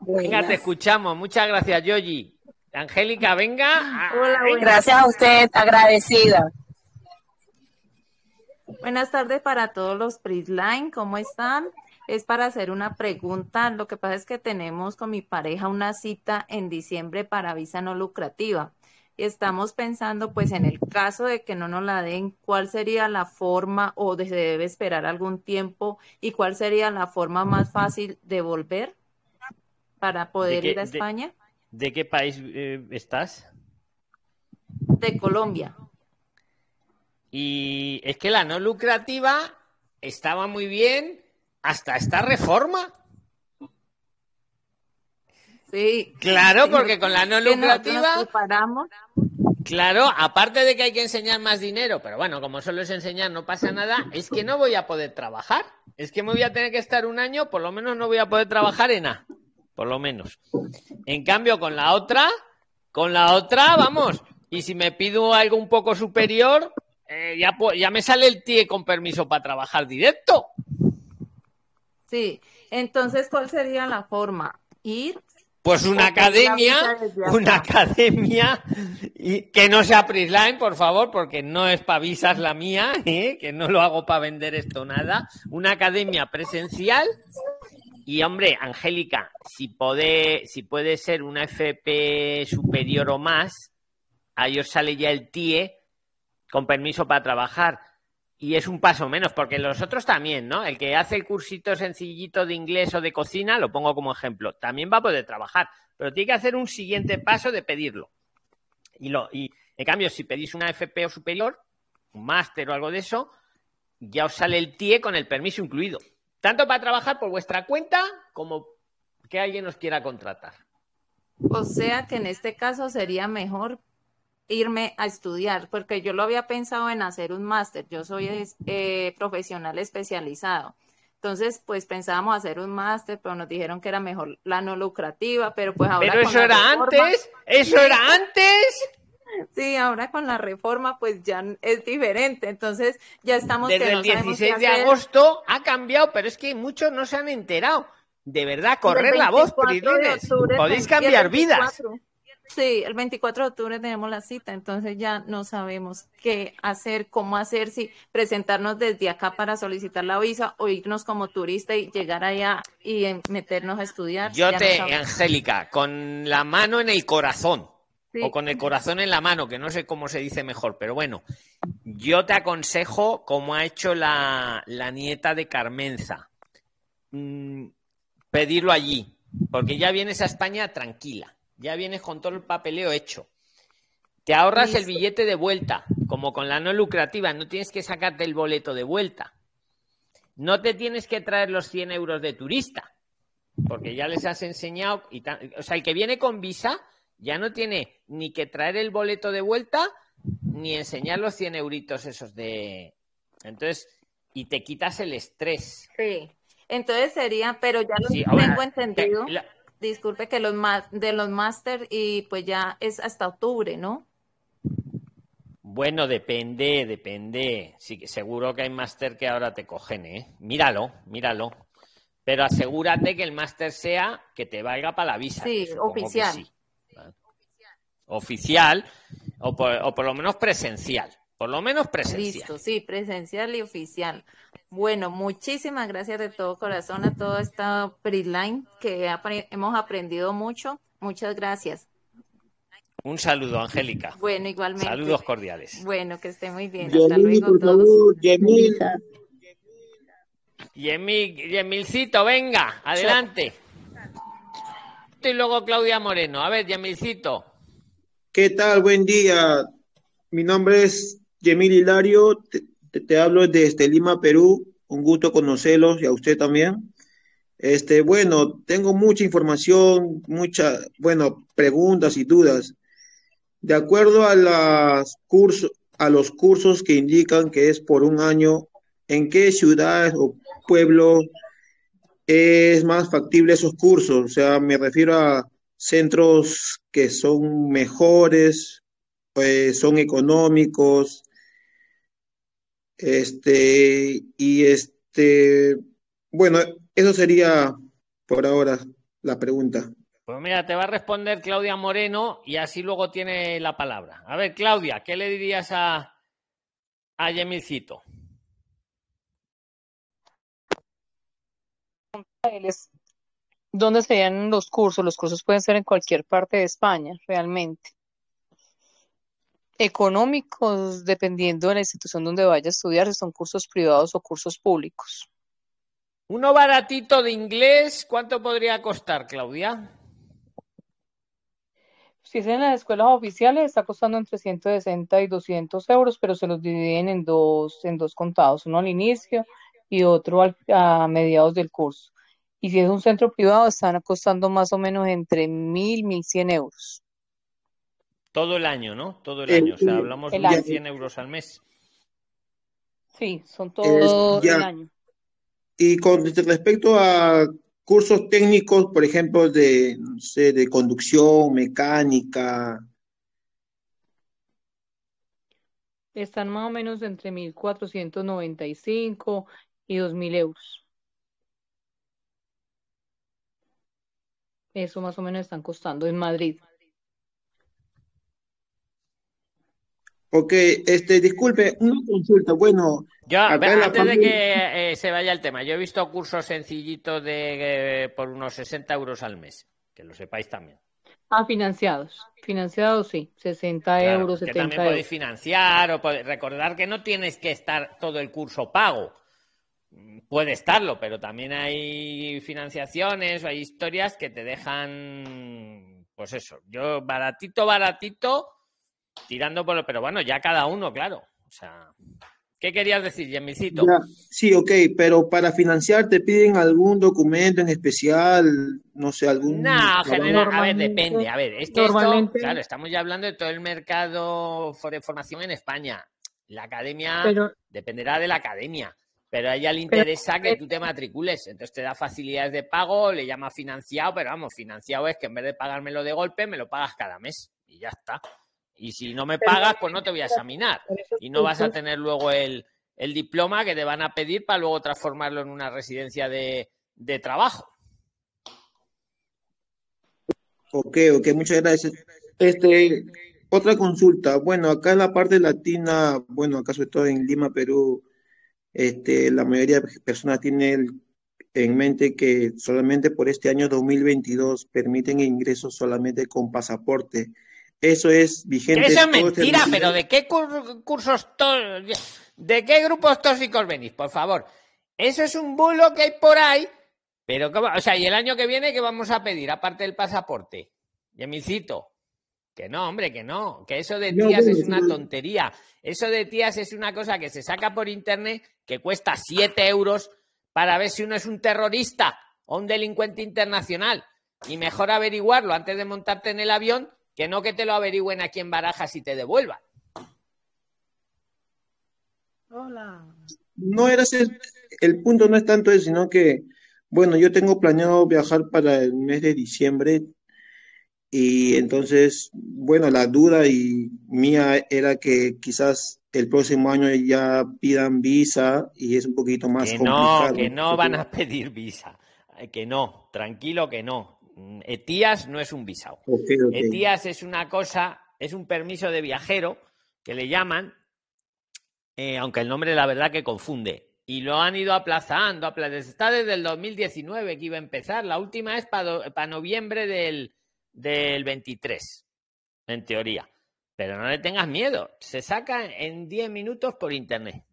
Venga, te escuchamos. Muchas gracias, Yoyi. Angélica, venga. Hola, buenas Gracias a usted, agradecida. Buenas tardes para todos los Prisline, ¿cómo están? Es para hacer una pregunta. Lo que pasa es que tenemos con mi pareja una cita en diciembre para visa no lucrativa. Y estamos pensando, pues, en el caso de que no nos la den, ¿cuál sería la forma o se debe esperar algún tiempo y cuál sería la forma más fácil de volver para poder qué- ir a de- España? ¿De qué país eh, estás? De Colombia. Y es que la no lucrativa estaba muy bien hasta esta reforma. Sí. Claro, porque con la no lucrativa, Nos preparamos. claro, aparte de que hay que enseñar más dinero, pero bueno, como solo es enseñar, no pasa nada, es que no voy a poder trabajar. Es que me voy a tener que estar un año, por lo menos no voy a poder trabajar en A, por lo menos. En cambio, con la otra, con la otra, vamos, y si me pido algo un poco superior, eh, ya, ya me sale el TIE con permiso para trabajar directo. Sí, entonces, ¿cuál sería la forma? Ir. Pues una academia, una academia y que no sea Prisline, por favor, porque no es para visas la mía, ¿eh? que no lo hago para vender esto nada. Una academia presencial y hombre, Angélica, si puede, si puede ser una FP superior o más, ahí os sale ya el TIE con permiso para trabajar. Y es un paso menos, porque los otros también, ¿no? El que hace el cursito sencillito de inglés o de cocina, lo pongo como ejemplo, también va a poder trabajar, pero tiene que hacer un siguiente paso de pedirlo. Y, lo, y en cambio, si pedís una FP o superior, un máster o algo de eso, ya os sale el TIE con el permiso incluido. Tanto para trabajar por vuestra cuenta como que alguien os quiera contratar. O sea que en este caso sería mejor irme a estudiar, porque yo lo había pensado en hacer un máster. Yo soy eh, profesional especializado. Entonces, pues pensábamos hacer un máster, pero nos dijeron que era mejor la no lucrativa, pero pues ahora... Pero eso era reforma- antes, eso era antes. Sí, ahora con la reforma pues ya es diferente, entonces ya estamos que Desde no el sabemos qué 16 de agosto ha cambiado, pero es que muchos no se han enterado. De verdad, correr la voz, 24 de Prilines. octubre Podéis cambiar vidas. 24. Sí, el 24 de octubre tenemos la cita, entonces ya no sabemos qué hacer, cómo hacer, si presentarnos desde acá para solicitar la visa o irnos como turista y llegar allá y eh, meternos a estudiar. Yo no te. Angélica, con la mano en el corazón. Sí. O con el corazón en la mano, que no sé cómo se dice mejor, pero bueno, yo te aconsejo, como ha hecho la, la nieta de Carmenza, mm, pedirlo allí, porque ya vienes a España tranquila, ya vienes con todo el papeleo hecho. Te ahorras el billete de vuelta, como con la no lucrativa, no tienes que sacarte el boleto de vuelta. No te tienes que traer los 100 euros de turista, porque ya les has enseñado. Y o sea, el que viene con visa ya no tiene ni que traer el boleto de vuelta ni enseñar los 100 euritos esos de. Entonces, y te quitas el estrés. Sí, entonces sería, pero ya lo Sí, ahora, tengo entendido. la- Disculpe que los de los máster y pues ya es hasta octubre, ¿no? Bueno, depende, depende. Sí, seguro que hay máster que ahora te cogen, ¿eh? Míralo, míralo. Pero asegúrate que el máster sea que te valga para la visa. Sí, oficial. sí, ¿vale? Oficial o por, o por lo menos presencial. Por lo menos presencial. Listo, sí, presencial y oficial. Bueno, muchísimas gracias de todo corazón a todo esta PRIXLINE que hemos aprendido mucho. Muchas gracias. Un saludo, Angélica. Bueno, igualmente. Saludos cordiales. Bueno, que esté muy bien. Hasta Yemil, luego por todos. favor, Yemil. Yemil, Yemilcito, venga, adelante. Y luego Claudia Moreno. A ver, Yemilcito. ¿Qué tal? Buen día. Mi nombre es Yemil Hilario. Te, te- hablo desde Lima, Perú. Un gusto conocerlos y a usted también. Este, bueno, tengo mucha información, muchas, bueno, preguntas y dudas. De acuerdo a los cursos que indican que es por un año, ¿en qué ciudades o pueblos es más factible esos cursos? O sea, me refiero a centros que son mejores, pues son económicos, este, y este, bueno, eso sería por ahora la pregunta. Pues mira, te va a responder Claudia Moreno y así luego tiene la palabra. A ver, Claudia, ¿qué le dirías a, a Yemilcito? él es dónde serían los cursos. Los cursos pueden ser en cualquier parte de España, realmente. Económicos, dependiendo de la institución donde vaya a estudiar, si son cursos privados o cursos públicos. Uno baratito de inglés, ¿cuánto podría costar, Claudia? Si es en las escuelas oficiales, está costando entre 160 y 200 euros, pero se los dividen en dos, en dos contados, uno al inicio y otro al- a mediados del curso. Y si es un centro privado, están costando más o menos entre 1.000, 1.100 euros. Todo el año, ¿no? Todo el Eh, año. O sea, eh, hablamos El de año. 100 euros al mes. Sí, son Es- todo el ya. año. Y con respecto a cursos técnicos, por ejemplo, de, no sé, de conducción, mecánica, Están más o menos entre 1.495 y 2.000 euros. Eso más o menos están costando en Madrid. Ok, este, disculpe, una consulta, bueno, la antes de que eh, se vaya el tema, yo he visto cursos sencillitos de eh, por unos 60 euros al mes, que lo sepáis también. Ah, financiados. Financiados, sí. 60 Claro, euros, que 70 también podéis financiar o podéis recordar que no tienes que estar todo el curso pago. Puede estarlo, pero también hay financiaciones o hay historias que te dejan, pues eso, yo baratito, baratito, tirando por lo, pero bueno, ya cada uno, claro. O sea, ¿Qué querías decir, Yemicito? Ya, sí, ok, pero para financiar te piden algún documento en especial, no sé, algún... No, general, a ver, depende. A ver, es que esto, claro, estamos ya hablando de todo el mercado de formación en España. La academia Pero- dependerá de la academia, pero a ella le Pero- interesa que tú te matricules. Entonces te da facilidades de pago, le llama financiado, pero vamos, financiado es que en vez de pagármelo de golpe, me lo pagas cada mes y ya está. Y si no me pagas, pues no te voy a examinar. Y no vas a tener luego el, el diploma que te van a pedir para luego transformarlo en una residencia de, de trabajo. Ok, ok, muchas gracias. Este, otra consulta. Bueno, acá en la parte latina, bueno, acá sobre todo en Lima, Perú, este, la mayoría de personas tiene el- en mente que solamente por este año 2022 permiten ingresos solamente con pasaporte. Eso es vigente. Eso es este mentira, 2022? pero ¿de qué cur- cursos, de qué grupos tóxicos venís, por favor? Eso es un bulo que hay por ahí, pero o sea, y el año que viene, ¿qué vamos a pedir aparte del pasaporte? Yemilcito, que no, hombre, que no, que eso de No, tías es una tontería. Eso de tías es una cosa que se saca por internet que cuesta 7 euros para ver si uno es un terrorista o un delincuente internacional. Y mejor averiguarlo antes de montarte en el avión que no que te lo averigüen aquí en Barajas y te devuelvan. Hola. No era ese, el punto no es tanto eso, sino que, bueno, yo tengo planeado viajar para el mes de diciembre y entonces, bueno, la duda y mía era que quizás el próximo año ya pidan visa y es un poquito más Que no, complicado. que no van a pedir visa. Que no, tranquilo que no. Mm, ETIAS no es un visado. ETIAS es una cosa, es un permiso de viajero que le llaman, eh, aunque el nombre la verdad que confunde. Y lo han ido aplazando, apla- está desde el 2019 que iba a empezar. La última es para noviembre del, del 23, en teoría. Pero no le tengas miedo, se saca en 10 minutos por internet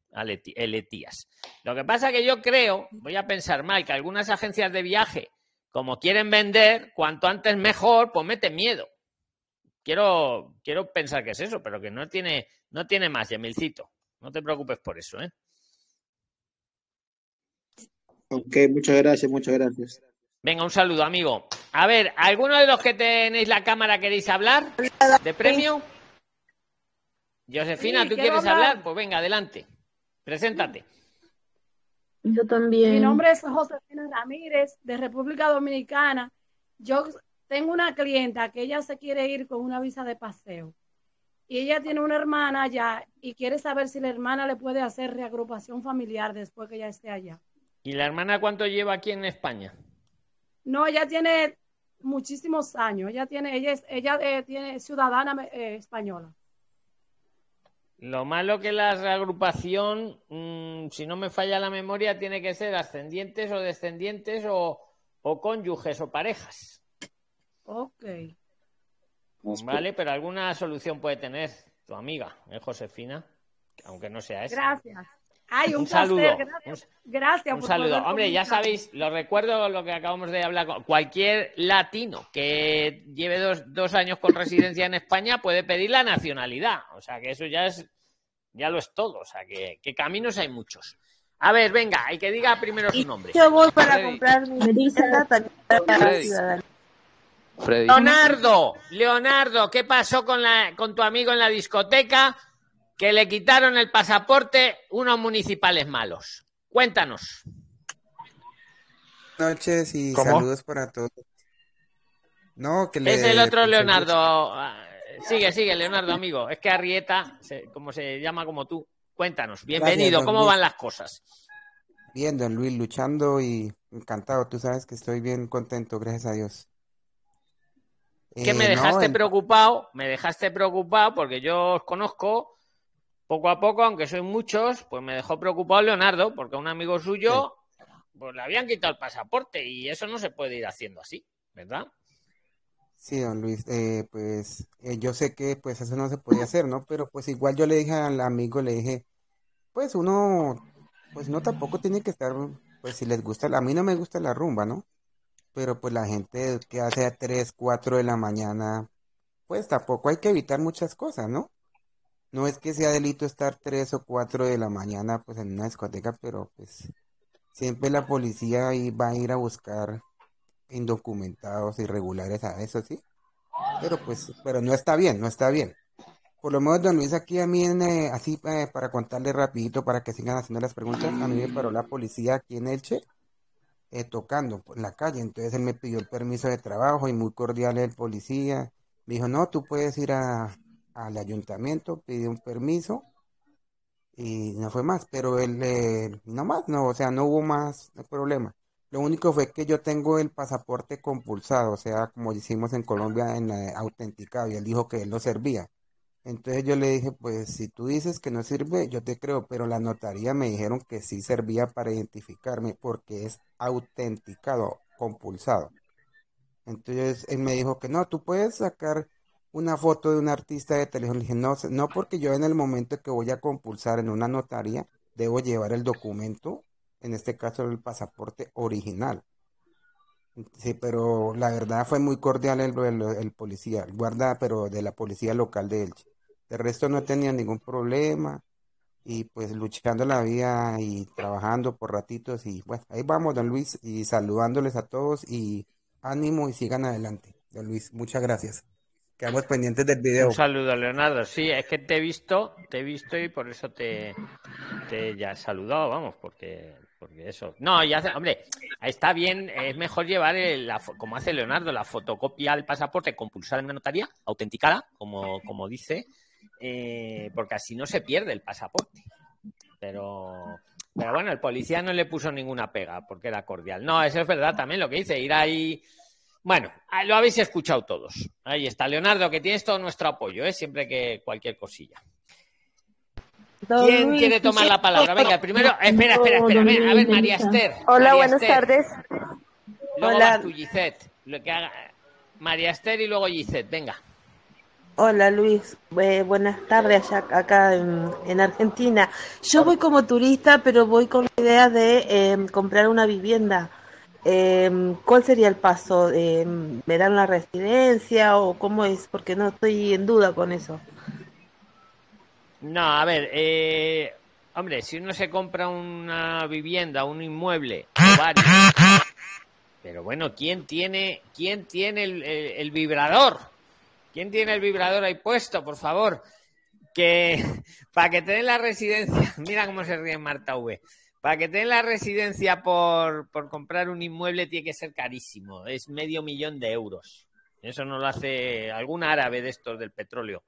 el ETIAS. Lo que pasa que yo creo, voy a pensar mal, que algunas agencias de viaje, como quieren vender, cuanto antes mejor, pues meten miedo. Quiero, quiero pensar que es eso, pero que no tiene, no tiene más, Yemilcito. No te preocupes por eso, ¿eh? Ok, muchas gracias, muchas gracias. Venga, un saludo, amigo. A ver, ¿alguno de los que tenéis la cámara queréis hablar de premio? Josefina, Sí, ¿tú quieres hablar. hablar? Pues venga, adelante. Preséntate. Yo también. Mi nombre es Josefina Ramírez, de República Dominicana. Yo tengo una clienta que ella se quiere ir con una visa de paseo. Y ella tiene una hermana allá y quiere saber si la hermana le puede hacer reagrupación familiar después que ella esté allá. ¿Y la hermana cuánto lleva aquí en España? No, ella tiene muchísimos años. Ella tiene, ella es, ella eh, tiene ciudadana eh, española. Lo malo que la reagrupación, mm, si no me falla la memoria, tiene que ser ascendientes o descendientes o, o cónyuges o parejas. Ok. Vale, pero alguna solución puede tener tu amiga, ¿eh, Josefina? Aunque no sea esa. Gracias. Ay, un, Un saludo, placer. Gracias. Gracias Un por saludo. Hombre, ya sabéis, lo recuerdo lo que acabamos de hablar. con- Cualquier latino que lleve dos, dos años con residencia en España puede pedir la nacionalidad. O sea, que eso ya es, ya lo es todo. O sea, que, que caminos hay muchos. A ver, venga, hay que diga primero su nombre. Yo voy para Freddy. comprar mi visa también para ciudadanía. Leonardo, Leonardo, ¿qué pasó con, la, con tu amigo en la discoteca? Que le quitaron el pasaporte unos municipales malos. Cuéntanos. noches y ¿Cómo? saludos para todos. No, que le Es el otro Leonardo. Ah, Sigue, sigue, Leonardo, amigo. Es que Arrieta, como se llama como tú. Cuéntanos. Bienvenido. ¿Cómo Luis. van las cosas? Bien, don Luis, luchando y encantado. Tú sabes que estoy bien contento, gracias a Dios. que Eh, me no, dejaste en- preocupado, me dejaste preocupado porque yo os conozco poco a poco, aunque sois muchos, pues me dejó preocupado Leonardo, porque a un amigo suyo pues le habían quitado el pasaporte y eso no se puede ir haciendo así, ¿verdad? Sí, don Luis, eh, pues eh, yo sé que pues eso no se podía hacer, ¿no? Pero pues igual yo le dije al amigo, le dije, pues uno, pues no tampoco tiene que estar, pues si les gusta, a mí no me gusta la rumba, ¿no? Pero pues la gente que hace a 3, 4 de la mañana, pues tampoco hay que evitar muchas cosas, ¿no? No es que sea delito estar tres o cuatro de la mañana pues en una discoteca, pero pues siempre la policía va a ir a buscar indocumentados, irregulares a eso, sí. Pero pues, pero no está bien, no está bien. Por lo menos, don Luis, aquí a mí, en, eh, así eh, para contarle rapidito, para que sigan haciendo las preguntas, a mí me paró la policía aquí en Elche, eh, tocando en la calle. Entonces él me pidió el permiso de trabajo y muy cordial el policía. Me dijo, no, tú puedes ir a, al ayuntamiento, pidió un permiso y no fue más, pero él, no más, no, o sea, no hubo más problema. Lo único fue que yo tengo el pasaporte compulsado, o sea, como hicimos en Colombia, en la autenticado, y él dijo que él no servía. Entonces yo le dije, pues si tú dices que no sirve, yo te creo, pero la notaría me dijeron que sí servía para identificarme porque es autenticado, compulsado. Entonces él me dijo que no, tú puedes sacar una foto de un artista de televisión. Le dije, no, no porque yo en el momento que voy a compulsar en una notaría, debo llevar el documento, en este caso el pasaporte original. Sí, pero la verdad fue muy cordial el, el, policía, el guarda, pero de la policía local de Elche. De resto no tenía ningún problema y pues luchando la vida y trabajando por ratitos y bueno, ahí vamos, don Luis, y saludándoles a todos y ánimo y sigan adelante. Don Luis, muchas gracias. Quedamos pendientes del video. Un saludo, Leonardo. Sí, es que te he visto, te he visto y por eso te, te ya he saludado, vamos, porque, porque eso. No, ya, hombre, está bien, es mejor llevar, el, la, como hace Leonardo, la fotocopia del pasaporte compulsada en una notaría, autenticada, como, como dice, eh, porque así no se pierde el pasaporte. Pero, pero bueno, el policía no le puso ninguna pega porque era cordial. No, eso es verdad también lo que dice, ir ahí bueno, ah, lo habéis escuchado todos. Ahí está, Leonardo, que tienes todo nuestro apoyo, ¿eh? siempre que cualquier cosilla. ¿Quién quiere tomar la palabra? Venga, primero, espera, espera, espera. A ver, a ver María Esther. Hola, María buenas Esther. tardes. Luego Hola. vas tú, Gisette. Lo que haga... María Esther y luego Gisette, venga. Hola Luis, Eh, buenas tardes allá- acá en, en Argentina. Yo voy como turista, pero voy con la idea de eh, comprar una vivienda. Eh, ¿Cuál sería el paso? Eh, ¿Me dan la residencia o cómo es? Porque no estoy en duda con eso. No, a ver, eh, hombre, si uno se compra una vivienda, un inmueble, o varios, pero bueno, ¿quién tiene, quién tiene el, vibrador? ¿Quién tiene el vibrador ahí puesto, por favor? Que para que te den la residencia, mira cómo se ríe Marta V. Para que te den la residencia por, por comprar un inmueble tiene que ser carísimo, es medio millón de euros. Eso no lo hace algún árabe de estos del petróleo.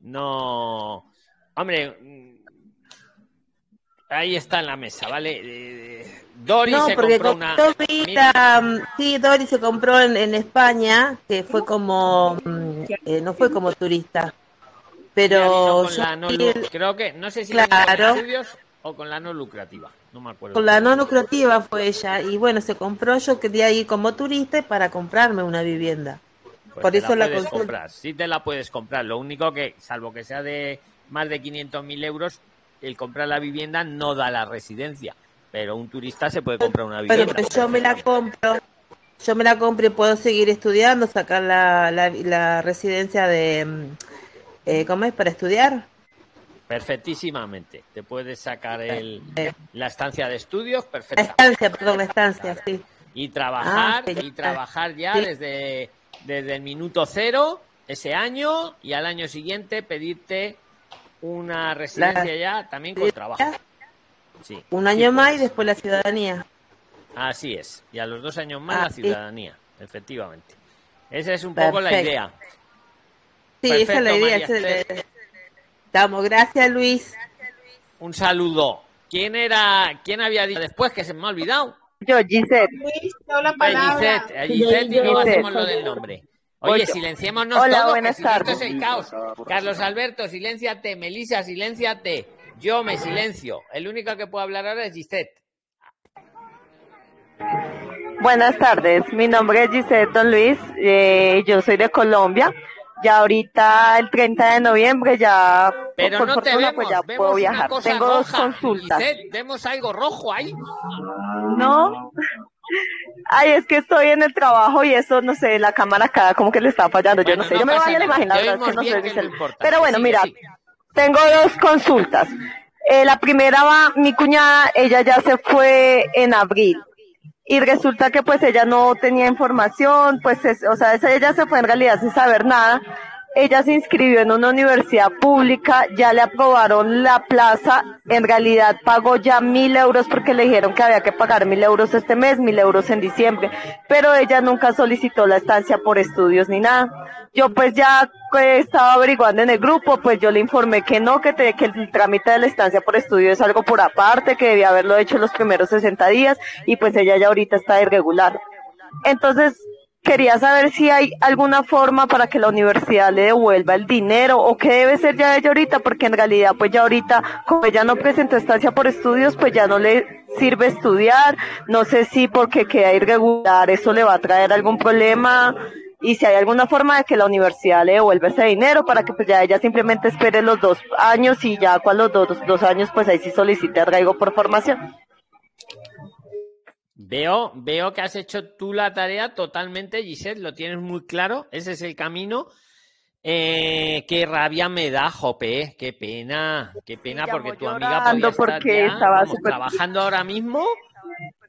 No, hombre, mm, ahí está en la mesa, ¿vale? Eh, Dori No, se porque compró una. Sí, Dori se compró en, en España, que fue como, mm, eh, no fue como turista, pero yo la no creo que no sé si Claro. con estudios o con la no lucrativa, no me acuerdo. Con la no lucrativa fue ella y bueno, se compró, yo quería ir como turista para comprarme una vivienda. Pues Por eso la la puedes consulta. comprar, sí te la puedes comprar. Lo único que, salvo que sea de más de 500.000 euros, el comprar la vivienda no da la residencia. Pero un turista se puede comprar una Pero vivienda. que yo me la compro, yo me la compro y puedo seguir estudiando, sacar la, la, la residencia de, mm, eh, ¿cómo es? Para estudiar. Perfectísimamente. Te puedes sacar el, la estancia de estudios, perfecta. estancia, perdón, estancia, sí. Y trabajar, Ah, y trabajar ya Sí. desde, desde el minuto cero, ese año, y al año siguiente pedirte una residencia ya también con trabajo. Sí. Un sí año más y después la ciudadanía. Así es. Y a los dos años más Ah, la sí. ciudadanía, efectivamente. Esa es un poco la idea. Sí, esa es la Perfecto, idea. María esa es la Esther. idea. Estamos, gracias Luis. Un saludo. ¿Quién era, quién había dicho después que se me ha olvidado? Yo, Gisette. Luis, toda la palabra. Gisette, a Gisette y Gisette. hacemos lo del nombre. Oye, silenciémonos Hola, todos, que buenas si no esto tardes. es el caos. Carlos Alberto, silénciate. Melissa, silénciate. Yo me silencio. El único que puedo hablar ahora es Gisette. Buenas tardes, mi nombre es Gisette Don Luis, eh, yo soy de Colombia. Ya ahorita el 30 de noviembre ya Pero por no te fortuna vemos, pues ya vemos puedo viajar. Tengo dos consultas. Gisette, vemos algo rojo ahí. No. Ay, es que estoy en el trabajo y eso, no sé, la cámara acá como que le está fallando. Yo no sé, yo me voy a la nada. imagen, la Te verdad es que no sé que. Pero bueno, mira, tengo dos consultas. Eh, la primera va, mi cuñada, ella ya se fue en abril y resulta que pues ella no tenía información, pues es- o sea, ella se fue en realidad sin saber nada. Ella se inscribió en una universidad pública, ya le aprobaron la plaza, en realidad pagó ya mil euros porque le dijeron que había que pagar mil euros este mes, mil euros en diciembre, pero ella nunca solicitó la estancia por estudios ni nada. Yo pues ya estaba averiguando en el grupo, pues yo le informé que no, que, te- que el trámite de la estancia por estudio es algo por aparte, que debía haberlo hecho los primeros 60 días y pues ella ya ahorita está irregular. Entonces, quería saber si hay alguna forma para que la universidad le devuelva el dinero o qué debe ser ya ella ahorita, porque en realidad pues ya ahorita, como ella no presentó estancia por estudios, pues ya no le sirve estudiar, no sé si porque queda irregular eso le va a traer algún problema y si hay alguna forma de que la universidad le devuelva ese dinero para que pues ya ella simplemente espere los dos años y ya con los dos, dos años pues ahí sí solicite arraigo por formación. Veo, veo que has hecho tú la tarea totalmente, Giselle, lo tienes muy claro, ese es el camino. Eh, qué rabia me da, Jope, qué pena, qué pena, porque tu amiga podía estar ya, vamos, trabajando ahora mismo.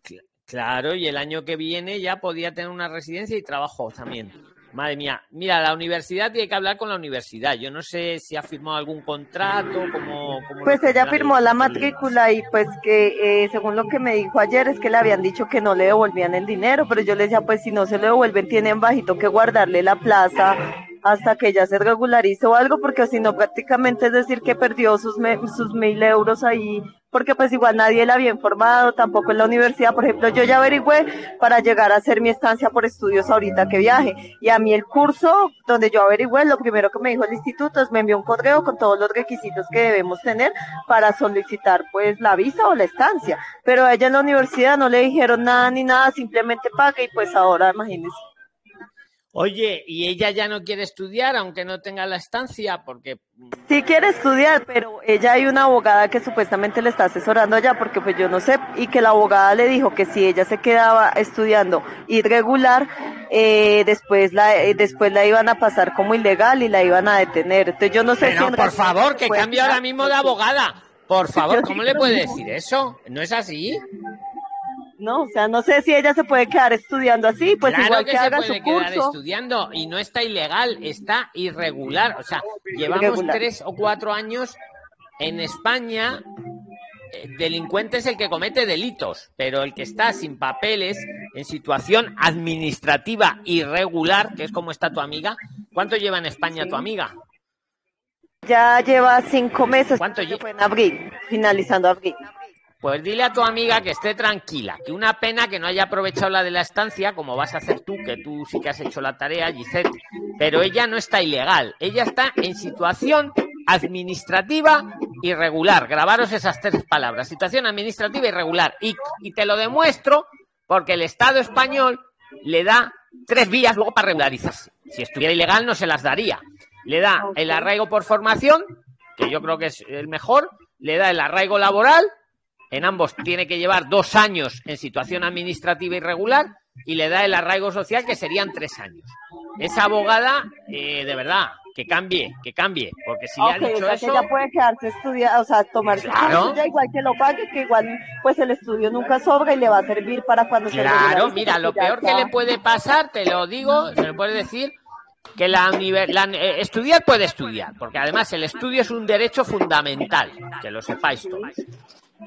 Cl- Claro, y el año que viene ya podía tener una residencia y trabajo también. Madre mía, mira, la universidad tiene que hablar con la universidad. Yo no sé si ha firmado algún contrato, como... Pues ella firmó la matrícula y pues que eh, según lo que me dijo ayer es que le habían dicho que no le devolvían el dinero, pero yo le decía pues si no se lo devuelven tienen bajito que guardarle la plaza hasta que ella se regularice o algo, porque si no prácticamente es decir que perdió sus, me- sus mil euros ahí, porque pues igual nadie la había informado, tampoco en la universidad, por ejemplo, yo ya averigüé para llegar a hacer mi estancia por estudios ahorita que viaje, y a mí el curso donde yo averigüé, lo primero que me dijo el instituto es me envió un correo con todos los requisitos que debemos tener para solicitar pues la visa o la estancia, pero a ella en la universidad no le dijeron nada ni nada, simplemente paga y pues ahora imagínense. Oye, y ella ya no quiere estudiar, aunque no tenga la estancia, porque Sí quiere estudiar, pero ella hay una abogada que supuestamente le está asesorando allá, porque pues yo no sé, y que la abogada le dijo que si ella se quedaba estudiando irregular, eh, después la eh, después la iban a pasar como ilegal y la iban a detener. Entonces yo no sé si Pero en por favor, que cambie ahora mismo de abogada. Por favor, ¿cómo le puede decir eso? ¿No es así? No, o sea, no sé si ella se puede quedar estudiando así, pues claro igual que, que, se haga puede su quedar curso. estudiando y no está ilegal, está irregular. O sea, llevamos Irregular. tres o cuatro años en España. eh, Delincuente es el que comete delitos, pero el que está sin papeles, en situación administrativa irregular, que es como está tu amiga. ¿Cuánto lleva en España tu amiga? Ya lleva cinco meses, ¿Cuánto fue en abril, finalizando abril. Pues dile a tu amiga que esté tranquila, que una pena que no haya aprovechado la de la estancia, como vas a hacer tú, que tú sí que has hecho la tarea, Gisette, pero ella no está ilegal, ella está en situación administrativa irregular. Grabaros esas tres palabras, situación administrativa irregular. Y, y te lo demuestro porque el Estado español le da tres vías luego para regularizarse. Si estuviera ilegal no se las daría. Le da el arraigo por formación, que yo creo que es el mejor, le da el arraigo laboral, en ambos tiene que llevar dos años en situación administrativa irregular y le da el arraigo social que serían tres años. Esa abogada, eh, de verdad, que cambie, que cambie, porque si le Ok, ha o dicho sea que eso, ella puede quedarse estudiar, o sea, tomar su Claro. curso ya igual que lo pague, que igual pues el estudio nunca sobra y le va a servir para cuando se Claro, mira, lo ya peor que le puede pasar, te lo digo, se le puede decir que la, la- eh, estudiar puede estudiar, porque además el estudio es un derecho fundamental, que lo sepáis todos.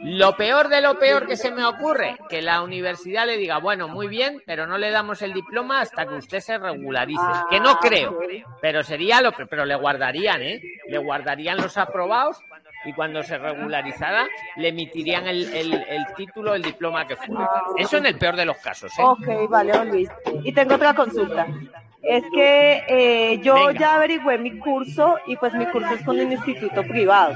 Lo peor de lo peor que se me ocurre, que la universidad le diga, bueno, muy bien, pero no le damos el diploma hasta que usted se regularice. Que no creo, pero sería lo pe- pero le guardarían, ¿eh? Le guardarían los aprobados y cuando se regularizara le emitirían el, el- el título, el diploma que fuera. Eso en el peor de los casos, ¿eh? Ok, vale, don Luis. Y tengo otra consulta. Es que eh, yo Venga. ya averigüé mi curso y pues mi curso es con un instituto privado.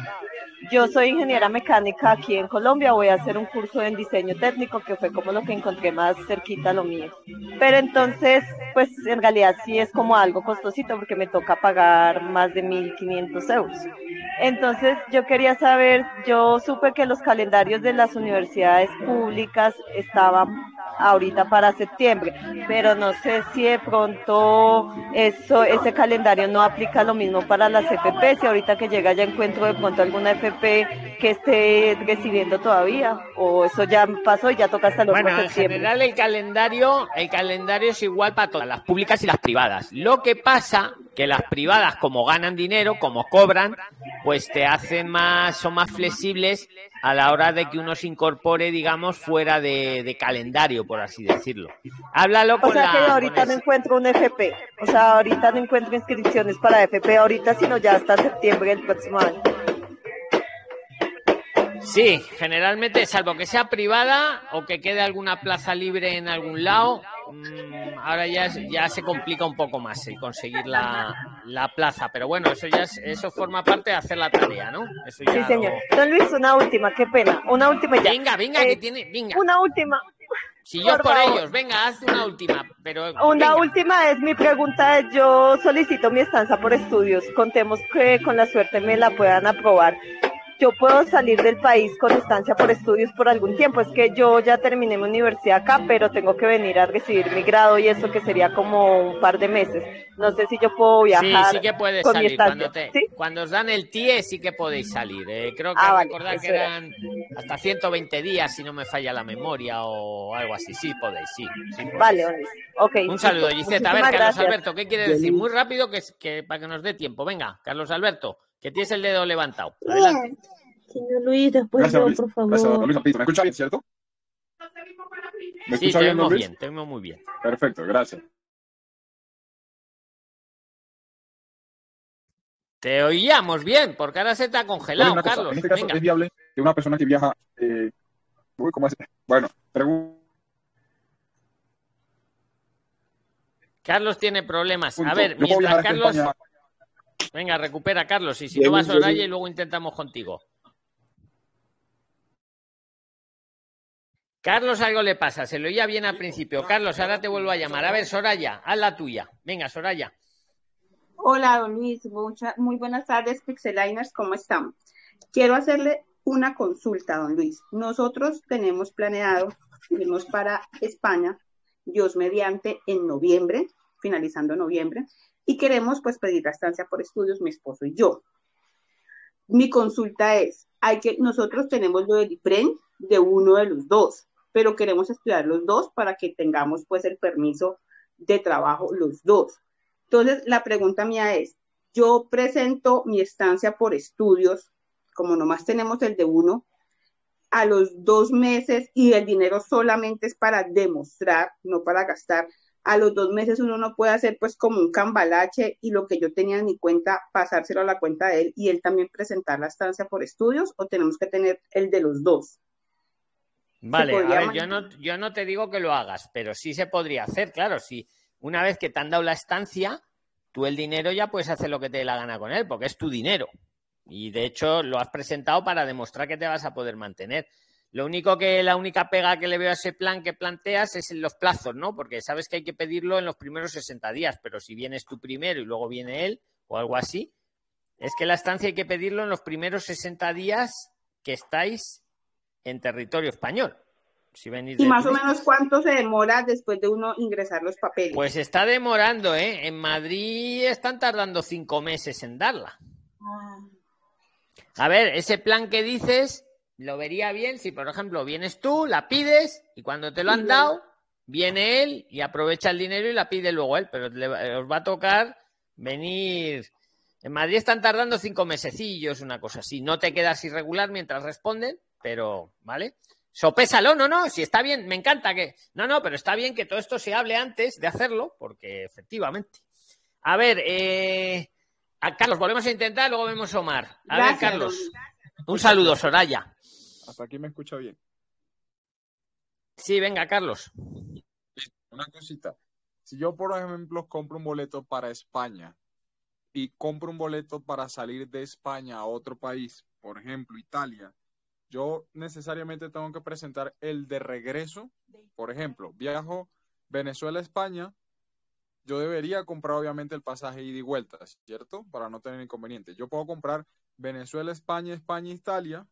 Yo soy ingeniera mecánica aquí en Colombia, voy a hacer un curso en diseño técnico que fue como lo que encontré más cerquita a lo mío. Pero entonces, pues en realidad sí es como algo costosito porque me toca pagar más de 1.500 euros. Entonces yo quería saber, yo supe que los calendarios de las universidades públicas estaban ahorita para septiembre, pero no sé si de pronto eso, ese calendario no aplica lo mismo para las FP, si ahorita que llega ya encuentro de pronto alguna FP que esté recibiendo todavía, o eso ya pasó y ya toca hasta el otro Bueno, en septiembre. general el calendario, el calendario es igual para todas las públicas y las privadas. Lo que pasa que las privadas, como ganan dinero, como cobran, pues te hacen más, son más flexibles a la hora de que uno se incorpore, digamos, fuera de, de calendario, por así decirlo. Háblalo O con sea la. que ahorita no encuentro un FP, o sea, ahorita no encuentro inscripciones para FP ahorita, sino ya hasta septiembre del próximo año. Sí, generalmente, salvo que sea privada o que quede alguna plaza libre en algún lado, ahora ya, ya se complica un poco más el conseguir la, la plaza. Pero bueno, eso ya es- eso forma parte de hacer la tarea, ¿no? Eso ya Sí, lo- señor. Don Luis, una última, qué pena, una última ya. Venga, venga, Eh, que tiene, venga. Una última. Si yo por ellos, venga, haz una última. Pero Una venga. última es mi pregunta, yo solicito mi estancia por estudios, contemos que con la suerte me la puedan aprobar. Yo puedo salir del país con estancia por estudios por algún tiempo, es que yo ya terminé mi universidad acá, pero tengo que venir a recibir mi grado y eso que sería como un par de meses. No sé si yo puedo Sí, viajar sí que puedes con salir. Cuando, te- cuando os dan el TIE, sí que podéis salir. Eh, creo que Ah, vale, recordar que era. eran hasta 120 días, si no me falla la memoria o algo así. Sí, podéis, sí. sí podéis. Vale, Don Luis. Ok. Un saludo. Giseta. A ver, Carlos gracias. Alberto, ¿qué quiere decir? Muy rápido que, que para que nos dé tiempo. Venga, Carlos Alberto, que tienes el dedo levantado. Adelante. Señor Luis, después Gracias, yo, Luis. por Gracias, favor. Luis Alpito. ¿Me escucha bien, cierto? ¿Me Sí, escucha te bien, Luis? bien, te oímos muy bien. Perfecto, gracias. Te oíamos bien, porque ahora se te ha Bueno, congelado, cosa, Carlos. en este caso Venga. es viable que una persona que viaja... eh, uy, ¿cómo es? Bueno, pregunta... Carlos tiene problemas. A ver, mientras Carlos. Venga, recupera, Carlos. Y si no vas bien, Soraya y luego intentamos contigo. Carlos, algo le pasa. Se lo oía bien al principio. Carlos, ahora te vuelvo a llamar. A ver, Soraya, haz la tuya. Venga, Soraya. Hola, don Luis. Mucha- muy buenas tardes, Pixeliners. ¿Cómo están? Quiero hacerle una consulta, don Luis. Nosotros tenemos planeado irnos para España, Dios mediante, en noviembre, finalizando noviembre, y queremos pues pedir la estancia por estudios, mi esposo y yo. Mi consulta es, hay que, nosotros tenemos lo del IPREN de uno de los dos, pero queremos estudiar los dos para que tengamos pues el permiso de trabajo los dos. Entonces, la pregunta mía es, yo presento mi estancia por estudios, como nomás tenemos el de uno, a los dos meses y el dinero solamente es para demostrar, no para gastar. A los dos meses uno no puede hacer pues como un cambalache y lo que yo tenía en mi cuenta, pasárselo a la cuenta de él y él también presentar la estancia por estudios o tenemos que tener el de los dos. Vale, a ver, yo no, yo no te digo que lo hagas, pero sí se podría hacer, claro. Si una vez que te han dado la estancia, tú el dinero ya puedes hacer lo que te dé la gana con él, porque es tu dinero. Y de hecho lo has presentado para demostrar que te vas a poder mantener. Lo único que, la única pega que le veo a ese plan que planteas es en los plazos, ¿no? Porque sabes que hay que pedirlo en los primeros 60 días, pero si vienes tú primero y luego viene él o algo así, es que la estancia hay que pedirlo en los primeros 60 días que estáis en territorio español. Si venís Y más o menos cuánto se demora después de uno ingresar los papeles. Pues está demorando, ¿eh? En Madrid están tardando cinco meses en darla. A ver, ese plan que dices, lo vería bien si, por ejemplo, vienes tú, la pides y cuando te lo han dado, viene él y aprovecha el dinero y la pide luego él, pero le os va a tocar venir. En Madrid están tardando cinco mesecillos, una cosa así. No te quedas irregular mientras responden, pero, ¿vale? Sopésalo, no, no, si está bien, me encanta que. No, no, pero está bien que todo esto se hable antes de hacerlo, porque efectivamente. A ver, eh, a Carlos, volvemos a intentar, luego vemos a Omar. A ver, Carlos. Un saludo, Soraya. Hasta aquí me escucha bien. Sí, venga, Carlos. Una cosita. Si yo, por ejemplo, compro un boleto para España y compro un boleto para salir de España a otro país, por ejemplo, Italia, yo necesariamente tengo que presentar el de regreso. Por ejemplo, viajo Venezuela-España, yo debería comprar obviamente el pasaje ida y vuelta, ¿cierto? Para no tener inconvenientes. Yo puedo comprar Venezuela-España, España-Italia,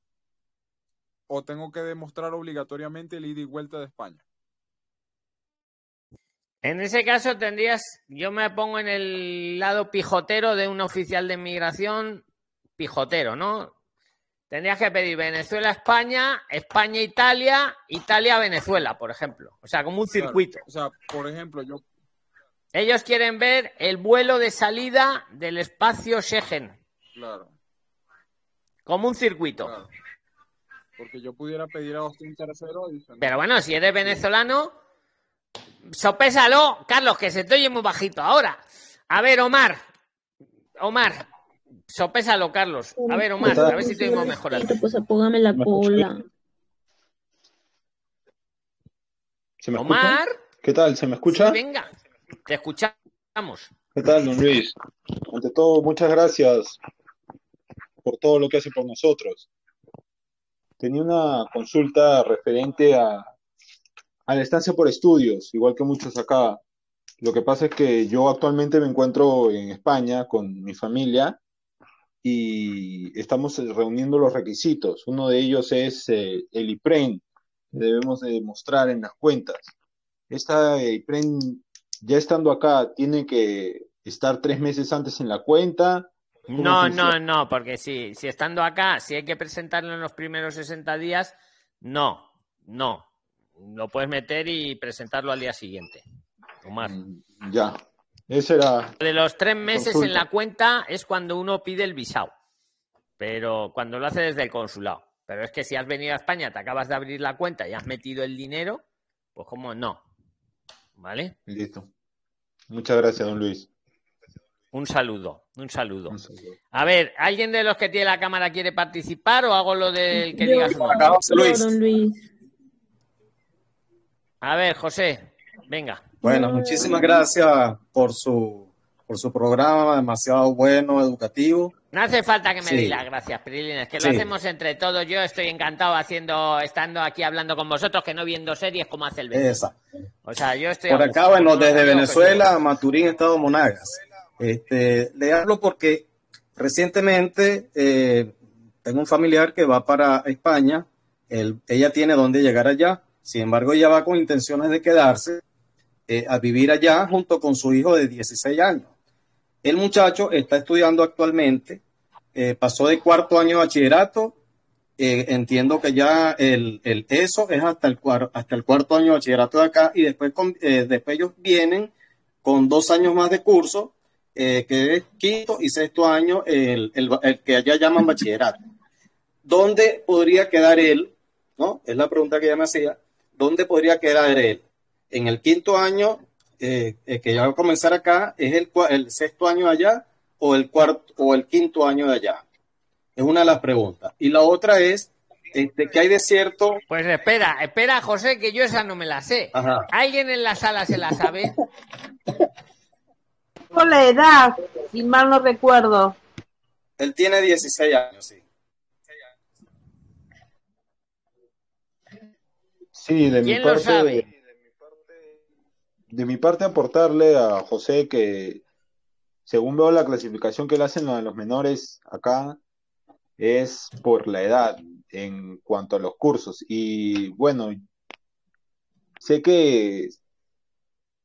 o tengo que demostrar obligatoriamente el ida y vuelta de España. En ese caso tendrías, yo me pongo en el lado pijotero de un oficial de inmigración pijotero, ¿no? Tendrías que pedir Venezuela-España, España-Italia, Italia-Venezuela, por ejemplo. O sea, como un Claro, circuito. O sea, por ejemplo, yo, Ellos quieren ver el vuelo de salida del espacio Schengen, claro, como un circuito. claro. Porque yo pudiera pedir a Austin tercero y Pero bueno, si eres venezolano, sopésalo. Carlos, que se te oye muy bajito ahora. A ver, Omar. Omar, sopésalo, Carlos. A ver, Omar, a ver si te oímos mejor. a ti. Pues apógame la cola. ¿Se me escucha? Omar, ¿Qué tal? ¿Se me escucha? sí, venga, te escuchamos. ¿Qué tal, don Luis? Ante todo, muchas gracias por todo lo que hace por nosotros. Tenía una consulta referente a, la estancia por estudios, igual que muchos acá. Lo que pasa es que yo actualmente me encuentro en España con mi familia y estamos reuniendo los requisitos. Uno de ellos es eh, el IPREN, que debemos de mostrar en las cuentas. Esta eh, IPREN, ya estando acá, tiene que estar tres meses antes en la cuenta. ¿Cómo No, funciona? no, no, porque si, si estando acá, si hay que presentarlo en los primeros 60 días, no, no. Lo puedes meter y presentarlo al día siguiente. Omar. Ya, esa era De los tres meses en la cuenta es cuando uno pide el visado, pero cuando lo hace desde el consulado. Pero es que si has venido a España, te acabas de abrir la cuenta y has metido el dinero, pues como no. ¿Vale? Listo. Muchas gracias, don Luis. Un saludo, un saludo. A ver, ¿alguien de los que tiene la cámara quiere participar o hago lo del que Yo- diga su nombre? yo, don Luis. A ver, José, venga. Bueno, muchísimas gracias por su, por su programa, demasiado bueno, educativo. No hace falta que me Sí. deis las gracias, Prilines, que lo Sí. hacemos entre todos. Yo estoy encantado haciendo, estando aquí hablando con vosotros, que no viendo series como hace el Beto. Esa. O sea, yo estoy Por acá, bueno, desde Venezuela, Maturín, Estado Monagas. Este, le hablo porque recientemente eh, tengo un familiar que va para España. Él- ella tiene dónde llegar allá. Sin embargo, ella va con intenciones de quedarse eh, a vivir allá junto con su hijo de 16 años. El muchacho está estudiando actualmente, eh, pasó de cuarto año de bachillerato. eh, entiendo que ya el, el ESO es hasta el, hasta el cuarto año de bachillerato de acá y después, con- eh, después ellos vienen con dos años más de curso, eh, que es quinto y sexto año, el, el- el que allá llaman bachillerato. ¿Dónde podría quedar él? ¿No? Es la pregunta que ella me hacía. ¿Dónde podría quedar él? En el quinto año, eh, eh, que ya va a comenzar acá, ¿es el, el sexto año allá o el cuarto o el quinto año de allá? Es una de las preguntas. Y la otra es, este, ¿qué hay de cierto? Pues espera, espera, José, que yo esa no me la sé. Ajá. ¿Alguien en la sala se la sabe? Por la edad, si mal no recuerdo. Él tiene 16 años, sí. Sí, de mi ¿Quién lo parte, sabe? de mi parte aportarle a José que según veo la clasificación que le hacen a los menores acá es por la edad en cuanto a los cursos y bueno, sé que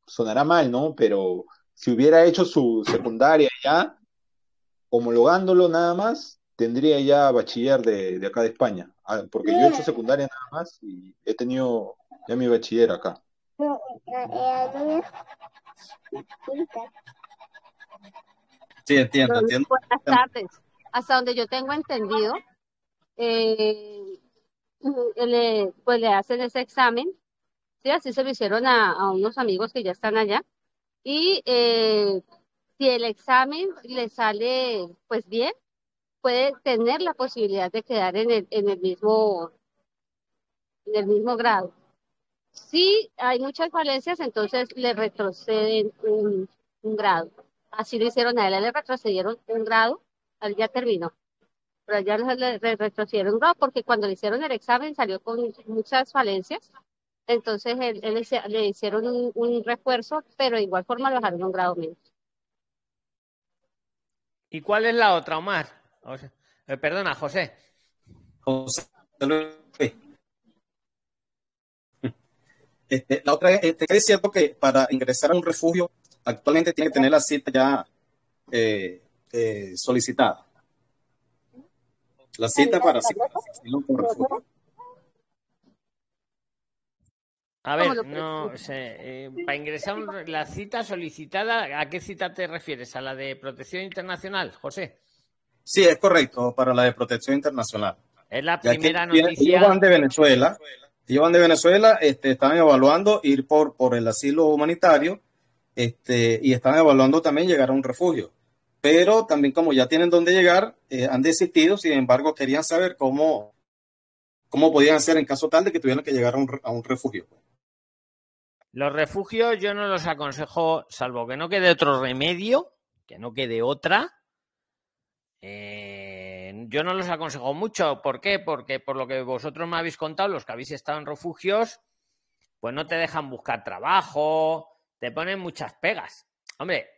sonará mal, ¿no? Pero si hubiera hecho su secundaria ya, homologándolo nada más, tendría ya bachiller de, de acá de España, Ah, porque yo he hecho secundaria nada más y he tenido ya mi bachiller acá. Sí, entiendo, Buenas entiendo. buenas tardes. Hasta donde yo tengo entendido, eh, le, pues le hacen ese examen. Sí, así se lo hicieron a, a unos amigos que ya están allá. Y eh, si el examen le sale pues bien, puede tener la posibilidad de quedar en el, mismo, en el mismo grado. Si hay muchas falencias, entonces le retroceden un, grado. Así lo hicieron a él, le retrocedieron un grado, él ya terminó. Pero a ella le, le- le retrocedieron un grado porque cuando le hicieron el examen salió con muchas falencias. Entonces él, él le, hicieron un, un refuerzo, pero de igual forma lo dejaron un grado menos. ¿Y cuál es la otra, Omar? O sea, eh, perdona, José. José Luis. Este, la otra es, este, es cierto que para ingresar a un refugio actualmente tiene que tener la cita ya eh, eh, solicitada. La cita para asilo por refugio. A ver, no sé, eh, para ingresar un- la cita solicitada, ¿a qué cita te refieres? ¿A la de protección internacional, José? Sí, es correcto, para la de protección internacional. Es la que primera noticia. Ellos van de Venezuela, ellos van de Venezuela, este, están evaluando ir por, por el asilo humanitario este, y están evaluando también llegar a un refugio. Pero también como ya tienen dónde llegar, eh, han desistido, sin embargo, querían saber cómo, cómo podían hacer en caso tal de que tuvieran que llegar a un, refugio. Los refugios yo no los aconsejo, salvo que no quede otro remedio, que no quede otra. eh, yo no los aconsejo mucho. ¿Por qué? Porque por lo que vosotros me habéis contado, los que habéis estado en refugios, pues no te dejan buscar trabajo, te ponen muchas pegas. Hombre,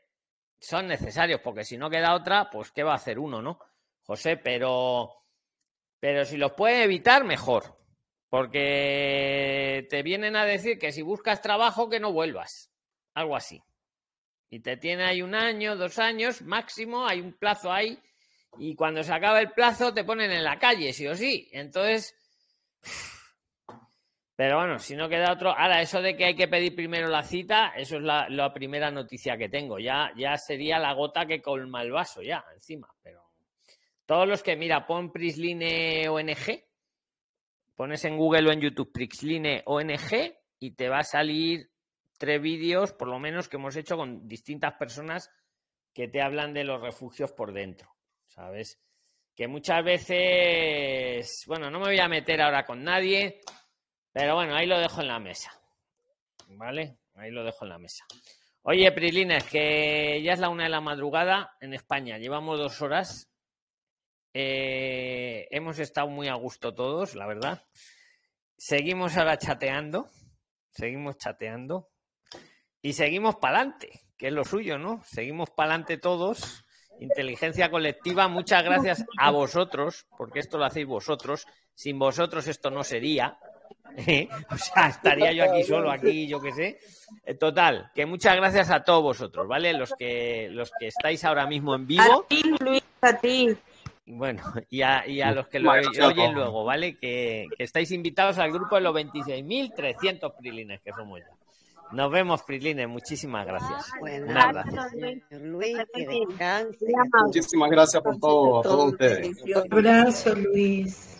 son necesarios, porque si no queda otra, pues ¿qué va a hacer uno, no? José, pero, pero si los puede evitar, mejor. Porque te vienen a decir que si buscas trabajo, que no vuelvas. Algo así. Y te tiene ahí un año, dos años, máximo, hay un plazo ahí. Y cuando se acaba el plazo, te ponen en la calle, sí o sí. Entonces. Pero bueno, si no queda otro. Ahora, eso de que hay que pedir primero la cita, eso es la, la primera noticia que tengo. Ya, ya sería la gota que colma el vaso, ya, encima. Pero todos los que, mira, pon Prisline ONG, pones en Google o en YouTube Prisline ONG y te va a salir tres vídeos, por lo menos, que hemos hecho con distintas personas que te hablan de los refugios por dentro, ¿sabes? Que muchas veces, bueno, no me voy a meter ahora con nadie, pero bueno, ahí lo dejo en la mesa, ¿vale? Ahí lo dejo en la mesa. Oye, Prislines, que ya es la una de la madrugada en España, llevamos dos horas. Eh, hemos estado muy a gusto todos, la verdad. Seguimos ahora chateando, seguimos chateando y seguimos para adelante, que es lo suyo, ¿no? Seguimos para adelante todos. Inteligencia colectiva, muchas gracias a vosotros, porque esto lo hacéis vosotros. Sin vosotros esto no sería. ¿eh? O sea, estaría yo aquí solo, aquí, yo qué sé. Eh, Total, que muchas gracias a todos vosotros, ¿vale? Los que, los que estáis ahora mismo en vivo. A ti, Luis, a ti. Bueno, y a, y a los que lo Bueno, oyen luego, ¿vale? Que, que estáis invitados al grupo de los 26.300 prilines que somos ya. Nos vemos, prilines. Muchísimas gracias. Unas gracias. Luis, que descanse. Muchísimas gracias por todo, a todos ustedes. Abrazo, Luis.